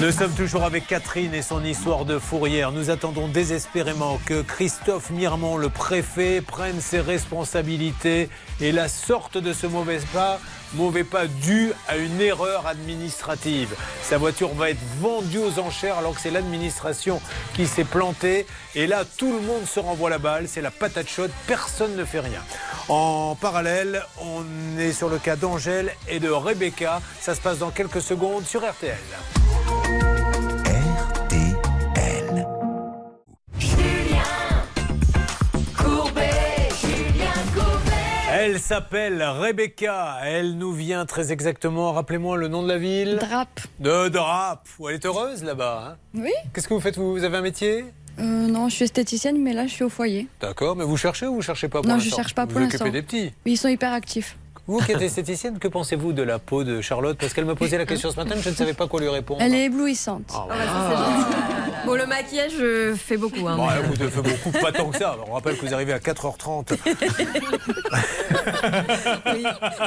Speaker 2: Nous sommes toujours avec Catherine et son histoire de fourrière. Nous attendons désespérément que Christophe Mirmont, le préfet, prenne ses responsabilités et la sorte de ce mauvais pas, mauvais pas dû à une erreur administrative. Sa voiture va être vendue aux enchères alors que c'est l'administration qui s'est plantée. Et là, tout le monde se renvoie la balle. C'est la patate chaude. Personne ne fait rien. En parallèle, on est sur le cas d'Angèle et de Rebecca. Ça se passe dans quelques secondes sur RTL. Elle s'appelle Rebecca. Elle nous vient très exactement. Rappelez-moi le nom de la ville.
Speaker 36: Drape.
Speaker 2: De Drape. Oh, Elle est heureuse là-bas. hein
Speaker 36: Oui
Speaker 2: Qu'est-ce que vous faites? Vous, vous avez un métier?
Speaker 36: Euh, Non, je suis esthéticienne, mais là, je suis au foyer.
Speaker 2: D'accord, mais vous cherchez ou vous cherchez pas pour
Speaker 36: Non, je cherche pas pour
Speaker 2: Vous
Speaker 36: l'instant.
Speaker 2: occupez des petits.
Speaker 36: Oui, ils sont hyper actifs.
Speaker 2: Vous qui êtes esthéticienne, que pensez-vous de la peau de Charlotte? Parce qu'elle me posait la question ce matin, je ne savais pas quoi lui répondre.
Speaker 36: Elle est éblouissante.
Speaker 2: Ah,
Speaker 5: Bon, le maquillage, je fais beaucoup. Hein,
Speaker 2: Bon,
Speaker 5: mais-
Speaker 2: faire beaucoup, pas tant que ça. On rappelle que vous arrivez à 4h30.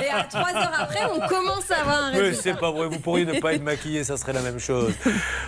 Speaker 5: Et à 3 heures après, on commence à avoir un
Speaker 2: Mais
Speaker 5: résultat.
Speaker 2: c'est pas vrai, vous pourriez ne pas être maquillé, ça serait la même chose.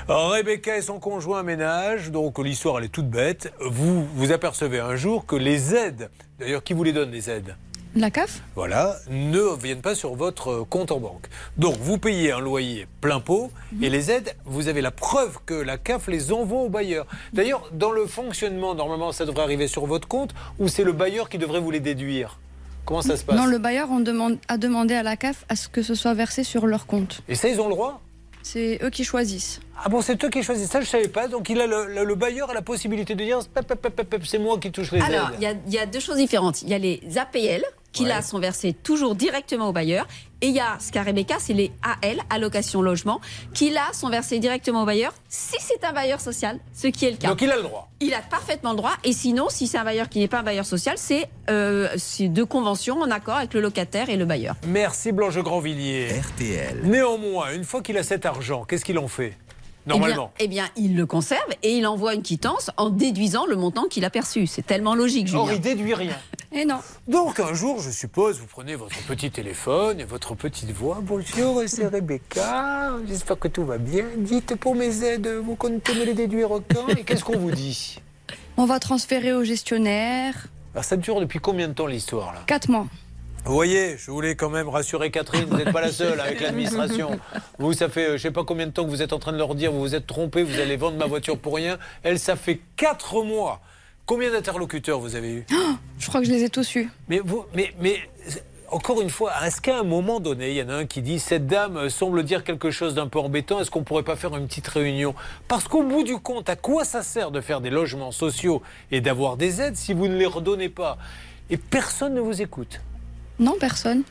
Speaker 2: Alors, Rebecca et son conjoint ménage, donc l'histoire elle est toute bête. Vous vous apercevez un jour que les aides, d'ailleurs qui vous les donne les aides?
Speaker 36: La CAF
Speaker 2: voilà, ne viennent pas sur votre euh, compte en banque. Donc vous payez un loyer plein pot et les aides, vous avez la preuve que la CAF les envoie au bailleur. D'ailleurs, dans le fonctionnement, normalement, ça devrait arriver sur votre compte ou c'est le bailleur qui devrait vous les déduire? Comment ça se passe?
Speaker 36: Non, le bailleur on demande, a demandé à la CAF à ce que ce soit versé sur leur compte.
Speaker 2: Et ça, ils ont le droit?
Speaker 36: C'est eux qui choisissent.
Speaker 2: Ah bon, c'est toi qui choisis ça, je savais pas. Donc il a le, le- le bailleur a la possibilité de dire c'est moi qui touche les
Speaker 38: Alors,
Speaker 2: aides.
Speaker 38: il y a, il y a deux choses différentes. Il y a les APL qui
Speaker 2: Ouais.
Speaker 38: là sont versés toujours directement au bailleur. Et il y a ce qu'a Rebecca, c'est les AL, allocation logement, qui là sont versés directement au bailleur si c'est un bailleur social, ce qui est le cas.
Speaker 2: Donc il a le droit.
Speaker 38: Il a parfaitement le droit. Et sinon, si c'est un bailleur qui n'est pas un bailleur social, c'est euh, c'est deux conventions en accord avec le locataire et le bailleur.
Speaker 2: Merci Blanche Grandvilliers.
Speaker 1: RTL.
Speaker 2: Néanmoins, une fois qu'il a cet argent, qu'est-ce qu'il en fait? Normalement.
Speaker 38: Eh bien, eh bien, il le conserve et il envoie une quittance en déduisant le montant qu'il a perçu. C'est tellement logique, Julien.
Speaker 2: Or, il déduit rien.
Speaker 36: Et non.
Speaker 2: Donc un jour, je suppose, vous prenez votre petit téléphone et votre petite voix. Bonjour, c'est Rebecca. J'espère que tout va bien. Dites pour mes aides, vous comptez me les déduire quand Et qu'est-ce qu'on vous dit?
Speaker 36: On va transférer au gestionnaire.
Speaker 2: Alors ça dure depuis combien de temps l'histoire là?
Speaker 36: 4 mois.
Speaker 2: Vous voyez, je voulais quand même rassurer Catherine, vous n'êtes pas la seule avec l'administration. Vous, ça fait euh, je sais pas combien de temps que vous êtes en train de leur dire, vous vous êtes trompé, vous allez vendre ma voiture pour rien. Elle, ça fait 4 mois. Combien d'interlocuteurs vous avez eu?
Speaker 36: Je crois que je les ai tous eus.
Speaker 2: Mais vous, mais, mais encore une fois, est-ce qu'à un moment donné, il y en a un qui dit cette dame euh, semble dire quelque chose d'un peu embêtant, est-ce qu'on pourrait pas faire une petite réunion? Parce qu'au bout du compte, à quoi ça sert de faire des logements sociaux et d'avoir des aides si vous ne les redonnez pas? Et personne ne vous écoute.
Speaker 36: Non, personne.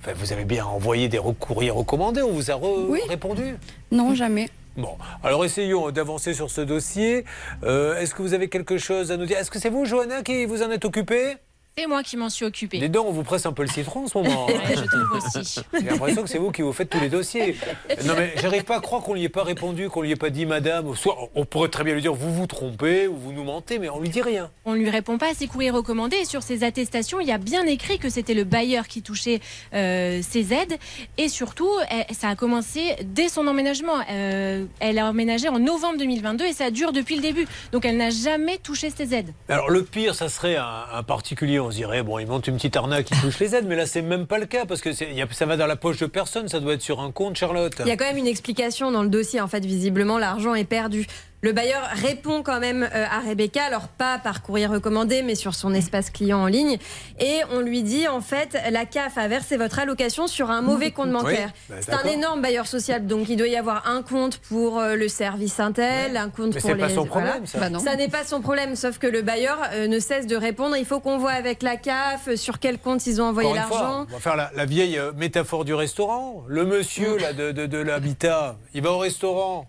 Speaker 2: Enfin, vous avez bien envoyé des courriers recommandés, on vous a
Speaker 36: Oui.
Speaker 2: répondu
Speaker 36: Non, jamais.
Speaker 2: Bon, alors essayons d'avancer sur ce dossier. Euh, Est-ce que vous avez quelque chose à nous dire? Est-ce que c'est vous, Johanna, qui vous en êtes occupée?
Speaker 17: C'est moi qui m'en suis occupée.
Speaker 2: Dis donc, on vous presse un peu le citron en ce moment. hein.
Speaker 17: Ouais, je trouve aussi.
Speaker 2: J'ai l'impression que c'est vous qui vous faites tous les dossiers. Non mais j'arrive pas à croire qu'on lui ait pas répondu, qu'on lui ait pas dit madame. Soit on pourrait très bien lui dire vous vous trompez ou vous nous mentez, mais on lui dit rien.
Speaker 17: On lui répond pas à ses courriers recommandés et sur ses attestations, il y a bien écrit que c'était le bailleur qui touchait euh, ses aides et surtout, elle- ça a commencé dès son emménagement. Euh, elle a emménagé en novembre 2022 et ça dure depuis le début. Donc elle n'a jamais touché ses aides.
Speaker 2: Alors le pire, ça serait un, un particulier. On se dirait bon, il monte une petite arnaque, il touche les aides, mais là c'est même pas le cas parce que y a- ça va dans la poche de personne, ça doit être sur un compte, Charlotte.
Speaker 5: Il y a quand même une explication dans le dossier. En fait, visiblement, l'argent est perdu. Le bailleur répond quand même euh, à Rebecca, alors pas par courrier recommandé, mais sur son espace client en ligne. Et on lui dit, en fait, la CAF a versé votre allocation sur un mauvais compte bancaire.
Speaker 2: bah,
Speaker 5: c'est un énorme bailleur social, donc il doit y avoir un compte pour euh, le service Intel, un compte
Speaker 2: Mais
Speaker 5: pour
Speaker 2: c'est
Speaker 5: les.
Speaker 2: pas son problème, ça. Bah
Speaker 5: ça n'est pas son problème, sauf que le bailleur euh, ne cesse de répondre. Il faut qu'on voit avec la CAF sur quel compte ils ont envoyé l'argent.
Speaker 2: on va faire la, la vieille métaphore du restaurant. Le monsieur là, de, de- de l'habitat, il va au restaurant.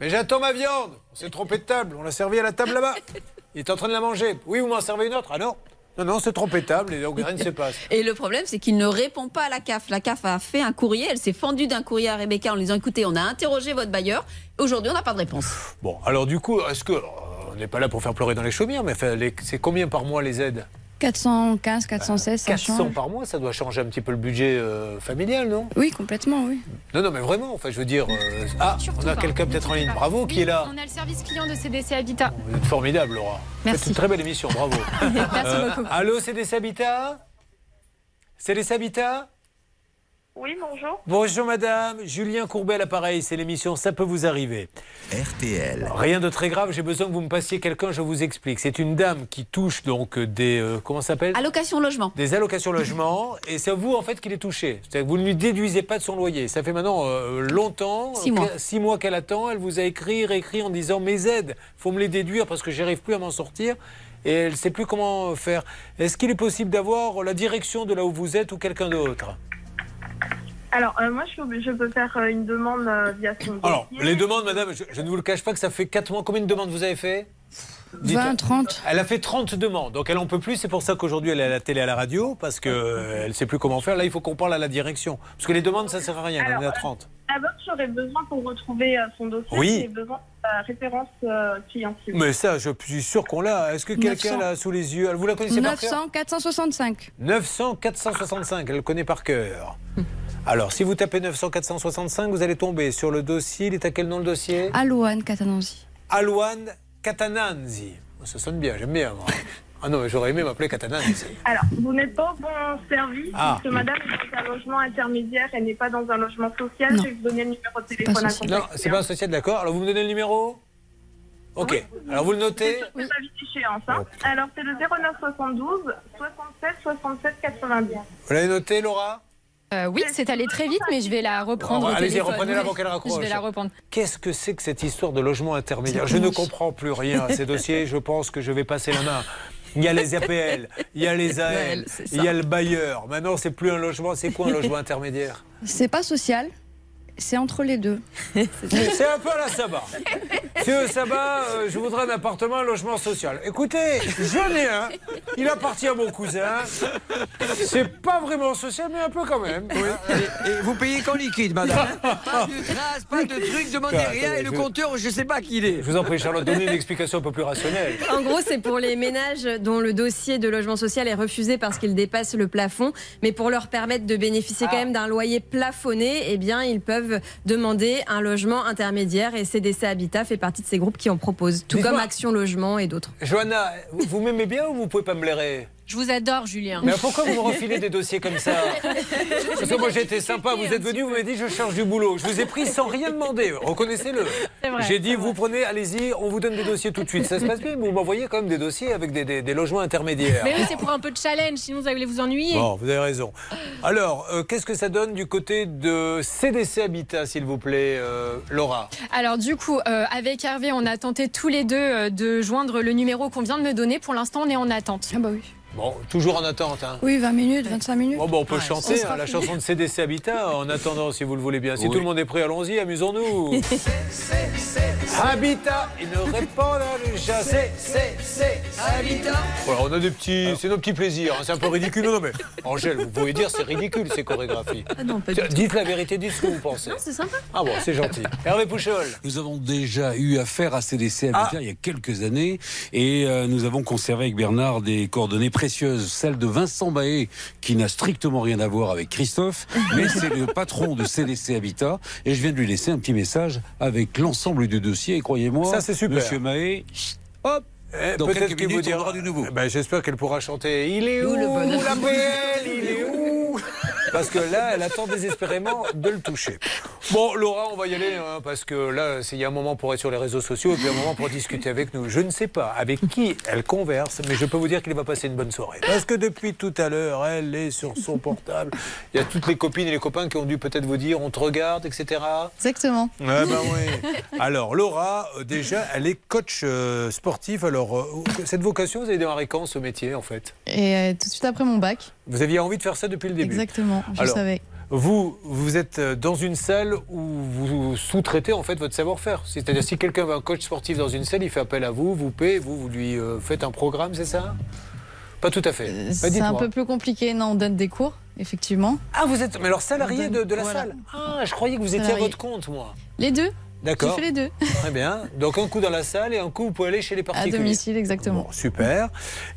Speaker 2: Mais j'attends ma viande. On s'est trompé de table. On l'a servi à la table là-bas. Il est en train de la manger. Oui, vous m'en servez une autre Ah non Non, non, c'est trompé de table et donc rien ne se passe.
Speaker 38: Et le problème, c'est qu'il ne répond pas à la CAF. La CAF a fait un courrier, elle s'est fendue d'un courrier à Rebecca en lui disant écoutez, on a interrogé votre bailleur, aujourd'hui on n'a pas de réponse.
Speaker 2: Bon, alors du coup, est-ce que. euh, On n'est pas là pour faire pleurer dans les chaumières, mais c'est combien par mois les aides?
Speaker 36: 415, 416, ça
Speaker 2: 400
Speaker 36: change.
Speaker 2: par mois, ça doit changer un petit peu le budget euh, familial, non?
Speaker 36: Oui, complètement, oui.
Speaker 2: Non, non, mais vraiment, enfin, je veux dire. euh, Ah, on a quelqu'un peut-être en ligne. Bravo, qui est là?
Speaker 17: On a le service client de CDC Habitat.
Speaker 2: Vous êtes formidable, Laura.
Speaker 17: Merci.
Speaker 2: C'est une très belle émission, bravo.
Speaker 17: Merci beaucoup.
Speaker 2: Allô, CDC Habitat? CDC Habitat?
Speaker 40: Oui, bonjour.
Speaker 2: Bonjour madame, Julien Courbet à l'appareil, c'est l'émission Ça peut vous arriver.
Speaker 1: RTL.
Speaker 2: Rien de très grave, j'ai besoin que vous me passiez quelqu'un, je vous explique. C'est une dame qui touche donc des... euh, comment ça s'appelle?
Speaker 38: Allocation logement.
Speaker 2: Des allocations logement, et c'est vous en fait qui les touchez. C'est-à-dire que vous ne lui déduisez pas de son loyer. Ça fait maintenant euh, longtemps,
Speaker 38: Six mois.
Speaker 2: six mois qu'elle attend, elle vous a écrit, réécrit en disant mes aides, faut me les déduire parce que j'arrive plus à m'en sortir. Et elle ne sait plus comment faire. Est-ce qu'il est possible d'avoir la direction de là où vous êtes ou quelqu'un d'autre?
Speaker 40: Alors, euh, moi, je, je peux faire euh, une demande euh, via son
Speaker 2: Alors, les demandes, madame, je, je ne vous le cache pas que ça fait 4 mois. Combien de demandes vous avez fait?
Speaker 36: 20, 30.
Speaker 2: Elle a fait 30 demandes, donc elle en peut plus. C'est pour ça qu'aujourd'hui elle est à la télé, à la radio, parce qu'elle ne sait plus comment faire. Là, il faut qu'on parle à la direction. Parce que les demandes, ça ne sert à rien. on est à 30.
Speaker 40: D'abord, j'aurais besoin pour retrouver euh, son dossier.
Speaker 2: Oui.
Speaker 40: J'ai besoin de la référence euh, client.
Speaker 2: Mais ça, je suis sûr qu'on l'a. Est-ce que quelqu'un
Speaker 36: 900.
Speaker 2: l'a sous les yeux? Vous la connaissez par cœur?
Speaker 36: 900, 465.
Speaker 2: 900 465, elle le connaît par cœur. Alors, si vous tapez 900 465, vous allez tomber sur le dossier. Il est à quel nom le dossier?
Speaker 36: Alouane, Catananzi.
Speaker 2: Alouane Catananzi. Oh, Ça sonne bien, j'aime bien. moi. Ah non, mais j'aurais aimé m'appeler Catananzi.
Speaker 40: Alors, vous n'êtes pas au bon service,
Speaker 2: Ah.
Speaker 40: puisque madame est dans un logement intermédiaire, elle n'est pas dans un logement social. Je vais vous donner le numéro de téléphone à contacter.
Speaker 2: Non, c'est pas un social, d'accord. Alors, vous me donnez le numéro Ok. Alors, vous le notez
Speaker 40: vite échéance. Hein. Alors, c'est le 09 72 67 67 90.
Speaker 2: Vous l'avez noté, Laura?
Speaker 17: Euh, oui, c'est allé très vite, mais je vais la reprendre.
Speaker 2: Oh,
Speaker 17: au
Speaker 2: Allez-y,
Speaker 17: téléphone.
Speaker 2: reprenez-la avant qu'elle raccroche.
Speaker 17: Je vais la reprendre.
Speaker 2: Qu'est-ce que c'est que cette histoire de logement intermédiaire Je ne comprends plus rien à ces dossiers. Je pense que je vais passer la main. Il y a les APL, il y a les AL, il y a le bailleur. Maintenant, c'est plus un logement. C'est quoi un logement intermédiaire?
Speaker 14: C'est pas social, c'est entre les deux.
Speaker 2: C'est un peu à la Saba. Monsieur Saba, euh, je voudrais un appartement, un logement social. Écoutez, j'en ai un. Il appartient à mon cousin. C'est pas vraiment social, mais un peu quand même.
Speaker 29: Et, et vous payez qu'en liquide, madame. hein Pas de traces, pas de trucs, demandez rien. Et le compteur, je sais pas qui il est.
Speaker 2: Je vous en prie, Charlotte, donnez une explication un peu plus rationnelle.
Speaker 5: En gros, c'est pour les ménages dont le dossier de logement social est refusé parce qu'il dépasse le plafond, mais pour leur permettre de bénéficier quand même d'un loyer plafonné, eh bien, ils peuvent demander un logement intermédiaire et CDC Habitat fait partie de ces groupes qui en proposent, tout comme Action Logement et d'autres.
Speaker 2: Johanna, vous, vous m'aimez bien ou vous pouvez pas me blairer?
Speaker 17: Je vous adore, Julien.
Speaker 2: Mais pourquoi vous me refilez des dossiers comme ça Parce que moi été sympa, vous êtes venu, vous m'avez dit je cherche du boulot. Je vous ai pris sans rien demander, reconnaissez-le. J'ai dit vous prenez, allez-y, on vous donne des dossiers tout de suite. Ça se passe bien, mais vous m'envoyez quand même des dossiers avec des, des- des logements intermédiaires.
Speaker 17: Mais oui, c'est pour un peu de challenge, sinon vous allez vous ennuyer.
Speaker 2: Bon, vous avez raison. Alors, euh, qu'est-ce que ça donne du côté de CDC Habitat, s'il vous plaît, euh, Laura?
Speaker 17: Alors du coup, euh, avec Hervé, on a tenté tous les deux de joindre le numéro qu'on vient de me donner. Pour l'instant, on est en attente.
Speaker 14: Ah bah oui.
Speaker 2: Bon, toujours en attente. Hein.
Speaker 14: Oui, 20 minutes, 25 minutes.
Speaker 2: Bon, bon, on peut chanter hein, la
Speaker 14: fini.
Speaker 2: chanson de CDC Habitat en attendant, si vous le voulez bien. Si
Speaker 33: Oui.
Speaker 2: tout le monde est prêt, allons-y, amusons-nous. Habitat, ils ne répondent à déjà. C'est, c'est, c'est, Habitat. Voilà, on a des petits, c'est nos petits plaisirs. hein, C'est un peu ridicule. Non, non, mais Angèle, vous pouvez dire c'est ridicule ces chorégraphies.
Speaker 14: Ah non, pas du tout.
Speaker 2: Dites la vérité, dites ce que vous pensez.
Speaker 14: C'est sympa.
Speaker 2: Ah bon, c'est gentil. Hervé Pouchol.
Speaker 33: Nous avons déjà eu affaire à CDC Habitat
Speaker 2: Ah.
Speaker 33: il y a quelques années et euh, nous avons conservé avec Bernard des coordonnées Celle de Vincent Bahé, qui n'a strictement rien à voir avec Christophe, mais c'est le patron de CDC Habitat et je viens de lui laisser un petit message avec l'ensemble du dossier et croyez-moi,
Speaker 2: Ça, c'est super.
Speaker 33: Monsieur Mahé, hop,
Speaker 2: Eh, peut-être qu'il vous dira
Speaker 33: du nouveau.
Speaker 2: Eh ben, J'espère qu'elle pourra chanter. Il est
Speaker 14: Où
Speaker 2: où,
Speaker 14: le
Speaker 2: la PL Il est où? Parce que là, elle attend désespérément de le toucher. Bon, Laura, on va y aller, hein, parce que là, il y a un moment pour être sur les réseaux sociaux et puis un moment pour discuter avec nous. Je ne sais pas avec qui elle converse, mais je peux vous dire qu'il va passer une bonne soirée. Parce que depuis tout à l'heure, elle est sur son portable. Il y a toutes les copines et les copains qui ont dû peut-être vous dire on te regarde, etc.
Speaker 19: Exactement.
Speaker 2: Ben oui. Alors, Laura, euh, déjà, elle est coach euh, sportif. Alors, euh, cette vocation, vous avez démarré quand ce métier, en fait?
Speaker 19: Et euh, tout de suite après mon bac.
Speaker 2: Vous aviez envie de faire ça depuis le début
Speaker 19: Exactement, je
Speaker 2: Alors,
Speaker 19: savais.
Speaker 2: Vous, vous êtes euh, dans une salle où vous sous-traitez en fait votre savoir-faire. C'est-à-dire si quelqu'un veut un coach sportif dans une salle, il fait appel à vous, vous payez, vous, vous lui euh, faites un programme, c'est ça? Pas tout à fait. Bah,
Speaker 19: C'est un peu plus compliqué. Non, on donne des cours, effectivement.
Speaker 2: Ah, vous êtes mais alors salarié de, de la
Speaker 19: Voilà.
Speaker 2: salle? Ah, je croyais que vous étiez
Speaker 19: Salarié.
Speaker 2: à votre compte, moi.
Speaker 19: Les deux.
Speaker 2: D'accord.
Speaker 19: J'ai fait les deux.
Speaker 2: Très bien. Donc un coup dans la salle et un coup vous pouvez aller chez les
Speaker 19: À
Speaker 2: particuliers.
Speaker 19: domicile, exactement.
Speaker 2: Super.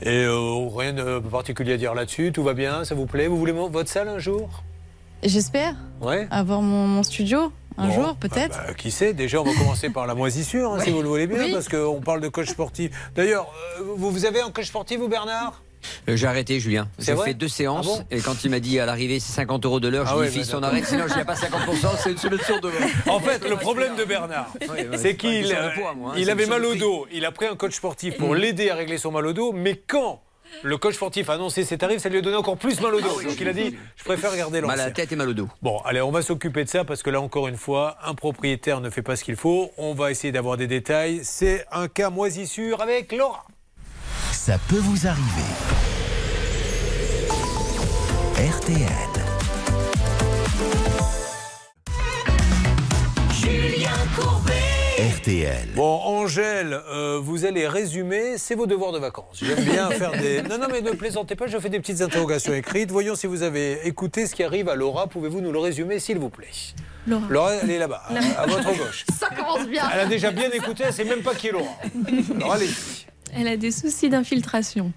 Speaker 2: Et euh, rien de particulier à dire là-dessus. Tout va bien, ça vous plaît? Vous voulez votre salle un jour?
Speaker 19: J'espère
Speaker 2: Ouais.
Speaker 19: avoir mon, mon studio un
Speaker 2: Bon,
Speaker 19: jour, peut-être.
Speaker 2: bah, qui sait? Déjà, on va commencer par la moisissure, hein, si vous le voulez bien,
Speaker 19: Oui.
Speaker 2: parce qu'on parle de coach sportif. D'ailleurs, euh, vous, vous avez un coach sportif, vous, Bernard?
Speaker 29: J'ai arrêté, Julien.
Speaker 2: C'est
Speaker 29: J'ai fait deux séances.
Speaker 2: Ah bon
Speaker 29: et quand il m'a dit à l'arrivée, c'est 50 euros de l'heure,
Speaker 2: Ah
Speaker 29: je lui ai dit,
Speaker 2: bah,
Speaker 29: si on arrête, sinon je n'ai pas 50%, c'est une semaine sur deux.
Speaker 2: En fait, le problème de Bernard, c'est qu'il
Speaker 29: de
Speaker 2: euh,
Speaker 29: hein,
Speaker 2: il avait mal au
Speaker 29: de
Speaker 2: dos. Il a pris un coach sportif pour l'aider à régler son mal au dos, mais quand le coach sportif a annoncé ses tarifs, ça lui a donné encore plus mal au dos. Donc il a dit, je préfère garder
Speaker 29: Mal à
Speaker 2: l'ancien.
Speaker 29: la tête et mal au dos.
Speaker 2: Bon, allez, on va s'occuper de ça parce que là, encore une fois, un propriétaire ne fait pas ce qu'il faut. On va essayer d'avoir des détails. C'est un cas moisissure avec Laura.
Speaker 1: Ça peut vous arriver. RTL.
Speaker 20: Julien Courbet.
Speaker 1: RTL.
Speaker 2: Bon, Angèle, euh, vous allez résumer, c'est vos devoirs de vacances. J'aime bien faire des... Non, non, mais ne plaisantez pas, je fais des petites interrogations écrites. Voyons si vous avez écouté ce qui arrive à Laura. Pouvez-vous nous le résumer, s'il vous plaît?
Speaker 14: Laura.
Speaker 2: Laura, elle est là-bas, à, à votre gauche.
Speaker 14: Ça commence bien.
Speaker 2: Elle a déjà bien écouté, elle sait même pas qui est Laura. Laura, allez
Speaker 14: Elle a des soucis d'infiltration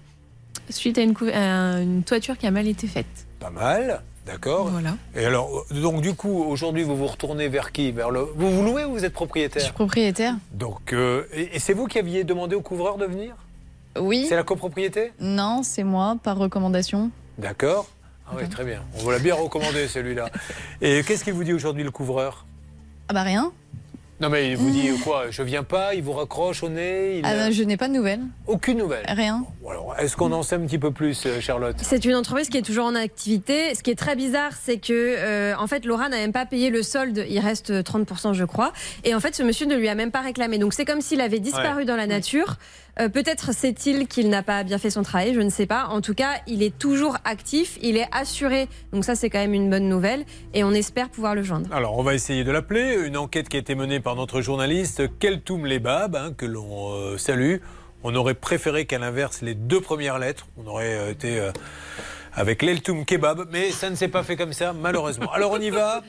Speaker 14: suite à une, cou- à une toiture qui a mal été faite.
Speaker 2: Pas mal, d'accord.
Speaker 14: Voilà.
Speaker 2: Et alors, donc du coup, aujourd'hui, vous vous retournez vers qui? Vers le... Vous vous louez ou vous êtes propriétaire?
Speaker 19: Je suis propriétaire.
Speaker 2: Donc, euh, et, et c'est vous qui aviez demandé au couvreur de venir?
Speaker 19: Oui.
Speaker 2: C'est la copropriété?
Speaker 19: Non, c'est moi, par recommandation.
Speaker 2: D'accord. Ah oui, très bien. On vous l'a bien recommandé celui-là. Et qu'est-ce qu'il vous dit aujourd'hui le couvreur?
Speaker 19: Ah bah rien.
Speaker 2: Non mais il vous dit quoi Je viens pas, il vous raccroche au nez il-
Speaker 19: Ah, non, je n'ai pas de nouvelles.
Speaker 2: Aucune nouvelle
Speaker 19: Rien.
Speaker 2: Alors, Est-ce qu'on en sait un petit peu plus, euh, Charlotte?
Speaker 5: C'est une entreprise qui est toujours en activité. Ce qui est très bizarre, c'est que euh, en fait, Laura n'a même pas payé le solde. Il reste 30%, je crois. Et en fait, ce monsieur ne lui a même pas réclamé. Donc c'est comme s'il avait disparu
Speaker 42: Ouais.
Speaker 5: dans la nature. Euh, Peut-être sait-il qu'il n'a pas bien fait son travail, je ne sais pas. En tout cas, il est toujours actif, il est assuré. Donc ça, c'est quand même une bonne nouvelle. Et on espère pouvoir le joindre.
Speaker 2: Alors, on va essayer de l'appeler. Une enquête qui a été menée par notre journaliste Keltoum Lebab, hein, que l'on euh, salue. On aurait préféré qu'elle inverse les deux premières lettres. On aurait euh, été avec l'Eltoum Kebab, mais ça ne s'est pas fait comme ça, malheureusement. Alors, on y va.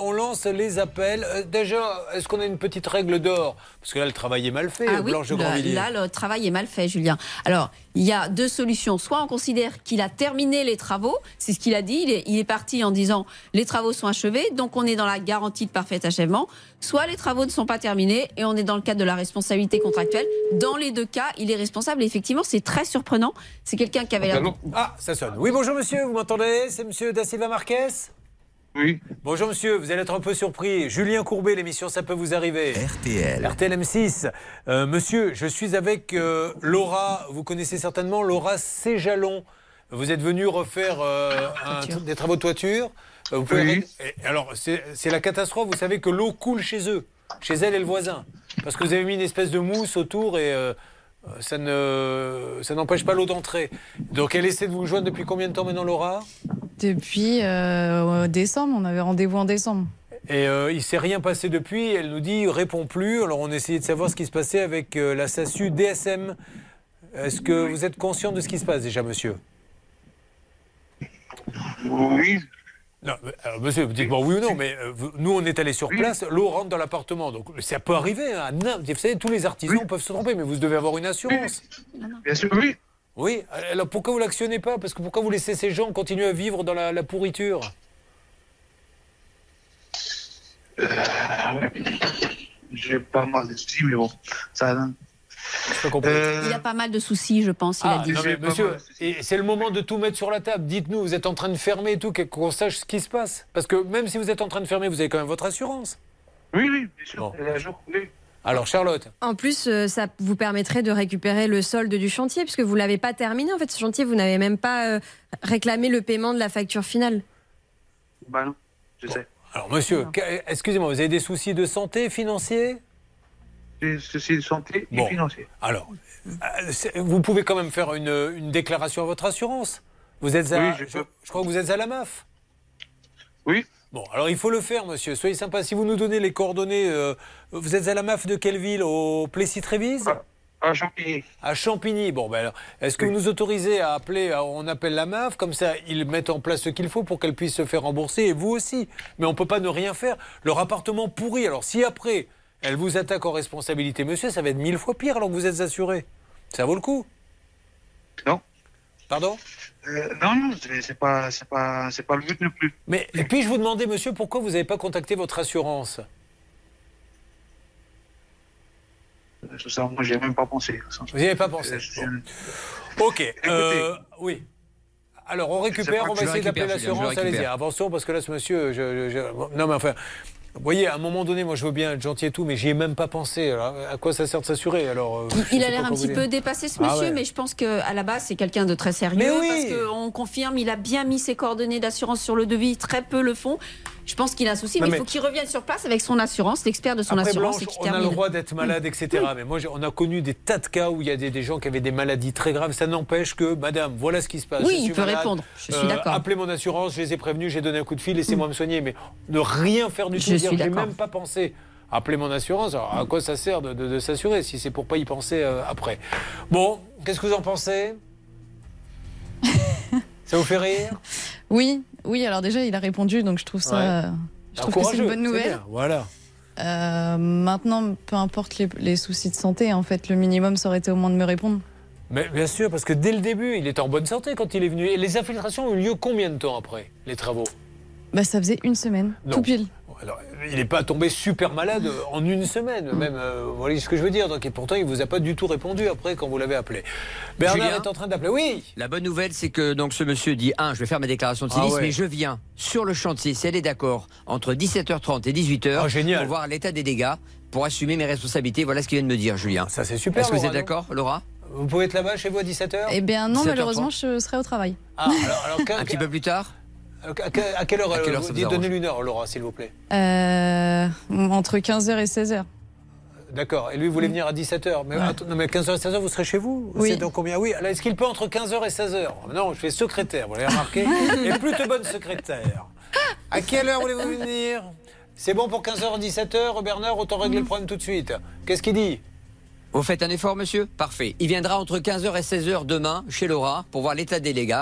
Speaker 2: On lance les appels. Déjà, est-ce qu'on a une petite règle d'or? Parce que là, le travail est mal fait,
Speaker 38: Ah oui,
Speaker 2: Blanche de
Speaker 38: le-
Speaker 2: Grandvilliers.
Speaker 38: là, le travail est mal fait, Julien. Alors, il y a deux solutions. Soit on considère qu'il a terminé les travaux, c'est ce qu'il a dit, il est, il est parti en disant les travaux sont achevés, donc on est dans la garantie de parfait achèvement. Soit les travaux ne sont pas terminés et on est dans le cadre de la responsabilité contractuelle. Dans les deux cas, il est responsable. Et effectivement, c'est très surprenant. C'est quelqu'un qui avait l'air.
Speaker 2: Ah, ça sonne. Oui, bonjour monsieur, vous m'entendez? C'est monsieur Da Silva Marquez?
Speaker 41: Oui.
Speaker 2: Bonjour monsieur, vous allez être un peu surpris. Julien Courbet, l'émission Ça peut vous arriver.
Speaker 1: RTL.
Speaker 2: RTL M6. Euh, monsieur, je suis avec euh, Laura, vous connaissez certainement Laura Séjalon. Vous êtes venu refaire euh, un- des travaux de toiture. Vous pouvez
Speaker 41: Oui.
Speaker 2: Alors, c'est la catastrophe. Vous savez que l'eau coule chez eux, chez elle et le voisin. Parce que vous avez mis une espèce de mousse autour et ne ça n'empêche pas l'eau d'entrer. Donc, elle essaie de vous joindre depuis combien de temps maintenant, Laura?
Speaker 19: Depuis euh, décembre, on avait rendez-vous en décembre.
Speaker 2: Et euh, il s'est rien passé depuis. Elle nous dit répond plus. Alors on essayait de savoir ce qui se passait avec euh, la SASU DSM. Est-ce que vous êtes conscient de ce qui se passe déjà, monsieur?
Speaker 41: Oui.
Speaker 2: Non, alors, monsieur, dites-moi oui ou non, mais euh, vous- nous on est allé sur place, l'eau rentre dans l'appartement. Donc ça peut arriver. hein, vous savez, tous les artisans peuvent se tromper, mais vous devez avoir une assurance.
Speaker 41: Bien sûr, oui.
Speaker 2: Oui, alors pourquoi vous l'actionnez pas? Parce que pourquoi vous laissez ces gens continuer à vivre dans la, la pourriture?
Speaker 41: J'ai pas mal de soucis, mais bon, ça. Euh,
Speaker 38: Il a pas mal de soucis, je pense, il a
Speaker 2: Ah,
Speaker 38: dit.
Speaker 2: non, mais monsieur, c'est le moment de tout mettre sur la table. Dites-nous, vous êtes en train de fermer et tout, qu'on sache ce qui se passe. Parce que même si vous êtes en train de fermer, vous avez quand même votre assurance.
Speaker 41: Oui, oui, bien sûr. Elle est à jour, oui.
Speaker 2: Alors, Charlotte
Speaker 5: En plus, euh, ça vous permettrait de récupérer le solde du chantier, puisque vous l'avez pas terminé. En fait, ce chantier, vous n'avez même pas euh, réclamé le paiement de la facture finale.
Speaker 41: Bah non, je sais.
Speaker 2: Alors, monsieur, que- excusez-moi, vous avez des soucis de santé financiers?
Speaker 41: Des soucis de santé et
Speaker 2: Bon.
Speaker 41: financiers.
Speaker 2: Alors, euh, vous pouvez quand même faire une, une déclaration à votre assurance. Vous êtes à,
Speaker 41: Oui, je
Speaker 2: je, je crois que vous êtes à la MAF.
Speaker 41: Oui.
Speaker 2: Bon, alors il faut le faire, monsieur. Soyez sympa. Si vous nous donnez les coordonnées, euh, vous êtes à la MAF de quelle ville? Au Plessis-Trévise?
Speaker 41: À Champigny.
Speaker 2: À Champigny. Bon, ben alors, est-ce que vous nous autorisez à appeler à- On appelle la MAF, comme ça, ils mettent en place ce qu'il faut pour qu'elle puisse se faire rembourser, et vous aussi. Mais on ne peut pas ne rien faire. Leur appartement pourri. Alors, si après, elle vous attaque en responsabilité, monsieur, ça va être mille fois pire alors que vous êtes assuré. Ça vaut le coup
Speaker 41: Non.
Speaker 2: Pardon?
Speaker 41: Euh, non, non, c'est pas, c'est pas, c'est pas le but non plus.
Speaker 2: Mais et puis je vous demandais, monsieur, pourquoi vous n'avez pas contacté votre assurance?
Speaker 41: Tout ça, moi, j'ai même pas pensé.
Speaker 2: Vous n'y avez pas pensé Bon. Ok. euh, oui. Alors on récupère, on va essayer d'appeler l'assurance. Allez-y, attention parce que là, ce monsieur, je, je- je- non mais enfin, vous voyez, à un moment donné, moi je veux bien être gentil et tout, mais j'y ai même pas pensé. Alors, à quoi ça sert de s'assurer Alors, euh,
Speaker 38: Il, a l'air un petit peu dépassé ce
Speaker 2: Ah
Speaker 38: monsieur,
Speaker 2: ouais.
Speaker 38: mais je pense qu'à la base c'est quelqu'un de très sérieux
Speaker 2: Mais oui.
Speaker 38: parce qu'on confirme, il a bien mis ses coordonnées d'assurance sur le devis, très peu le font. Je pense qu'il a un souci, mais,
Speaker 2: mais-
Speaker 38: il faut qu'il revienne sur place avec son assurance, l'expert de son
Speaker 2: Après,
Speaker 38: assurance,
Speaker 2: Blanche,
Speaker 38: et qu'il
Speaker 2: on a le droit d'être malade, etc. Mais moi, on a connu des tas de cas où il y a des, des gens qui avaient des maladies très graves. Ça n'empêche que, madame, voilà ce qui se passe.
Speaker 38: Oui,
Speaker 2: Je suis
Speaker 38: il peut
Speaker 2: malade.
Speaker 38: répondre. Je suis
Speaker 2: Euh,
Speaker 38: d'accord.
Speaker 2: Appelez mon assurance, je les ai prévenus, j'ai donné un coup de fil, laissez-moi me soigner. Mais ne rien faire du tout,
Speaker 38: Je d'accord.
Speaker 2: même pas pensé. Appelez mon assurance. Alors, à quoi ça sert de, de- de s'assurer si c'est pour pas y penser euh, après? Bon, qu'est-ce que vous en pensez? Ça vous fait rire?
Speaker 19: Oui, oui, alors déjà, il a répondu, donc je trouve ça.
Speaker 2: Ouais.
Speaker 19: Je trouve que c'est une bonne nouvelle.
Speaker 2: Voilà.
Speaker 19: Euh, maintenant, peu importe les, les soucis de santé, en fait, le minimum, ça aurait été au moins de me répondre.
Speaker 2: Mais bien sûr, parce que dès le début, il était en bonne santé quand il est venu. Et les infiltrations ont eu lieu combien de temps après les travaux?
Speaker 19: Bah, ça faisait une semaine,
Speaker 2: Non.
Speaker 19: tout pile.
Speaker 2: Alors, il n'est pas tombé super malade en une semaine, même. euh, vous voyez ce que je veux dire. Donc, et pourtant, il vous a pas du tout répondu après quand vous l'avez appelé. Bernard
Speaker 29: Julien
Speaker 2: est en train d'appeler. Oui.
Speaker 29: La bonne nouvelle, c'est que donc ce monsieur dit un, je vais faire ma déclaration de
Speaker 2: Ah
Speaker 29: sinistre,
Speaker 2: ouais.
Speaker 29: mais je viens sur le chantier, si elle est d'accord, entre 17h30 et 18h,
Speaker 2: Ah, génial.
Speaker 29: pour voir l'état des dégâts, pour assumer mes responsabilités. Voilà ce qu'il vient de me dire, Julien.
Speaker 2: Ça, c'est super.
Speaker 29: Est-ce que vous êtes d'accord, Laura?
Speaker 2: Vous pouvez être là-bas chez vous à 17h
Speaker 19: Eh bien, non,
Speaker 29: 17h30.
Speaker 19: malheureusement, je serai au travail.
Speaker 2: Ah, alors, alors,
Speaker 29: Un petit peu plus tard
Speaker 2: À, que- à quelle heure,
Speaker 29: À quelle
Speaker 2: euh,
Speaker 29: heure vous
Speaker 2: Donnez-lui une heure, Laura, s'il vous plaît.
Speaker 19: Euh, entre 15h et 16h.
Speaker 2: D'accord. Et lui, voulait venir à 17h. Mais, attends, non, mais 15h et 16h, vous serez chez vous
Speaker 19: Oui.
Speaker 2: C'est dans combien Oui. Alors, est-ce qu'il peut entre 15h et 16h Non, je fais secrétaire, vous l'avez remarqué. et plutôt bonne secrétaire. À quelle heure voulez-vous venir C'est bon pour 15h, 17h, Bernard, autant régler le problème tout de suite. Qu'est-ce qu'il dit
Speaker 29: Vous faites un effort, monsieur Parfait. Il viendra entre 15h et 16h demain, cmais Laura, pour voir l'état des dégâts.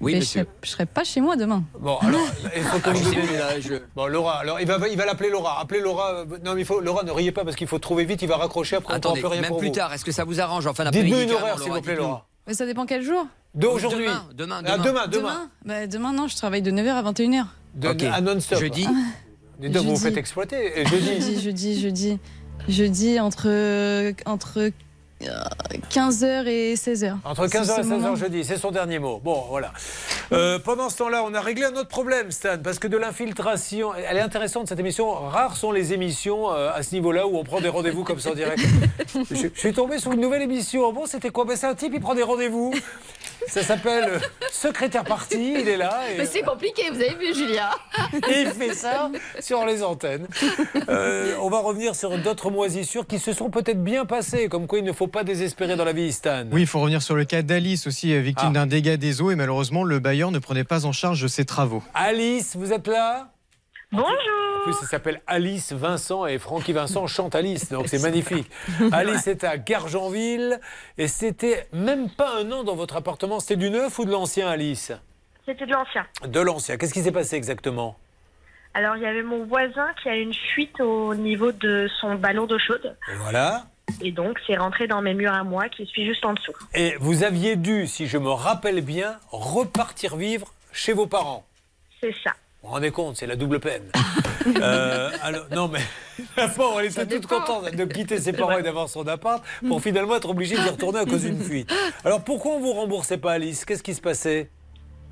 Speaker 29: Oui,
Speaker 19: Mais je
Speaker 29: monsieur.
Speaker 19: serai, je serai pas chez moi demain.
Speaker 2: Bon, alors, il faut que
Speaker 29: Ah,
Speaker 2: vous
Speaker 29: je là, je-
Speaker 2: Bon, Laura, alors il va, il va l'appeler Laura. Appelez Laura. euh, Non, mais il faut, Laura, ne riez pas parce qu'il faut trouver vite. Il va raccrocher après.
Speaker 29: Attendez,
Speaker 2: on ne plus rien
Speaker 29: même
Speaker 2: pour
Speaker 29: plus
Speaker 2: vous.
Speaker 29: tard, est-ce que ça vous arrange en fin d'après-midi
Speaker 2: Dites-nous une horaire, s'il vous plaît. Laura.
Speaker 19: Mais ça dépend quel jour
Speaker 2: D'aujourd'hui.
Speaker 29: Demain, demain,
Speaker 2: Ah,
Speaker 29: demain.
Speaker 2: demain, demain.
Speaker 19: Demain bah, Demain, non, je travaille de 9h à 21h.
Speaker 2: De-
Speaker 29: Ok.
Speaker 2: À non-stop.
Speaker 29: Jeudi
Speaker 2: Dites donc, vous vous faites exploiter. Et jeudi.
Speaker 19: Jeudi, jeudi, jeudi. Jeudi entre, entre 15h et 16h.
Speaker 2: Entre 15h et
Speaker 19: C'est ce moment.
Speaker 2: 16h jeudi, c'est son dernier mot. Bon, voilà. Euh, pendant ce temps-là, on a réglé un autre problème, Stan, parce que de l'infiltration, elle est intéressante cette émission. Rares sont les émissions euh, à ce niveau-là où on prend des rendez-vous comme ça en direct. je, je suis tombé sur une nouvelle émission. Bon, c'était quoi? Ben, C'est un type, il prend des rendez-vous. Ça s'appelle euh, Secrétaire Parti, il est là. Et,
Speaker 38: Mais c'est compliqué, vous avez vu, Julia
Speaker 2: et il fait ça sur les antennes. Euh, on va revenir sur d'autres moisissures qui se sont peut-être bien passées, comme quoi il ne faut pas désespérer dans la vie, Stan.
Speaker 35: Oui, il faut revenir sur le cas d'Alice aussi, euh, victime
Speaker 2: Ah.
Speaker 35: d'un dégât des eaux et malheureusement le bailleur ne prenait pas en charge ses travaux.
Speaker 2: Alice, vous êtes là?
Speaker 40: Bonjour.
Speaker 2: En plus, ça s'appelle Alice Vincent et Francky Vincent chante Alice, donc c'est magnifique. Alice est à Gargenville et c'était même pas un an dans votre appartement. C'était du neuf ou de l'ancien, Alice?
Speaker 40: C'était de l'ancien.
Speaker 2: De l'ancien. Qu'est-ce qui s'est passé exactement?
Speaker 40: Alors, il y avait mon voisin qui a une fuite au niveau de son ballon d'eau chaude.
Speaker 2: Et voilà.
Speaker 40: Et donc, c'est rentré dans mes murs à moi qui suis juste en dessous.
Speaker 2: Et vous aviez dû, si je me rappelle bien, repartir vivre chez vos parents.
Speaker 40: C'est ça.
Speaker 2: Vous vous rendez compte, c'est la double peine. Euh, alors, non, mais la pauvre, elle était toute contente de quitter ses parents et d'avoir son appart pour finalement être obligée d'y retourner à cause d'une fuite. Alors pourquoi on vous remboursait pas, Alice? Qu'est-ce qui se passait?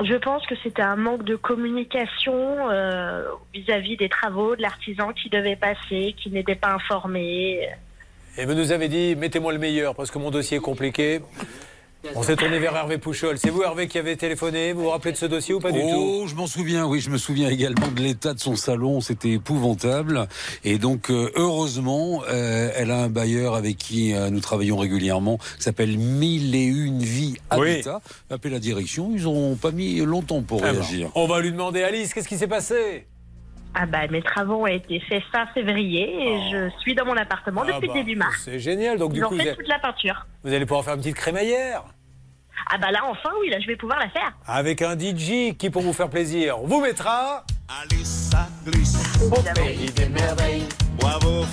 Speaker 40: Je pense que c'était un manque de communication euh, vis-à-vis des travaux, de l'artisan qui devait passer, qui n'était pas informé.
Speaker 2: Et vous nous avez dit, mettez-moi le meilleur parce que mon dossier est compliqué. On s'est tourné vers Hervé Pouchol. C'est vous, Hervé, qui avez téléphoné? Vous vous rappelez de ce dossier ou pas du tout?
Speaker 33: Oh, je m'en souviens, oui, je me souviens également de l'état de son salon, c'était épouvantable. Et donc, euh, heureusement, euh, elle a un bailleur avec qui euh, nous travaillons régulièrement, qui s'appelle Mille et une vie
Speaker 2: Oui.
Speaker 33: Habitat. Appelé la direction, ils n'ont pas mis longtemps pour
Speaker 2: Ah bon.
Speaker 33: réagir.
Speaker 2: On va lui demander, Alice, qu'est-ce qui s'est passé?
Speaker 40: Ah bah, mes travaux ont été faits fin février et je suis dans mon appartement
Speaker 2: Ah
Speaker 40: depuis
Speaker 2: bah,
Speaker 40: début mars.
Speaker 2: C'est génial. Donc
Speaker 40: Ils
Speaker 2: du
Speaker 40: ont
Speaker 2: coup,
Speaker 40: fait
Speaker 2: vous, avez-
Speaker 40: toute la peinture.
Speaker 2: vous allez pouvoir faire une petite crémaillère
Speaker 40: Ah bah là, enfin, oui, là, je vais pouvoir la faire.
Speaker 2: avec un DJ qui, pour vous faire plaisir, vous mettra. Au pays des merveilles.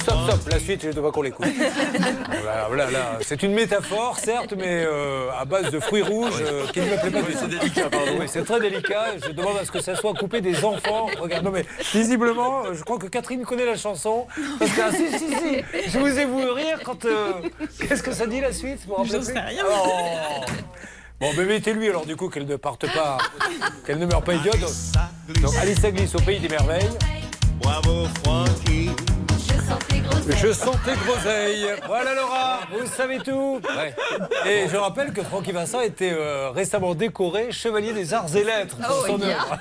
Speaker 2: Stop, stop, la suite, je ne veux pas qu'on l'écoute. voilà, voilà, là. C'est une métaphore, certes, mais euh, à base de fruits rouges euh, qui ne me plaît pas. C'est délicat, pardon. Oui, c'est très délicat. Je demande à ce que ça soit coupé des enfants. Regarde, non, mais visiblement, euh, je crois que Catherine connaît la chanson. Parce que, ah, si, si, si, je vous ai vu rire quand. euh, Qu'est-ce que ça dit la suite? Plus
Speaker 20: sais rien.
Speaker 2: Oh. Bon, mais mettez-lui alors, du coup, qu'elle ne parte pas, qu'elle ne meure pas idiote. Donc, Alice glisse au pays des merveilles.
Speaker 20: Bravo Francky.
Speaker 2: Je sens tes groseilles. Voilà Laura, vous savez tout. Et je rappelle que Francky Vincent était euh, récemment décoré chevalier des arts et lettres pour
Speaker 20: Oh,
Speaker 2: son œuvre.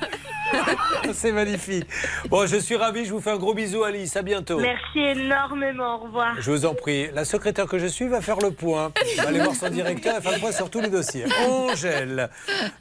Speaker 2: C'est magnifique. Bon, je suis ravi, je vous fais un gros bisou Alice, à bientôt.
Speaker 40: Merci énormément. Au revoir.
Speaker 2: Je vous en prie. La secrétaire que je suis va faire le point. Va aller voir son directeur et faire le point sur tous les dossiers. Angèle.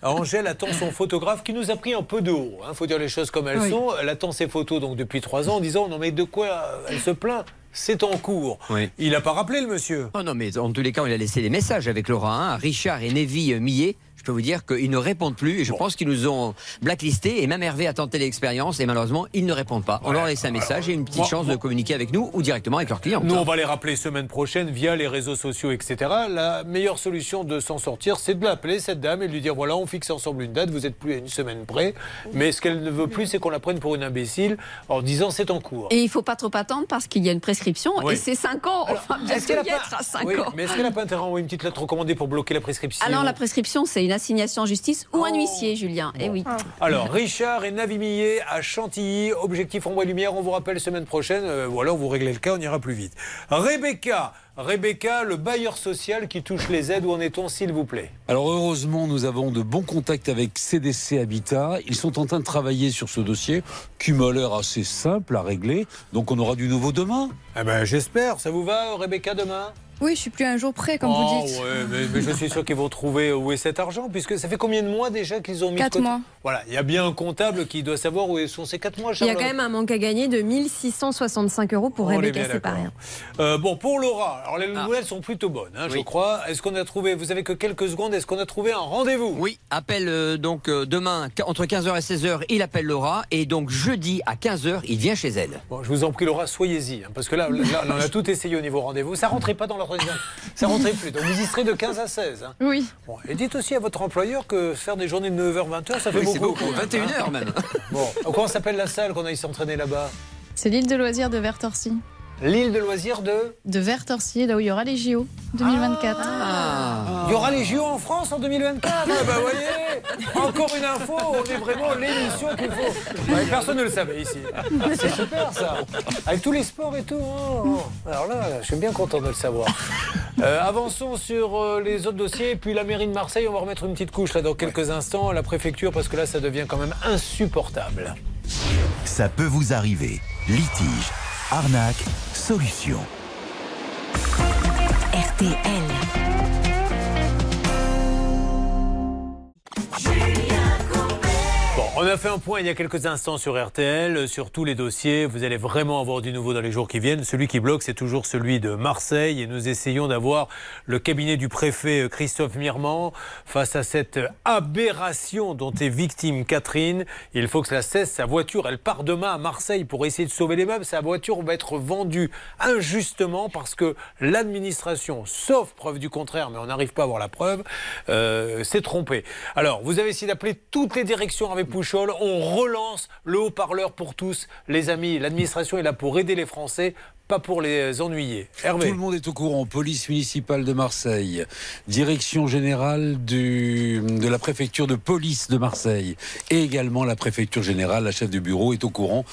Speaker 2: Angèle attend son photographe qui nous a pris un peu de haut. Il faut dire les choses comme elles
Speaker 29: Oui.
Speaker 2: sont. Elle attend ses photos donc depuis trois ans en disant non mais de quoi elle se plaint? C'est en cours.
Speaker 29: Oui.
Speaker 2: Il n'a pas rappelé le monsieur.
Speaker 29: Oh non, mais en tous les cas, il a laissé des messages avec Laura, hein, à Richard et Nevy euh, Millet. Je peux vous dire qu'ils ne répondent plus. Et je pense qu'ils nous ont blacklistés. Et même Hervé a tenté l'expérience. Et malheureusement, ils ne répondent pas. On leur laisse un message et une petite chance de communiquer avec nous ou directement avec leurs clients.
Speaker 2: Nous, on va les rappeler semaine prochaine via les réseaux sociaux, etc. La meilleure solution de s'en sortir, c'est de l'appeler, cette dame, et de lui dire voilà, on fixe ensemble une date, vous êtes plus à une semaine près. Mais ce qu'elle ne veut plus, c'est qu'on la prenne pour une imbécile en disant c'est en cours.
Speaker 38: Et il faut pas trop attendre parce qu'il y a une prescription
Speaker 2: Oui.
Speaker 38: et c'est 5 ans. Enfin,
Speaker 2: Est-ce qu'elle a pas-
Speaker 38: être à 5
Speaker 2: Oui,
Speaker 38: ans.
Speaker 2: Mais est-ce qu'elle n'a pas intérêt à envoyer une petite lettre recommandée pour bloquer la prescription?
Speaker 38: Alors la prescription, c'est une assignation en justice ou un huissier, Julien. Eh oui.
Speaker 2: Alors, Richard et Navi Millet à Chantilly, objectif Envoie Lumière, on vous rappelle semaine prochaine, euh, ou alors vous réglez le cas, on ira plus vite. Rebecca, Rebecca, le bailleur social qui touche les aides, où en est-on s'il vous plaît?
Speaker 33: Alors heureusement, nous avons de bons contacts avec CDC Habitat. Ils sont en train de travailler sur ce dossier qui m'a l'air assez simple à régler. Donc on aura du nouveau demain?
Speaker 2: Eh ben, j'espère. Ça vous va, Rebecca, demain?
Speaker 36: Oui, je suis plus un jour près, comme
Speaker 2: Oh,
Speaker 36: vous dites.
Speaker 2: ouais, mais, mais je suis sûr qu'ils vont trouver où est cet argent, puisque ça fait combien de mois déjà qu'ils ont mis de
Speaker 36: Quatre
Speaker 2: côté
Speaker 36: mois.
Speaker 2: Voilà, il y a bien un comptable qui doit savoir où sont ces 4 mois,
Speaker 5: Il y a quand même un manque à gagner de 1665 euros pour
Speaker 2: est
Speaker 5: Rebecca,
Speaker 2: bien
Speaker 5: c'est pas
Speaker 2: d'accord.
Speaker 5: rien.
Speaker 2: Euh, bon, pour Laura, alors les nouvelles sont plutôt bonnes, hein, je crois. Est-ce qu'on a trouvé, vous avez que quelques secondes, est-ce qu'on a trouvé un rendez-vous?
Speaker 29: Oui, appelle euh, donc euh, demain entre 15h et 16h, il appelle Laura et donc jeudi à 15h, il vient chez elle.
Speaker 2: Bon, je vous en prie, Laura, soyez-y, hein, parce que là, là, on a tout essayé au niveau rendez-vous. Ça rentrait pas dans l'ordre Ça rentrait plus. Donc vous y serez de 15 à 16. hein.
Speaker 36: Oui.
Speaker 2: Bon, et dites aussi à votre employeur que faire des journées de 9h, 20h, ça fait
Speaker 29: Oui,
Speaker 2: beaucoup.
Speaker 29: beaucoup, 21 heures même.
Speaker 2: Bon, comment s'appelle la salle qu'on aille s'entraîner là-bas?
Speaker 19: C'est l'île de loisirs de Vertorcy.
Speaker 2: L'île de loisirs de
Speaker 19: De Vertorcy, là où il y aura les JO 2024.
Speaker 2: Il y aura les JO en France en 2024 Ah bah voyez Encore une info, on est vraiment l'émission qu'il faut. Ouais, personne ne le savait ici. C'est super ça. Avec tous les sports et tout. oh, oh. Alors là, je suis bien content de le savoir. Euh, avançons sur euh, les autres dossiers. Puis la mairie de Marseille, on va remettre une petite couche là dans quelques instants. La préfecture, parce que là, ça devient quand même insupportable.
Speaker 1: Ça peut vous arriver. Litige, arnaque, solution.
Speaker 42: RTL.
Speaker 2: On a fait un point il y a quelques instants sur RTL, sur tous les dossiers. Vous allez vraiment avoir du nouveau dans les jours qui viennent. Celui qui bloque, c'est toujours celui de Marseille. Et nous essayons d'avoir le cabinet du préfet euh, Christophe Mirmand face à cette aberration dont est victime Catherine. Il faut que cela cesse. Sa voiture, elle part demain à Marseille pour essayer de sauver les meubles. Sa voiture va être vendue injustement parce que l'administration, sauf preuve du contraire, mais on n'arrive pas à avoir la preuve, euh, s'est trompée. Alors, vous avez essayé d'appeler toutes les directions avec On relance le haut-parleur pour tous. Les amis, l'administration est là pour aider les Français, pas pour les ennuyer.
Speaker 33: Tout le monde est au courant. Police municipale de Marseille, direction générale du, de la préfecture de police de Marseille et également la préfecture générale, la chef de bureau est au courant.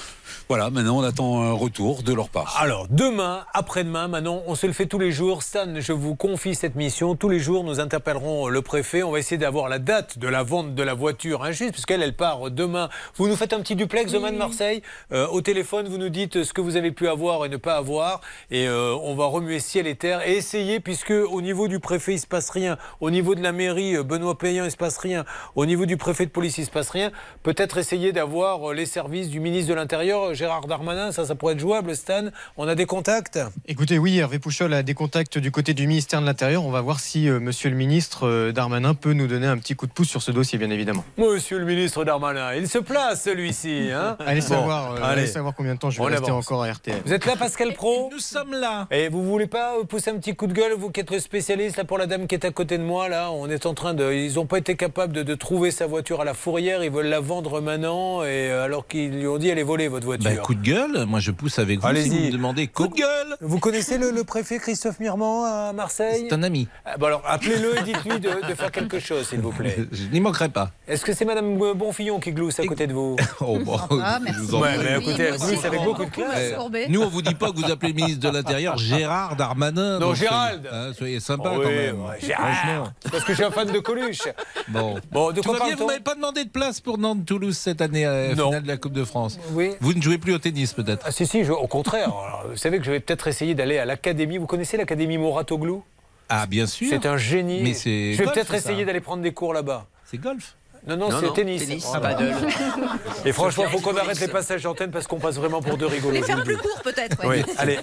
Speaker 33: Voilà, maintenant on attend un retour de leur part.
Speaker 2: Alors, demain, après-demain, maintenant, on se le fait tous les jours. Stan, je vous confie cette mission. Tous les jours, nous interpellerons le préfet. On va essayer d'avoir la date de la vente de la voiture injuste, puisqu'elle, elle part demain. Vous nous faites un petit duplex demain de Marseille. Euh, au téléphone, vous nous dites ce que vous avez pu avoir et ne pas avoir. Et euh, on va remuer ciel et terre et essayer, puisque au niveau du préfet, il se passe rien. Au niveau de la mairie, euh, Benoît Payan, il se passe rien. Au niveau du préfet de police, il se passe rien. Peut-être essayer d'avoir les services du ministre de l'Intérieur, Gérard Darmanin. Ça, ça pourrait être jouable, Stan. On a des contacts
Speaker 35: Écoutez, oui, Hervé Pouchol a des contacts du côté du ministère de l'Intérieur. On va voir si euh, monsieur le ministre euh, Darmanin peut nous donner un petit coup de pouce sur ce dossier, bien évidemment.
Speaker 2: Monsieur le ministre Darmanin, il se place celui-ci. Hein
Speaker 35: Allez
Speaker 2: Bon,
Speaker 35: savoir, euh,
Speaker 2: allez.
Speaker 35: allez savoir combien de temps je vais
Speaker 2: On
Speaker 35: rester
Speaker 2: avance.
Speaker 35: encore à RTL.
Speaker 2: Vous êtes là, Pascal Pro
Speaker 43: Nous sommes là.
Speaker 2: Et vous voulez pas euh, pousser un petit coup de gueule, vous qui êtes le spécialiste, là, pour la dame qui est à côté de moi, là, on est en train de... Ils n'ont pas été capables de, de trouver sa voiture à la fourrière, ils veulent la vendre maintenant, et alors qu'ils lui ont dit, elle est volée, votre voiture.
Speaker 43: Bah, coup de gueule, moi je pousse avec vous si
Speaker 2: Allez-y.
Speaker 43: vous me demandez coup de gueule.
Speaker 2: Vous connaissez le, le préfet Christophe Mirmand à Marseille
Speaker 43: C'est un ami.
Speaker 2: Ah, bon, alors, appelez-le et dites-lui de, de faire quelque chose, s'il vous plaît.
Speaker 43: Je n'y manquerai pas.
Speaker 2: Est-ce que c'est Madame Bonfillon qui glousse à côté de vous
Speaker 43: Oh, bon,
Speaker 19: Ah,
Speaker 43: je
Speaker 19: merci.
Speaker 43: vous
Speaker 2: Ouais, mais écoutez, elle glousse avec beaucoup de classe.
Speaker 43: Nous, on vous dit pas que vous appelez le ministre de l'Intérieur Gérard Darmanin.
Speaker 2: Non, Gérald.
Speaker 43: Soyez, hein, soyez sympa
Speaker 2: Oh
Speaker 43: quand même.
Speaker 2: ouais, Gérard. Parce que je suis un fan de Coluche.
Speaker 43: Bon.
Speaker 2: Bon, de
Speaker 43: Tout
Speaker 2: quoi
Speaker 43: va bien, vous m'avez pas demandé de place pour Nantes-Toulouse cette année à la finale de la Coupe de France.
Speaker 2: Oui.
Speaker 43: Vous ne jouez plus au tennis peut-être
Speaker 2: Ah si, si, je- au contraire. Alors, vous savez que je vais peut-être essayer d'aller à l'académie. Vous connaissez l'académie Moratoglou?
Speaker 43: Ah bien sûr.
Speaker 2: C'est un génie.
Speaker 43: Mais
Speaker 2: Je vais
Speaker 43: golf,
Speaker 2: peut-être essayer d'aller prendre des cours là-bas.
Speaker 43: C'est golf?
Speaker 2: Non, non,
Speaker 29: Non,
Speaker 2: c'est
Speaker 29: non,
Speaker 2: tennis.
Speaker 29: tennis, paddle.
Speaker 2: Et franchement, il faut qu'on arrête les passages d'antenne parce qu'on passe vraiment pour deux rigolos.
Speaker 14: Les faire plus court peut-être.
Speaker 2: Oui, allez.